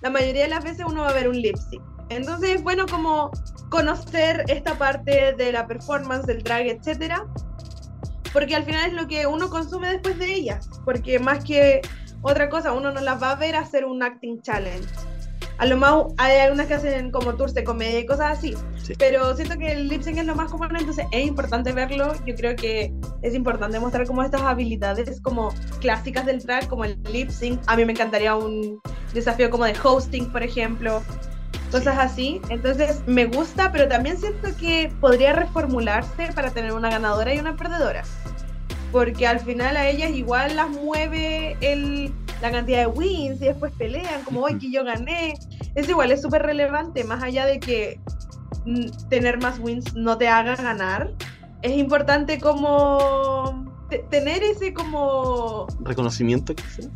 Speaker 3: la mayoría de las veces uno va a ver un lip sync. Entonces es bueno como conocer esta parte de la performance, del drag, etcétera, porque al final es lo que uno consume después de ellas, porque más que otra cosa, uno no las va a ver hacer un acting challenge. A lo más hay algunas que hacen como tours de comedia y cosas así,
Speaker 2: Sí.
Speaker 3: pero siento que el lip sync es lo más común, entonces es importante verlo. Yo creo que es importante mostrar como estas habilidades como clásicas del drag, como el lip sync. A mí me encantaría un desafío como de hosting, por ejemplo, cosas así. Entonces me gusta, pero también siento que podría reformularse para tener una ganadora y una perdedora. Porque al final a ellas igual las mueve el, la cantidad de wins y después pelean como hoy que yo gané. Es igual, es súper relevante, más allá de que mm, tener más wins no te haga ganar. Es importante como te- tener ese como
Speaker 2: Reconocimiento, quizás.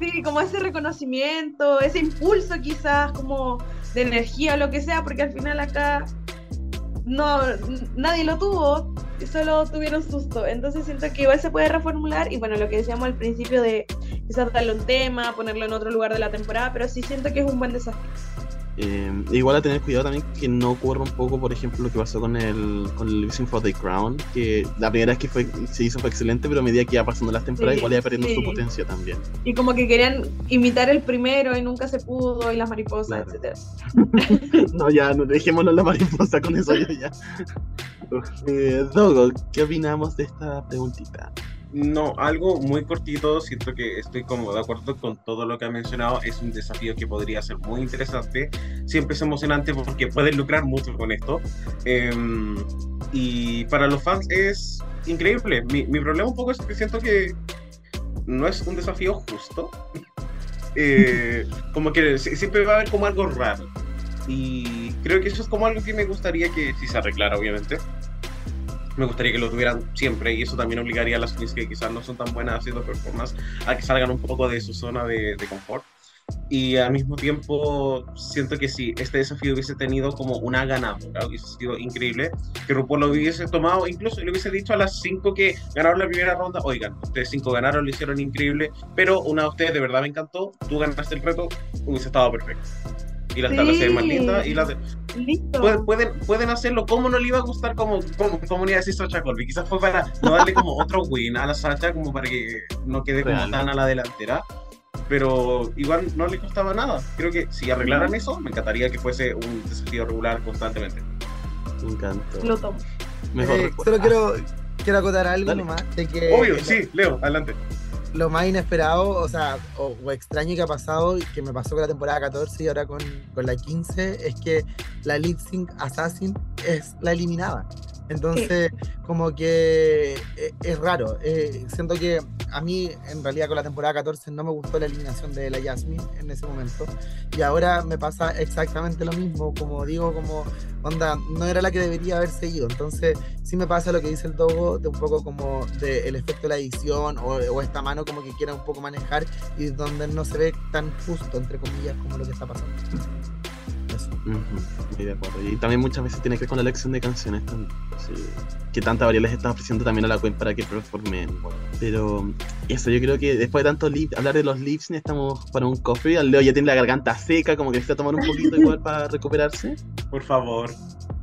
Speaker 3: Sí, como ese reconocimiento, ese impulso quizás, como de energía o lo que sea, porque al final acá no nadie lo tuvo, solo tuvieron susto. Entonces siento que igual se puede reformular y bueno, lo que decíamos al principio de quizás un tema, ponerlo en otro lugar de la temporada, pero sí siento que es un buen desafío.
Speaker 2: Eh, igual a tener cuidado también que no ocurra un poco, por ejemplo, lo que pasó con el, con el for the Crown, que la primera vez que fue, se hizo fue excelente, pero a medida que iba pasando las temporadas
Speaker 3: Sí,
Speaker 2: igual iba perdiendo su
Speaker 3: sí.
Speaker 2: potencia también.
Speaker 3: Y como que querían imitar el primero y nunca se pudo, y las mariposas,
Speaker 2: Claro.
Speaker 3: etcétera.
Speaker 2: No, ya, no, dejémonos la mariposa con eso ya. ya. Eh, Dogo, ¿qué opinamos de esta preguntita?
Speaker 1: No, algo muy cortito, siento que estoy como de acuerdo con todo lo que ha mencionado, es un desafío que podría ser muy interesante, siempre es emocionante porque puedes lucrar mucho con esto, Em, y para los fans es increíble, mi, mi problema un poco es que siento que no es un desafío justo, Eh, como que si- siempre va a haber como algo raro, y creo que eso es como algo que me gustaría que, se arreglara obviamente, me gustaría que lo tuvieran siempre y eso también obligaría a las queens que quizás no son tan buenas haciendo performance a que salgan un poco de su zona de, de confort. Y al mismo tiempo siento que si este desafío hubiese tenido como una ganadora, hubiese sido increíble, que RuPaul lo hubiese tomado, incluso le hubiese dicho a las cinco que ganaron la primera ronda, oigan, ustedes cinco ganaron, lo hicieron increíble, pero una de ustedes de verdad me encantó, tú ganaste el reto, hubiese estado perfecto. Y las tablas se ven más
Speaker 3: Sí.
Speaker 1: lindas y las de-
Speaker 3: Listo.
Speaker 1: pueden, pueden, pueden hacerlo. ¿Cómo no le iba a gustar como, como comunidad de Sacha Colby? Quizás fue para no darle como otro win a la Sacha, como para que no quede como tan a la delantera. Pero igual no le costaba nada. Creo que si arreglaran eso, me encantaría que fuese un desafío regular constantemente.
Speaker 2: Me encantó.
Speaker 3: Lo tomo.
Speaker 2: Mejor
Speaker 5: Eh, solo quiero, quiero acotar algo
Speaker 2: Dale.
Speaker 5: nomás de que
Speaker 1: Obvio,
Speaker 5: lo-
Speaker 1: sí, Leo, adelante.
Speaker 5: Lo más inesperado, o sea, o, extraño que ha pasado y que me pasó con la temporada 14 y ahora con, con la 15 es que la lip sync assassin es la eliminada. Entonces, como que eh, es raro. eh, siento que a mí, en realidad, con la temporada 14 no me gustó la eliminación de la Jasmine en ese momento. Y ahora me pasa exactamente lo mismo. Como digo, como onda, no era la que debería haber seguido. Entonces, sí me pasa lo que dice el Dogo, de un poco como del efecto de la edición o, o esta mano como que quiera un poco manejar y donde no se ve tan justo, entre comillas, como lo que está pasando.
Speaker 2: Ujú, muy de acuerdo. Y también muchas veces tiene que ver con la elección de canciones también. Sí. Que tanta variedad les está ofreciendo también a la cuenta para que performen. Pero eso, yo creo que después de tanto hablar de los lips, estamos para un coffee. Al Leo ya tiene la garganta seca, como que necesita tomar un poquito igual para recuperarse.
Speaker 1: Por favor.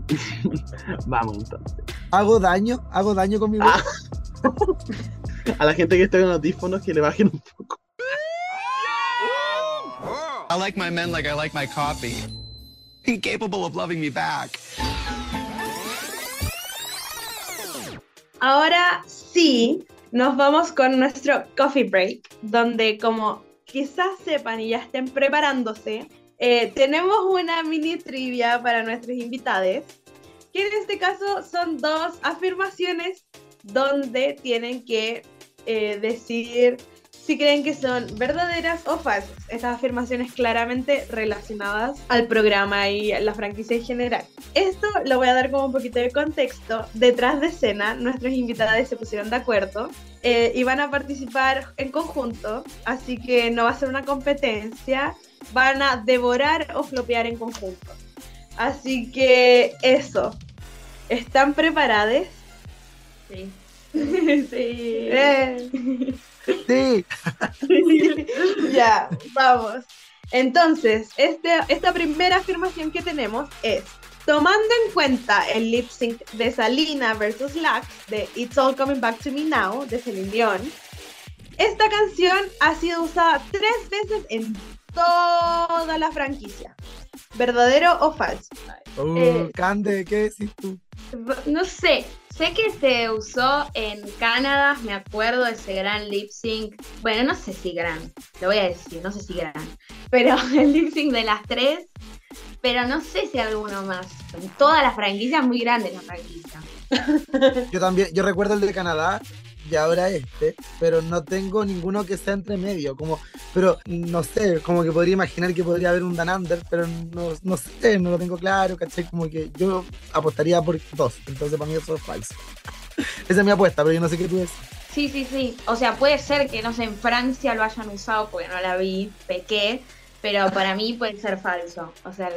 Speaker 2: Vamos entonces.
Speaker 5: ¿Hago daño? ¿Hago daño con mi voz?
Speaker 2: A la gente que está con audífonos que le bajen un poco.
Speaker 7: I like my men like I like my coffee. Incapable of loving me back.
Speaker 3: Ahora sí, nos vamos con nuestro coffee break, donde como quizás sepan y ya estén preparándose, eh, tenemos una mini trivia para nuestros invitados, que en este caso son dos afirmaciones donde tienen que eh, decir si creen que son verdaderas o falsas. Estas afirmaciones claramente relacionadas al programa y a la franquicia en general. Esto lo voy a dar como un poquito de contexto. Detrás de escena, nuestros invitados se pusieron de acuerdo eh, y van a participar en conjunto, así que no va a ser una competencia, van a devorar o flopear en conjunto. Así que eso. ¿Están preparados?
Speaker 4: Sí. sí.
Speaker 3: Eh,
Speaker 5: Sí.
Speaker 3: ya, vamos. Entonces, este, esta primera afirmación que tenemos es, tomando en cuenta el lip sync de Salina versus Lax de It's All Coming Back to Me Now de Celine Dion, esta canción ha sido usada tres veces en toda la franquicia. ¿Verdadero o falso?
Speaker 5: Uh,
Speaker 4: Eh.
Speaker 5: Cande, ¿qué decís tú?
Speaker 4: No sé, sé que se usó en Canadá, me acuerdo de ese gran lip sync. Bueno, no sé si gran, lo voy a decir, no sé si gran. Pero el lip sync de las tres, pero no sé si alguno más. En toda la franquicia es muy grande la franquicia.
Speaker 5: Yo también, yo recuerdo el de Canadá y ahora este, pero no tengo ninguno que sea entre medio, como, pero no sé, como que podría imaginar que podría haber un Dan Under, pero no, no sé, no lo tengo claro, ¿cachai? Como que yo apostaría por dos, entonces para mí eso es falso. Esa es mi apuesta, pero yo no sé qué tú decís.
Speaker 4: Sí, sí, sí. O sea, puede ser que, no sé, en Francia lo hayan usado porque no la vi, pequé, pero para mí puede ser falso. O sea,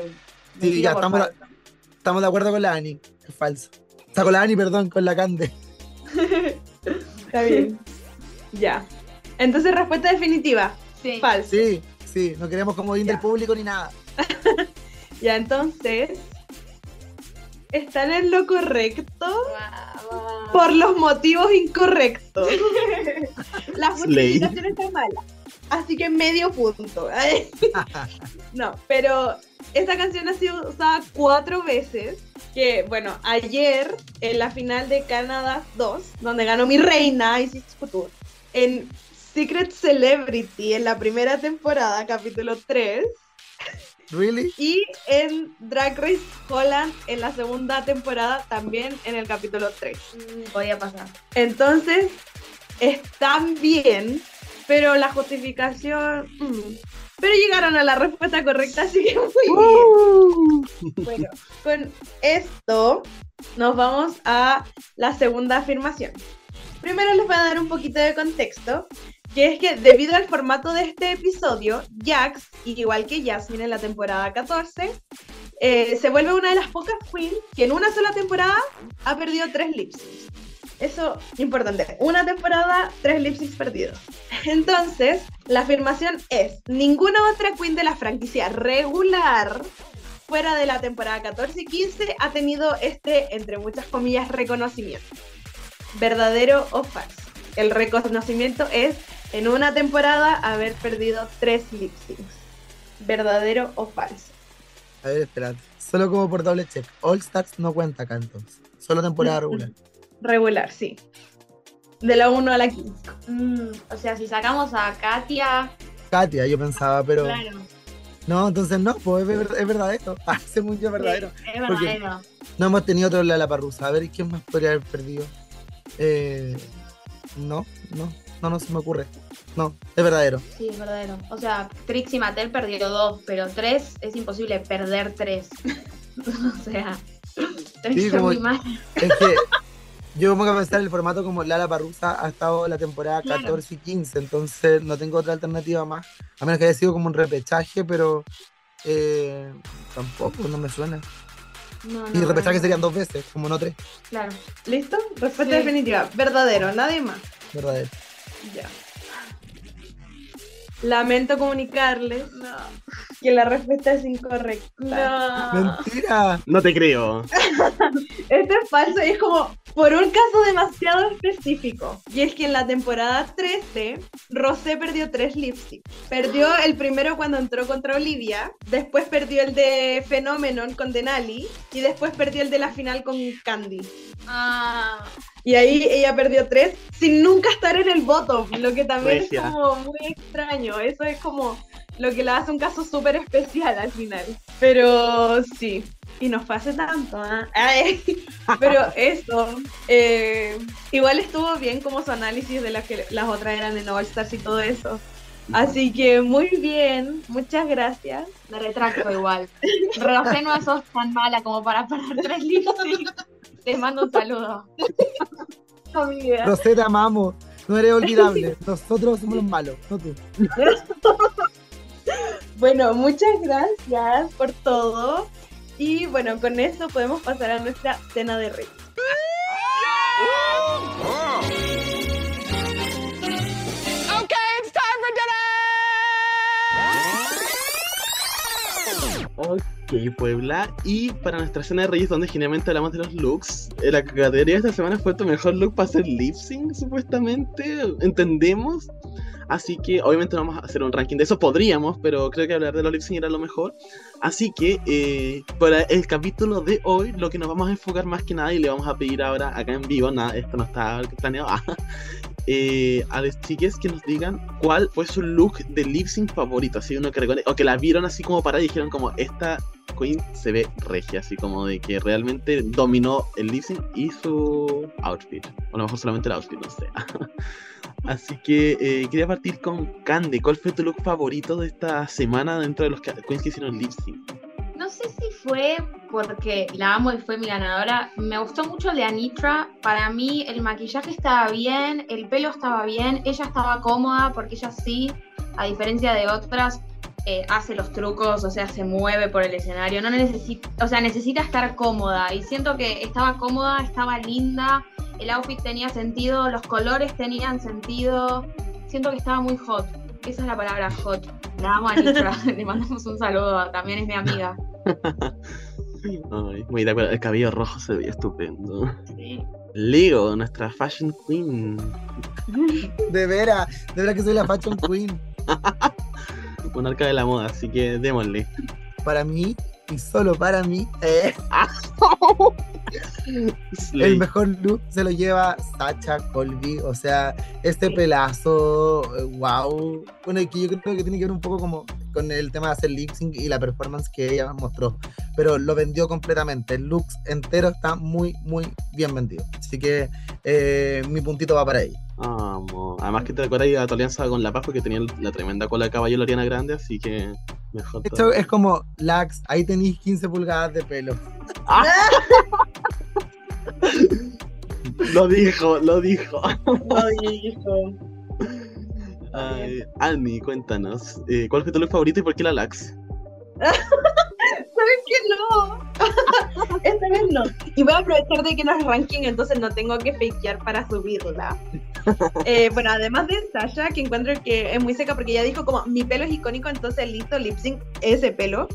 Speaker 5: Sí, ya estamos,
Speaker 4: falso.
Speaker 5: estamos de acuerdo con la Ani, es falso. Sea, con la Ani, perdón, con la Cande.
Speaker 3: Está bien. ya. Entonces, respuesta definitiva.
Speaker 4: Sí.
Speaker 3: Falso.
Speaker 5: Sí, sí, no queremos como ir del público ni nada.
Speaker 3: Ya, entonces. Están en lo correcto por los motivos incorrectos. La
Speaker 2: Slay.
Speaker 3: justificación está mala. Así que medio punto. no, pero esta canción ha sido usada cuatro veces. Que bueno, ayer en la final de Canadá 2, donde ganó mi reina Isis Couture, en Secret Celebrity en la primera temporada, capítulo 3,
Speaker 5: ¿Really?
Speaker 3: y en Drag Race Holland en la segunda temporada, también en el capítulo 3.
Speaker 4: Mm, Podía pasar.
Speaker 3: Entonces, están bien, pero la justificación... mm. Pero llegaron a la respuesta correcta, así que muy bien. Bueno, con esto nos vamos a la segunda afirmación. Primero les voy a dar un poquito de contexto, que es que debido al formato de este episodio, Jax, igual que Jasmine en la temporada 14, eh, se vuelve una de las pocas queens que en una sola temporada ha perdido tres lip syncs. Eso, importante. Una temporada, tres lip syncs perdidos. Entonces, la afirmación es, ninguna otra queen de la franquicia regular fuera de la temporada 14 y 15 ha tenido este, entre muchas comillas, reconocimiento. ¿Verdadero o falso? El reconocimiento es, en una temporada, haber perdido tres lip syncs. ¿Verdadero o falso?
Speaker 5: A ver, espérate. Solo como por doble check. All Stars no cuenta acá entonces. Solo temporada regular.
Speaker 3: Regular, sí. De la 1 a la 15.
Speaker 4: Mm, o sea, si sacamos a Katia,
Speaker 5: Katia, yo pensaba, pero.
Speaker 4: claro,
Speaker 5: No, entonces no, pues es, ver- es verdadero. Ah, según yo, es verdadero.
Speaker 4: sí, es verdadero.
Speaker 5: No hemos tenido otro la parrusa. A ver, ¿quién más podría haber perdido? Eh, no, no, no, no se me ocurre. No, es verdadero.
Speaker 4: Sí, es verdadero. O sea, Trixie Mattel perdió dos, pero tres es imposible perder tres. o sea, tenés
Speaker 5: Sí, como-
Speaker 4: muy mal.
Speaker 5: Es que yo me pongo a pensar el formato como Lala Parrusa ha estado la temporada
Speaker 4: Claro.
Speaker 5: 14 y 15, entonces no tengo otra alternativa más. A menos que haya sido como un repechaje, pero eh, tampoco, no me suena.
Speaker 4: No,
Speaker 5: Y
Speaker 4: no,
Speaker 5: repechaje
Speaker 4: no.
Speaker 5: serían dos veces, como no tres.
Speaker 4: Claro.
Speaker 3: ¿Listo? Respuesta
Speaker 4: Sí.
Speaker 3: definitiva. Verdadero, nadie más.
Speaker 5: Verdadero.
Speaker 3: Ya. Lamento comunicarles que la respuesta es incorrecta.
Speaker 4: No.
Speaker 5: Mentira.
Speaker 2: No te creo.
Speaker 3: Esto es falso y es como por un caso demasiado específico. Y es que en la temporada 13, Rosé perdió tres lip syncs. Perdió el primero cuando entró contra Olivia, después perdió el de Phenomenon con Denali y después perdió el de la final con Candy.
Speaker 4: Ah,
Speaker 3: Y ahí ella perdió tres sin nunca estar en el bottom, lo que también es como muy extraño. Eso es como lo que la hace un caso súper especial al final. Pero sí, y no fue hace tanto. ¿ah? Ay, Pero eso, eh, igual estuvo bien como su análisis de las que las otras eran en All Stars y todo eso. Así que muy bien, muchas gracias.
Speaker 4: me retracto igual. Rosé no sos tan mala como para perder tres syncs. Te mando un saludo.
Speaker 3: Amiga.
Speaker 5: Rosetta, amamos. No eres olvidable. Nosotros somos los malos, no tú.
Speaker 3: Bueno, muchas gracias por todo. Y bueno, con esto podemos pasar a nuestra cena de rey.
Speaker 2: Ok, Puebla. Y para nuestra escena de Reyes, donde generalmente hablamos de los looks, eh, la categoría de esta semana fue tu mejor look para hacer lip sync, supuestamente. Entendemos. Así que obviamente no vamos a hacer un ranking de eso, podríamos, pero creo que hablar de los lip sync era lo mejor. Así que eh, para el capítulo de hoy, lo que nos vamos a enfocar más que nada, y le vamos a pedir ahora acá en vivo, nada, esto no está planeado, eh, a los chiques que nos digan cuál fue su look de lip sync favorito, así uno que recuerde, o que la vieron así como para y dijeron como esta queen se ve regia, así como de que realmente dominó el lip sync y su outfit, o a lo mejor solamente el outfit, no sé. Así que eh, quería partir con Cande. ¿Cuál fue tu look favorito de esta semana dentro de los que- queens que hicieron lip sync?
Speaker 4: No sé si fue porque la amo y fue mi ganadora. Me gustó mucho el de Anitra. Para mí el maquillaje estaba bien, el pelo estaba bien, ella estaba cómoda porque ella sí, a diferencia de otras, eh, hace los trucos, o sea, se mueve por el escenario. No necesita, o sea, necesita estar cómoda. Y siento que estaba cómoda, estaba linda, el outfit tenía sentido, los colores tenían sentido. Siento que estaba muy hot. Esa es la palabra hot. La amo a. Le mandamos un saludo. También es mi amiga.
Speaker 2: Ay, muy de acuerdo, el cabello rojo se veía estupendo.
Speaker 4: Sí.
Speaker 2: Leo, nuestra fashion queen.
Speaker 5: De veras, de veras que soy la fashion queen.
Speaker 2: Monarca de la moda, así que démosle.
Speaker 5: Para mí, y solo para mí, eh, el mejor look se lo lleva Sacha Colby. O sea, este pelazo, eh, wow. Bueno, y que yo creo que tiene que ver un poco como con el tema de hacer lip sync y la performance que ella mostró. Pero lo vendió completamente. El look entero está muy, muy bien vendido. Así que eh, mi puntito va para ella.
Speaker 2: Amo. Además que te recuerdas a tu alianza con la Paz porque tenía la tremenda cola de caballo Loriana grande, así que mejor.
Speaker 5: Esto
Speaker 2: todavía.
Speaker 5: es como, Lax, ahí tenéis 15 pulgadas de pelo.
Speaker 2: Lo dijo, lo dijo.
Speaker 3: Lo dijo.
Speaker 2: Ay, Annie, cuéntanos, eh, ¿cuál fue tu look favorito y por qué la Lax?
Speaker 3: ¿Sabes qué no? Esta vez no. Y voy a aprovechar de que no es ranking, entonces no tengo que fakear para subirla. Eh, bueno, además de Sasha, que encuentro que es muy seca porque ella dijo como mi pelo es icónico, entonces listo, lip sync ese pelo.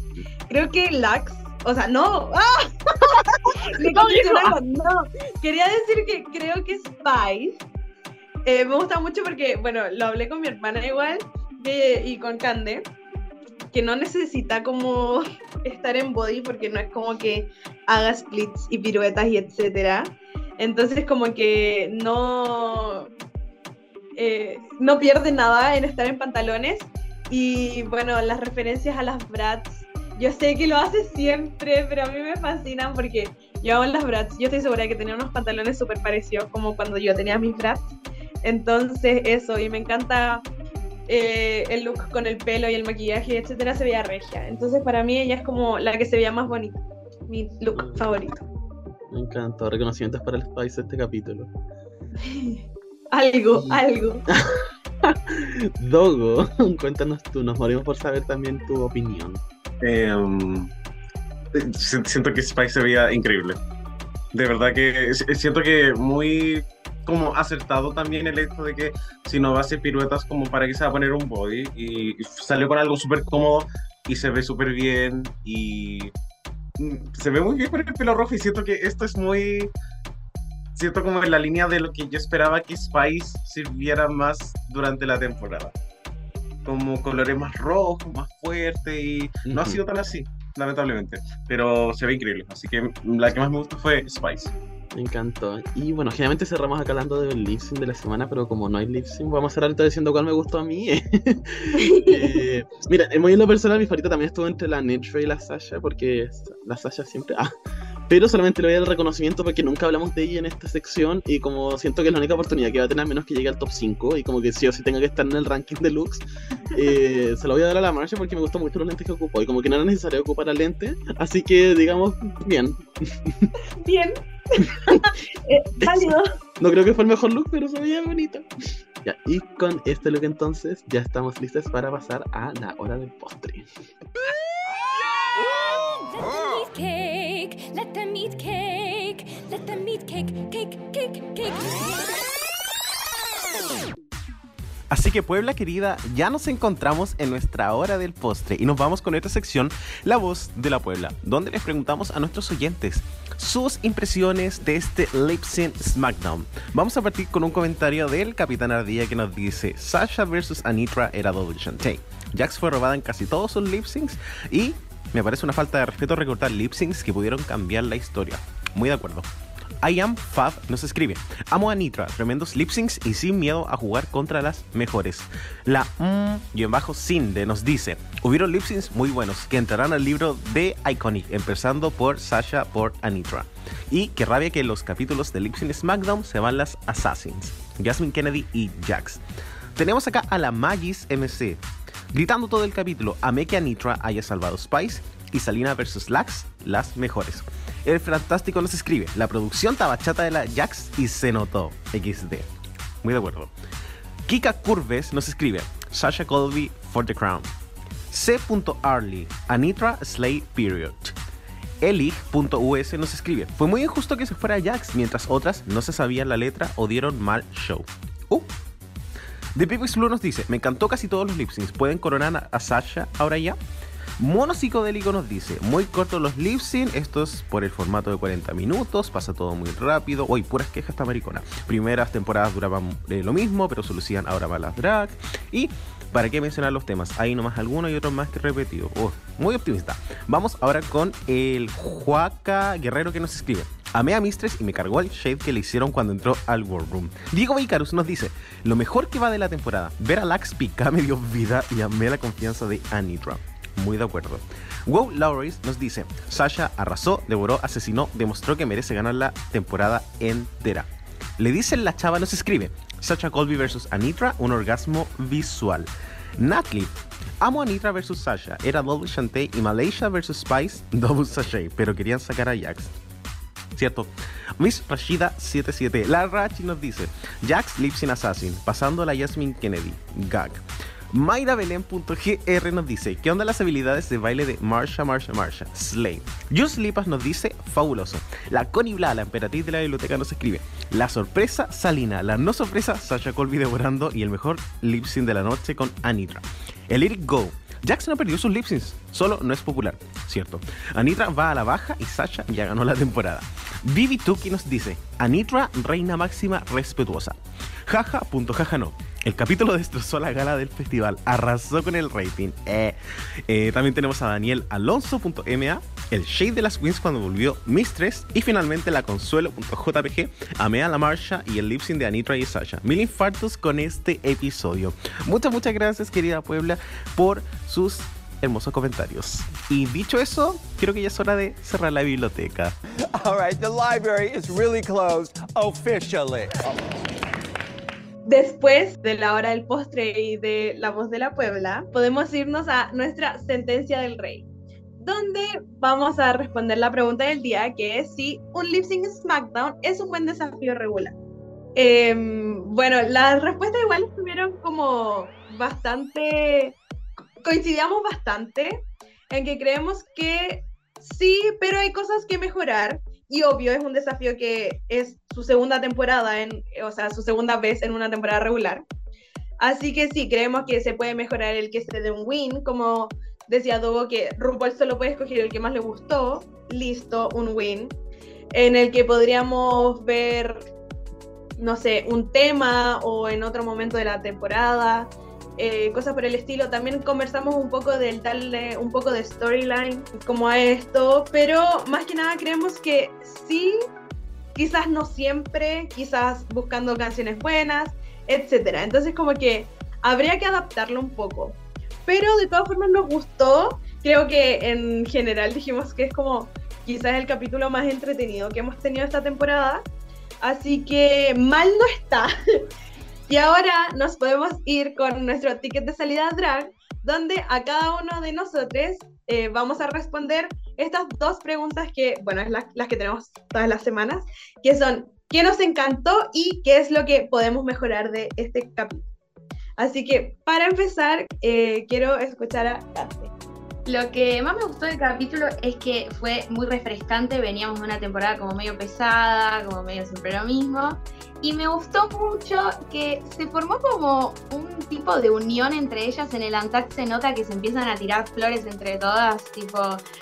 Speaker 3: Creo que Lax, o sea, no. ¡Ah! Condicionaron, no. Quería decir que creo que Spice eh, me gusta mucho porque, bueno, lo hablé con mi hermana igual que- y con Cande, que no necesita como estar en body porque no es como que haga splits y piruetas y etcétera. Entonces como que no, eh, no pierde nada en estar en pantalones. Y bueno, las referencias a las brats, yo sé que lo hace siempre, pero a mí me fascinan porque yo amo las brats. Yo estoy segura que tenía unos pantalones súper parecidos como cuando yo tenía mis brats. Entonces eso, y me encanta eh, el look con el pelo y el maquillaje, etcétera, se veía regia. Entonces para mí ella es como la que se veía más bonita. Mi look favorito.
Speaker 2: Me encantó, reconocimientos para el Spice este capítulo.
Speaker 3: Algo,
Speaker 2: Y-
Speaker 3: algo.
Speaker 2: Dogo, cuéntanos tú, nos morimos por saber también tu opinión.
Speaker 1: Em, si- siento que Spice se veía increíble. De verdad que siento que muy como acertado también el hecho de que si no va a hacer piruetas como para que se va a poner un body y y salió con algo súper cómodo y se ve súper bien y se ve muy bien con el pelo rojo y siento que esto es muy siento como en la línea de lo que yo esperaba que Spice sirviera más durante la temporada como colores más rojos, más fuertes y no ha
Speaker 2: Ujú.
Speaker 1: sido tan así, lamentablemente, pero se ve increíble, así que la que más me gustó fue Spice.
Speaker 2: Me encantó. Y bueno, generalmente cerramos acá hablando del lip de la semana, pero como no hay lip sync, vamos a cerrar diciendo cuál me gustó a mí. Eh, mira, en lo personal, mi favorita también estuvo entre la Netra y la Sasha, porque la Sasha siempre. Ah, pero solamente le voy a dar el reconocimiento porque nunca hablamos de ella en esta sección y como siento que es la única oportunidad que va a tener menos que llegue al top 5 y como que sí o sí tenga que estar en el ranking de looks, eh, se lo voy a dar a la Marcia porque me gustó mucho los lentes que ocupó y como que no era necesario ocupar el lente, así que digamos, bien.
Speaker 3: Bien. Eh, válido.
Speaker 2: No creo que fue el mejor look, pero se veía bonito. Ya, y con este look entonces ya estamos listos para pasar a la hora del postre.
Speaker 1: Así que Puebla querida, ya nos encontramos en nuestra hora del postre y nos vamos con esta sección, La voz de la Puebla, donde les preguntamos a nuestros oyentes sus impresiones de este Lip Sync SmackDown. Vamos a partir con un comentario del Capitán Ardilla que nos dice, Sasha versus Anitra era Double Shantae. Jax fue robada en casi todos sus lip syncs y me parece una falta de respeto recortar lip syncs que pudieron cambiar la historia. Muy de acuerdo. I am Fab nos escribe: Amo a Nitra, tremendos lip syncs y sin miedo a jugar contra las mejores. La mm, y en bajo Cinde nos dice: Hubieron lip syncs muy buenos que entrarán al libro de Iconic, empezando por Sasha por Anitra. Y que rabia que los capítulos de Lip Sync SmackDown se van las Assassins, Jasmine Kennedy y Jax. Tenemos acá a la Magis MC, gritando todo el capítulo: Amé que Anitra haya salvado Spice y Salina versus Lax, las mejores. El Fantástico nos escribe, la producción tabachata de la Jax y se notó. XD. Muy de acuerdo. Kika Curves nos escribe, Sasha Colby for the Crown. C.Arley, Anitra Slay Period. Elig.us nos escribe, fue muy injusto que se fuera Jax mientras otras no se sabían la letra o dieron mal show. Uh. The People's Blue nos dice, me encantó casi todos los lip ¿pueden coronar a Sasha ahora ya? Mono Psicodélico nos dice, muy cortos los lip sync, estos por el formato de 40 minutos, pasa todo muy rápido. Hoy puras quejas esta maricona. Primeras temporadas duraban eh, lo mismo, pero se lucían ahora más las drag. Y ¿Para qué mencionar los temas? Hay nomás algunos y otros más que repetidos. Oh, muy optimista. Vamos ahora con el Juaca Guerrero que nos escribe. Amé a Mistress y me cargó el shade que le hicieron cuando entró al War Room. Diego Vicarus nos dice, lo mejor que va de la temporada, ver a Lax pica me dio vida y amé la confianza de Anitra. Muy de acuerdo. Wow Lowry nos dice, Sasha arrasó, devoró, asesinó, demostró que merece ganar la temporada entera. Le dice la chava, nos escribe, Sasha Colby versus Anitra, un orgasmo visual. Natalie, amo Anitra versus Sasha, era Double Shantae y Malaysia versus Spice, Double Sashay, pero querían sacar a Jax. ¿Cierto? Miss Rashida 77, la Rachi nos dice, Jax Lips in Assassin, pasando a la Jasmine Kennedy, gag. MairaBelén.gr nos dice, ¿qué onda las habilidades de baile de Marsha, Marsha, Marsha? Slay. Just Lipas nos dice, fabuloso. La Connie Bla, la emperatriz de la biblioteca, nos escribe, la sorpresa Salina, la no sorpresa Sasha Colby devorando y el mejor lip sync de la noche con Anitra. El Eric Go, Jackson ha perdido sus lip syncs, solo no es popular, cierto. Anitra va a la baja y Sasha ya ganó la temporada. Vivi Tuki nos dice, Anitra, reina máxima respetuosa. Jaja, punto jaja no. El capítulo destrozó la gala del festival, arrasó con el rating. Eh. Eh, también tenemos a Daniel Alonso.ma, el Shade de las Wins cuando volvió Mistress y finalmente la Consuelo.jpg, Amea la Marsha y el lip sync de Anitra y Sasha. Mil infartos con este episodio. Muchas, muchas gracias querida Puebla por sus hermosos comentarios. Y dicho eso, creo que ya es hora de cerrar la biblioteca.
Speaker 8: All right, the library is really closed officially.
Speaker 3: Después de la hora del postre y de la voz de la Puebla, podemos irnos a nuestra sentencia del rey, donde vamos a responder la pregunta del día, que es si un lip SmackDown es un buen desafío regular. Em, bueno, las respuestas igual estuvieron como bastante, coincidíamos bastante en que creemos que sí, pero hay cosas que mejorar y obvio, es un desafío que es su segunda temporada, en, o sea, su segunda vez en una temporada regular. Así que sí, creemos que se puede mejorar el que se dé un win, como decía Dogo, que RuPaul solo puede escoger el que más le gustó, listo, un win, en el que podríamos ver, no sé, un tema o en otro momento de la temporada, eh, cosas por el estilo. También conversamos un poco del darle un poco de storyline como a esto, pero más que nada creemos que sí, quizás no siempre, quizás buscando canciones buenas, etcétera. Entonces como que habría que adaptarlo un poco. Pero de todas formas nos gustó. Creo que en general dijimos que es como quizás el capítulo más entretenido que hemos tenido esta temporada. Así que mal no está. Y ahora nos podemos ir con nuestro ticket de salida drag, donde a cada uno de nosotros eh, vamos a responder estas dos preguntas que, bueno, es las que tenemos todas las semanas, que son, ¿qué nos encantó y qué es lo que podemos mejorar de este capítulo? Así que, para empezar, eh, quiero escuchar a Cate.
Speaker 4: Lo que más me gustó del capítulo es que fue muy refrescante, veníamos de una temporada como medio pesada, como medio siempre lo mismo, y me gustó mucho que se formó como un tipo de unión entre ellas, en el Antac se nota que se empiezan a tirar flores entre todas, tipo,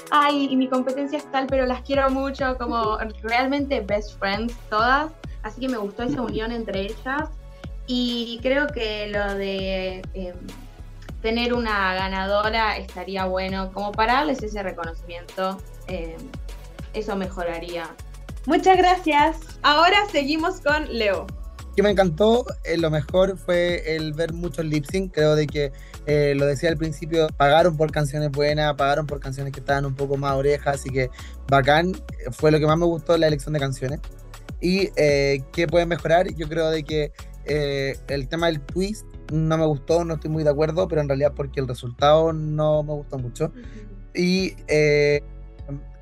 Speaker 4: ay, y mi competencia es tal, pero las quiero mucho, como realmente best friends todas, así que me gustó esa unión entre ellas, y creo que lo de... em, tener una ganadora estaría bueno, como para darles ese reconocimiento, eh, eso mejoraría.
Speaker 3: Muchas gracias. Ahora seguimos con Leo.
Speaker 5: que me encantó, eh, lo mejor fue el ver muchos lip sync. Creo de que, eh, lo decía al principio, pagaron por canciones buenas, pagaron por canciones que estaban un poco más orejas, así que bacán. Fue lo que más me gustó la elección de canciones. Y eh, qué pueden mejorar, yo creo de que eh, el tema del twist no me gustó, no estoy muy de acuerdo, pero en realidad porque el resultado no me gustó mucho. Y eh,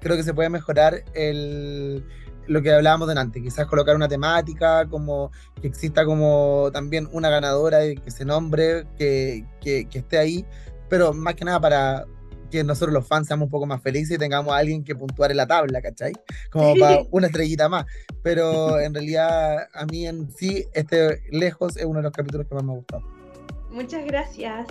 Speaker 5: creo que se puede mejorar el, lo que hablábamos delante, quizás colocar una temática, como que exista como también una ganadora y que se nombre, que, que, que esté ahí, pero más que nada para que nosotros los fans seamos un poco más felices y tengamos a alguien que puntuar en la tabla, ¿cachai? Como para una estrellita más. Pero en realidad a mí en sí, este lejos es uno de los capítulos que más me ha gustado.
Speaker 3: Muchas gracias.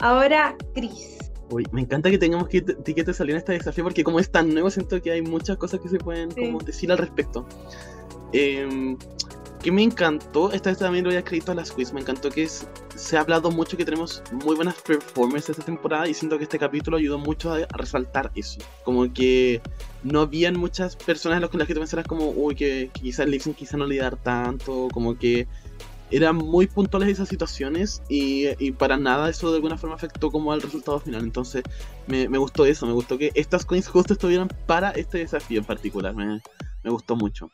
Speaker 3: Ahora, Chris.
Speaker 2: Uy, me encanta que tengamos que etiquetas salir en este desafío porque como es tan nuevo siento que hay muchas cosas que se pueden
Speaker 3: Sí.
Speaker 2: como decir al respecto. Em, que me encantó, esta vez también lo voy a crédito a las quiz, me encantó que se ha hablado mucho que tenemos muy buenas performances esta temporada y siento que este capítulo ayudó mucho a, resaltar eso. Como que no habían muchas personas en las- que tú pensaras como, uy, que, quizás Lipsyn quizá no le tanto, como que eran muy puntuales esas situaciones y, y para nada eso de alguna forma afectó como al resultado final. Entonces me, me gustó eso, me gustó que estas coins justo estuvieran para este desafío en particular, me, me gustó mucho.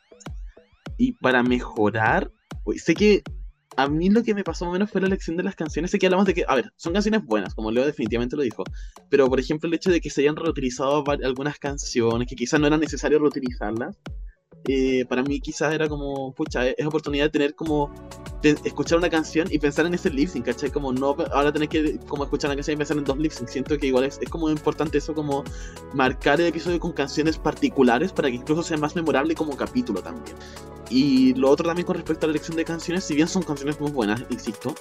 Speaker 2: Y para mejorar, sé que a mí lo que me pasó más menos fue la elección de las canciones. Sé que hablamos de que, a ver, son canciones buenas, como Leo definitivamente lo dijo. Pero por ejemplo, el hecho de que se hayan reutilizado algunas canciones que quizás no era necesario reutilizarlas. Eh, para mí quizás era como, pucha, es oportunidad de tener como, escuchar una canción y pensar en ese lip sync, ¿cachai? Como no, ahora tener que como escuchar una canción y pensar en dos lip sync. Siento que igual es, es como importante eso, como marcar el episodio con canciones particulares para que incluso sea más memorable como capítulo también. Y lo otro también con respecto a la elección de canciones, si bien son canciones muy buenas, insisto,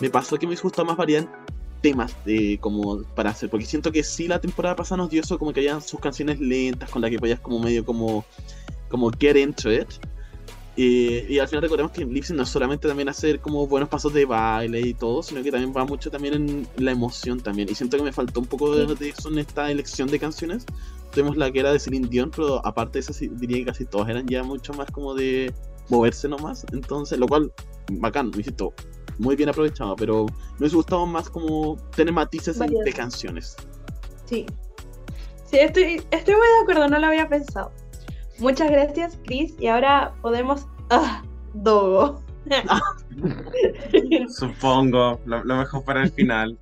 Speaker 2: me pasó que me gustado más variedad en temas como para hacer, porque siento que sí la temporada pasada nos dio eso, como que había sus canciones lentas con las que podías como medio como, como get into it. Eh, y al final recordemos que en Lip Sync no es solamente también hacer como buenos pasos de baile y todo, sino que también va mucho también en la emoción también. Y siento que me faltó un poco de, de eso en esta elección de canciones. Tuvimos la que era de Celine Dion, pero aparte de eso sí, diría que casi todas eran ya mucho más como de moverse nomás. Entonces, lo cual, bacán, me insisto, muy bien aprovechado, pero me hubiese gustado más como tener matices de canciones.
Speaker 3: Sí. Sí, estoy, estoy muy de acuerdo, no lo había pensado. Muchas gracias, Chris. Y ahora podemos. ¡Ah! Dogo.
Speaker 1: Supongo, lo, lo mejor para el final.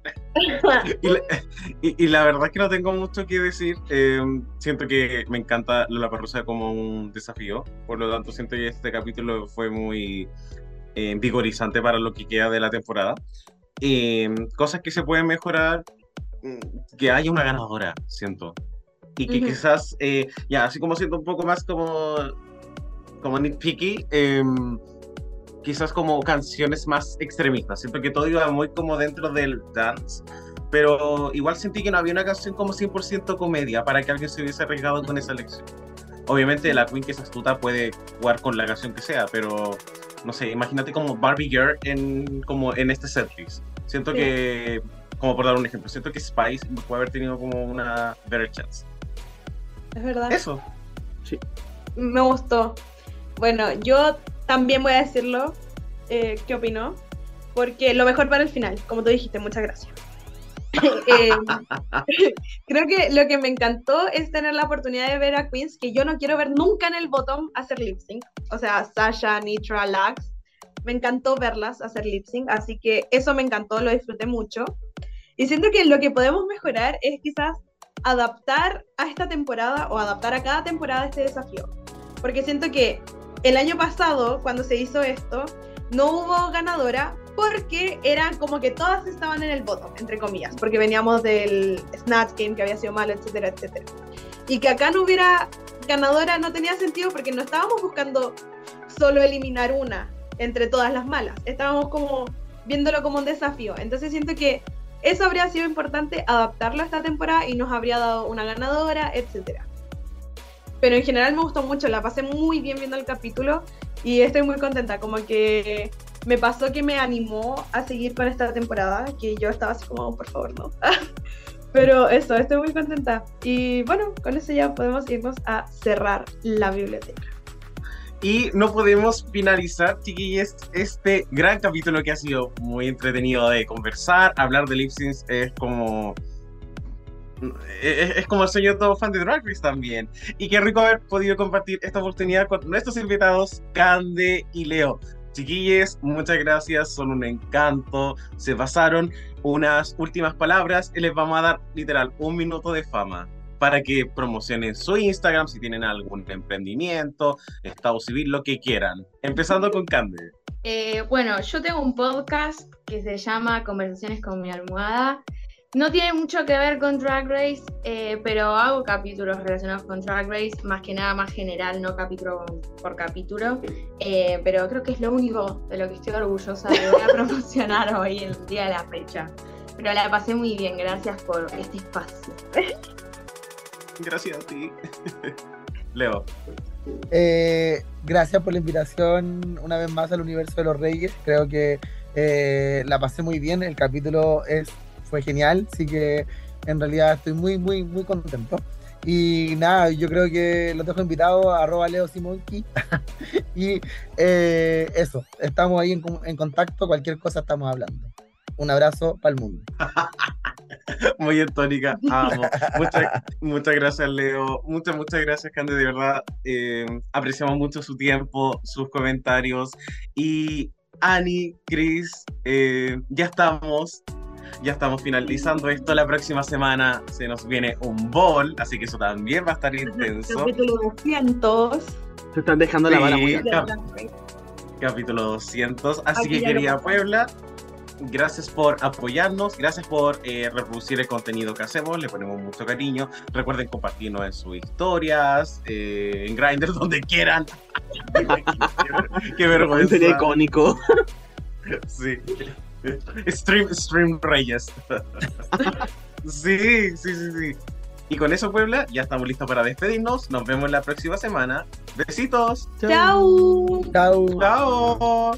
Speaker 1: y, la, verdad es que no tengo mucho que decir. eh, siento que me encanta la Parrusa como un desafío. Por lo tanto, siento que este capítulo fue muy eh, vigorizante para lo que queda de la temporada. Eh, cosas que se pueden mejorar. mm, Que haya una ganadora, siento. Y que
Speaker 3: Ujú.
Speaker 1: quizás, eh, ya, así como siento un poco más como, como nitpicky, em, quizás como canciones más extremistas. Siento que todo iba muy como dentro del dance, pero igual sentí que no había una canción como 100% comedia para que alguien se hubiese arriesgado con esa elección. Obviamente la Queen que es astuta puede jugar con la canción que sea, pero no sé, imagínate como Barbie Girl en, como en este setlist. Siento
Speaker 3: Sí.
Speaker 1: que, como por dar un ejemplo, siento que Spice puede haber tenido como una better chance.
Speaker 3: Es verdad.
Speaker 1: Eso.
Speaker 3: Me gustó. Bueno, yo también voy a decirlo. eh, ¿Qué opinó? Porque lo mejor para el final, como tú dijiste, muchas gracias. Eh, creo que lo que me encantó es tener la oportunidad de ver a Queens que yo no quiero ver nunca en el bottom hacer lip sync. O sea, Sasha, Nitra, Lax. Me encantó verlas hacer lip sync, así que eso me encantó, lo disfruté mucho. Y siento que lo que podemos mejorar es quizás adaptar a esta temporada o adaptar a cada temporada este desafío. Porque siento que el año pasado, cuando se hizo esto, no hubo ganadora, porque eran como que todas estaban en el bottom, entre comillas, porque veníamos del Snatch Game que había sido malo, etcétera, etcétera. Y que acá no hubiera ganadora no tenía sentido porque no estábamos buscando solo eliminar una entre todas las malas, estábamos como viéndolo como un desafío. Entonces siento que eso habría sido importante adaptarlo a esta temporada y nos habría dado una ganadora, etcétera. Pero en general me gustó mucho, la pasé muy bien viendo el capítulo y estoy muy contenta, como que me pasó que me animó a seguir con esta temporada, que yo estaba así como, por favor, no. Pero eso, estoy muy contenta. Y bueno, con eso ya podemos irnos a cerrar la biblioteca.
Speaker 1: Y no podemos finalizar, chiquillos, este gran capítulo que ha sido muy entretenido de conversar. Hablar de lip syncs es como. Es, es como el sueño de todo fan de Drag Race también. Y qué rico haber podido compartir esta oportunidad con nuestros invitados, Cande y Leo. Chiquilles, muchas gracias, son un encanto, se pasaron unas últimas palabras y les vamos a dar literal un minuto de fama para que promocionen su Instagram si tienen algún emprendimiento, estado civil, lo que quieran. Empezando con Cande.
Speaker 4: Eh, bueno, yo tengo un podcast que se llama Conversaciones con mi almohada. No tiene mucho que ver con Drag Race, eh, pero hago capítulos relacionados con Drag Race, más que nada más general, no capítulo por capítulo. Eh, pero creo que es lo único de lo que estoy orgullosa de voy a promocionar hoy, el día de la fecha. Pero la pasé muy bien, gracias por este espacio.
Speaker 1: Gracias a ti. Leo.
Speaker 5: Eh, gracias por la invitación una vez más al universo de los Reyes. Creo que eh, la pasé muy bien. El capítulo es, fue genial, así que en realidad estoy muy, muy, muy contento. Y nada, yo creo que los dejo invitados a Leo Simonki. y eh, eso, estamos ahí en, en contacto, cualquier cosa estamos hablando. Un abrazo para el mundo.
Speaker 1: Muy entónica, amo. Muchas, muchas gracias, Leo. Muchas, muchas gracias, Candy. De verdad, eh, apreciamos mucho su tiempo, sus comentarios. Y Ani, Chris, eh, ya estamos. Ya estamos finalizando esto. La próxima semana se nos viene un bol, así que eso también va a estar intenso.
Speaker 3: Capítulo 200.
Speaker 2: Se están dejando la vara muy
Speaker 1: cap- capítulo 200. Así
Speaker 3: Aquí
Speaker 1: que, querida. Puebla, gracias por apoyarnos, gracias por eh, reproducir el contenido que hacemos, le ponemos mucho cariño. Recuerden compartirnos en sus historias, eh, en Grindr, donde quieran. Qué vergüenza.
Speaker 2: Sería icónico.
Speaker 1: Sí. Stream, stream Reyes. sí, sí, sí, sí. Y con eso, Puebla, ya estamos listos para despedirnos. Nos vemos la próxima semana. Besitos.
Speaker 3: Chao.
Speaker 5: Chao.
Speaker 1: Chao.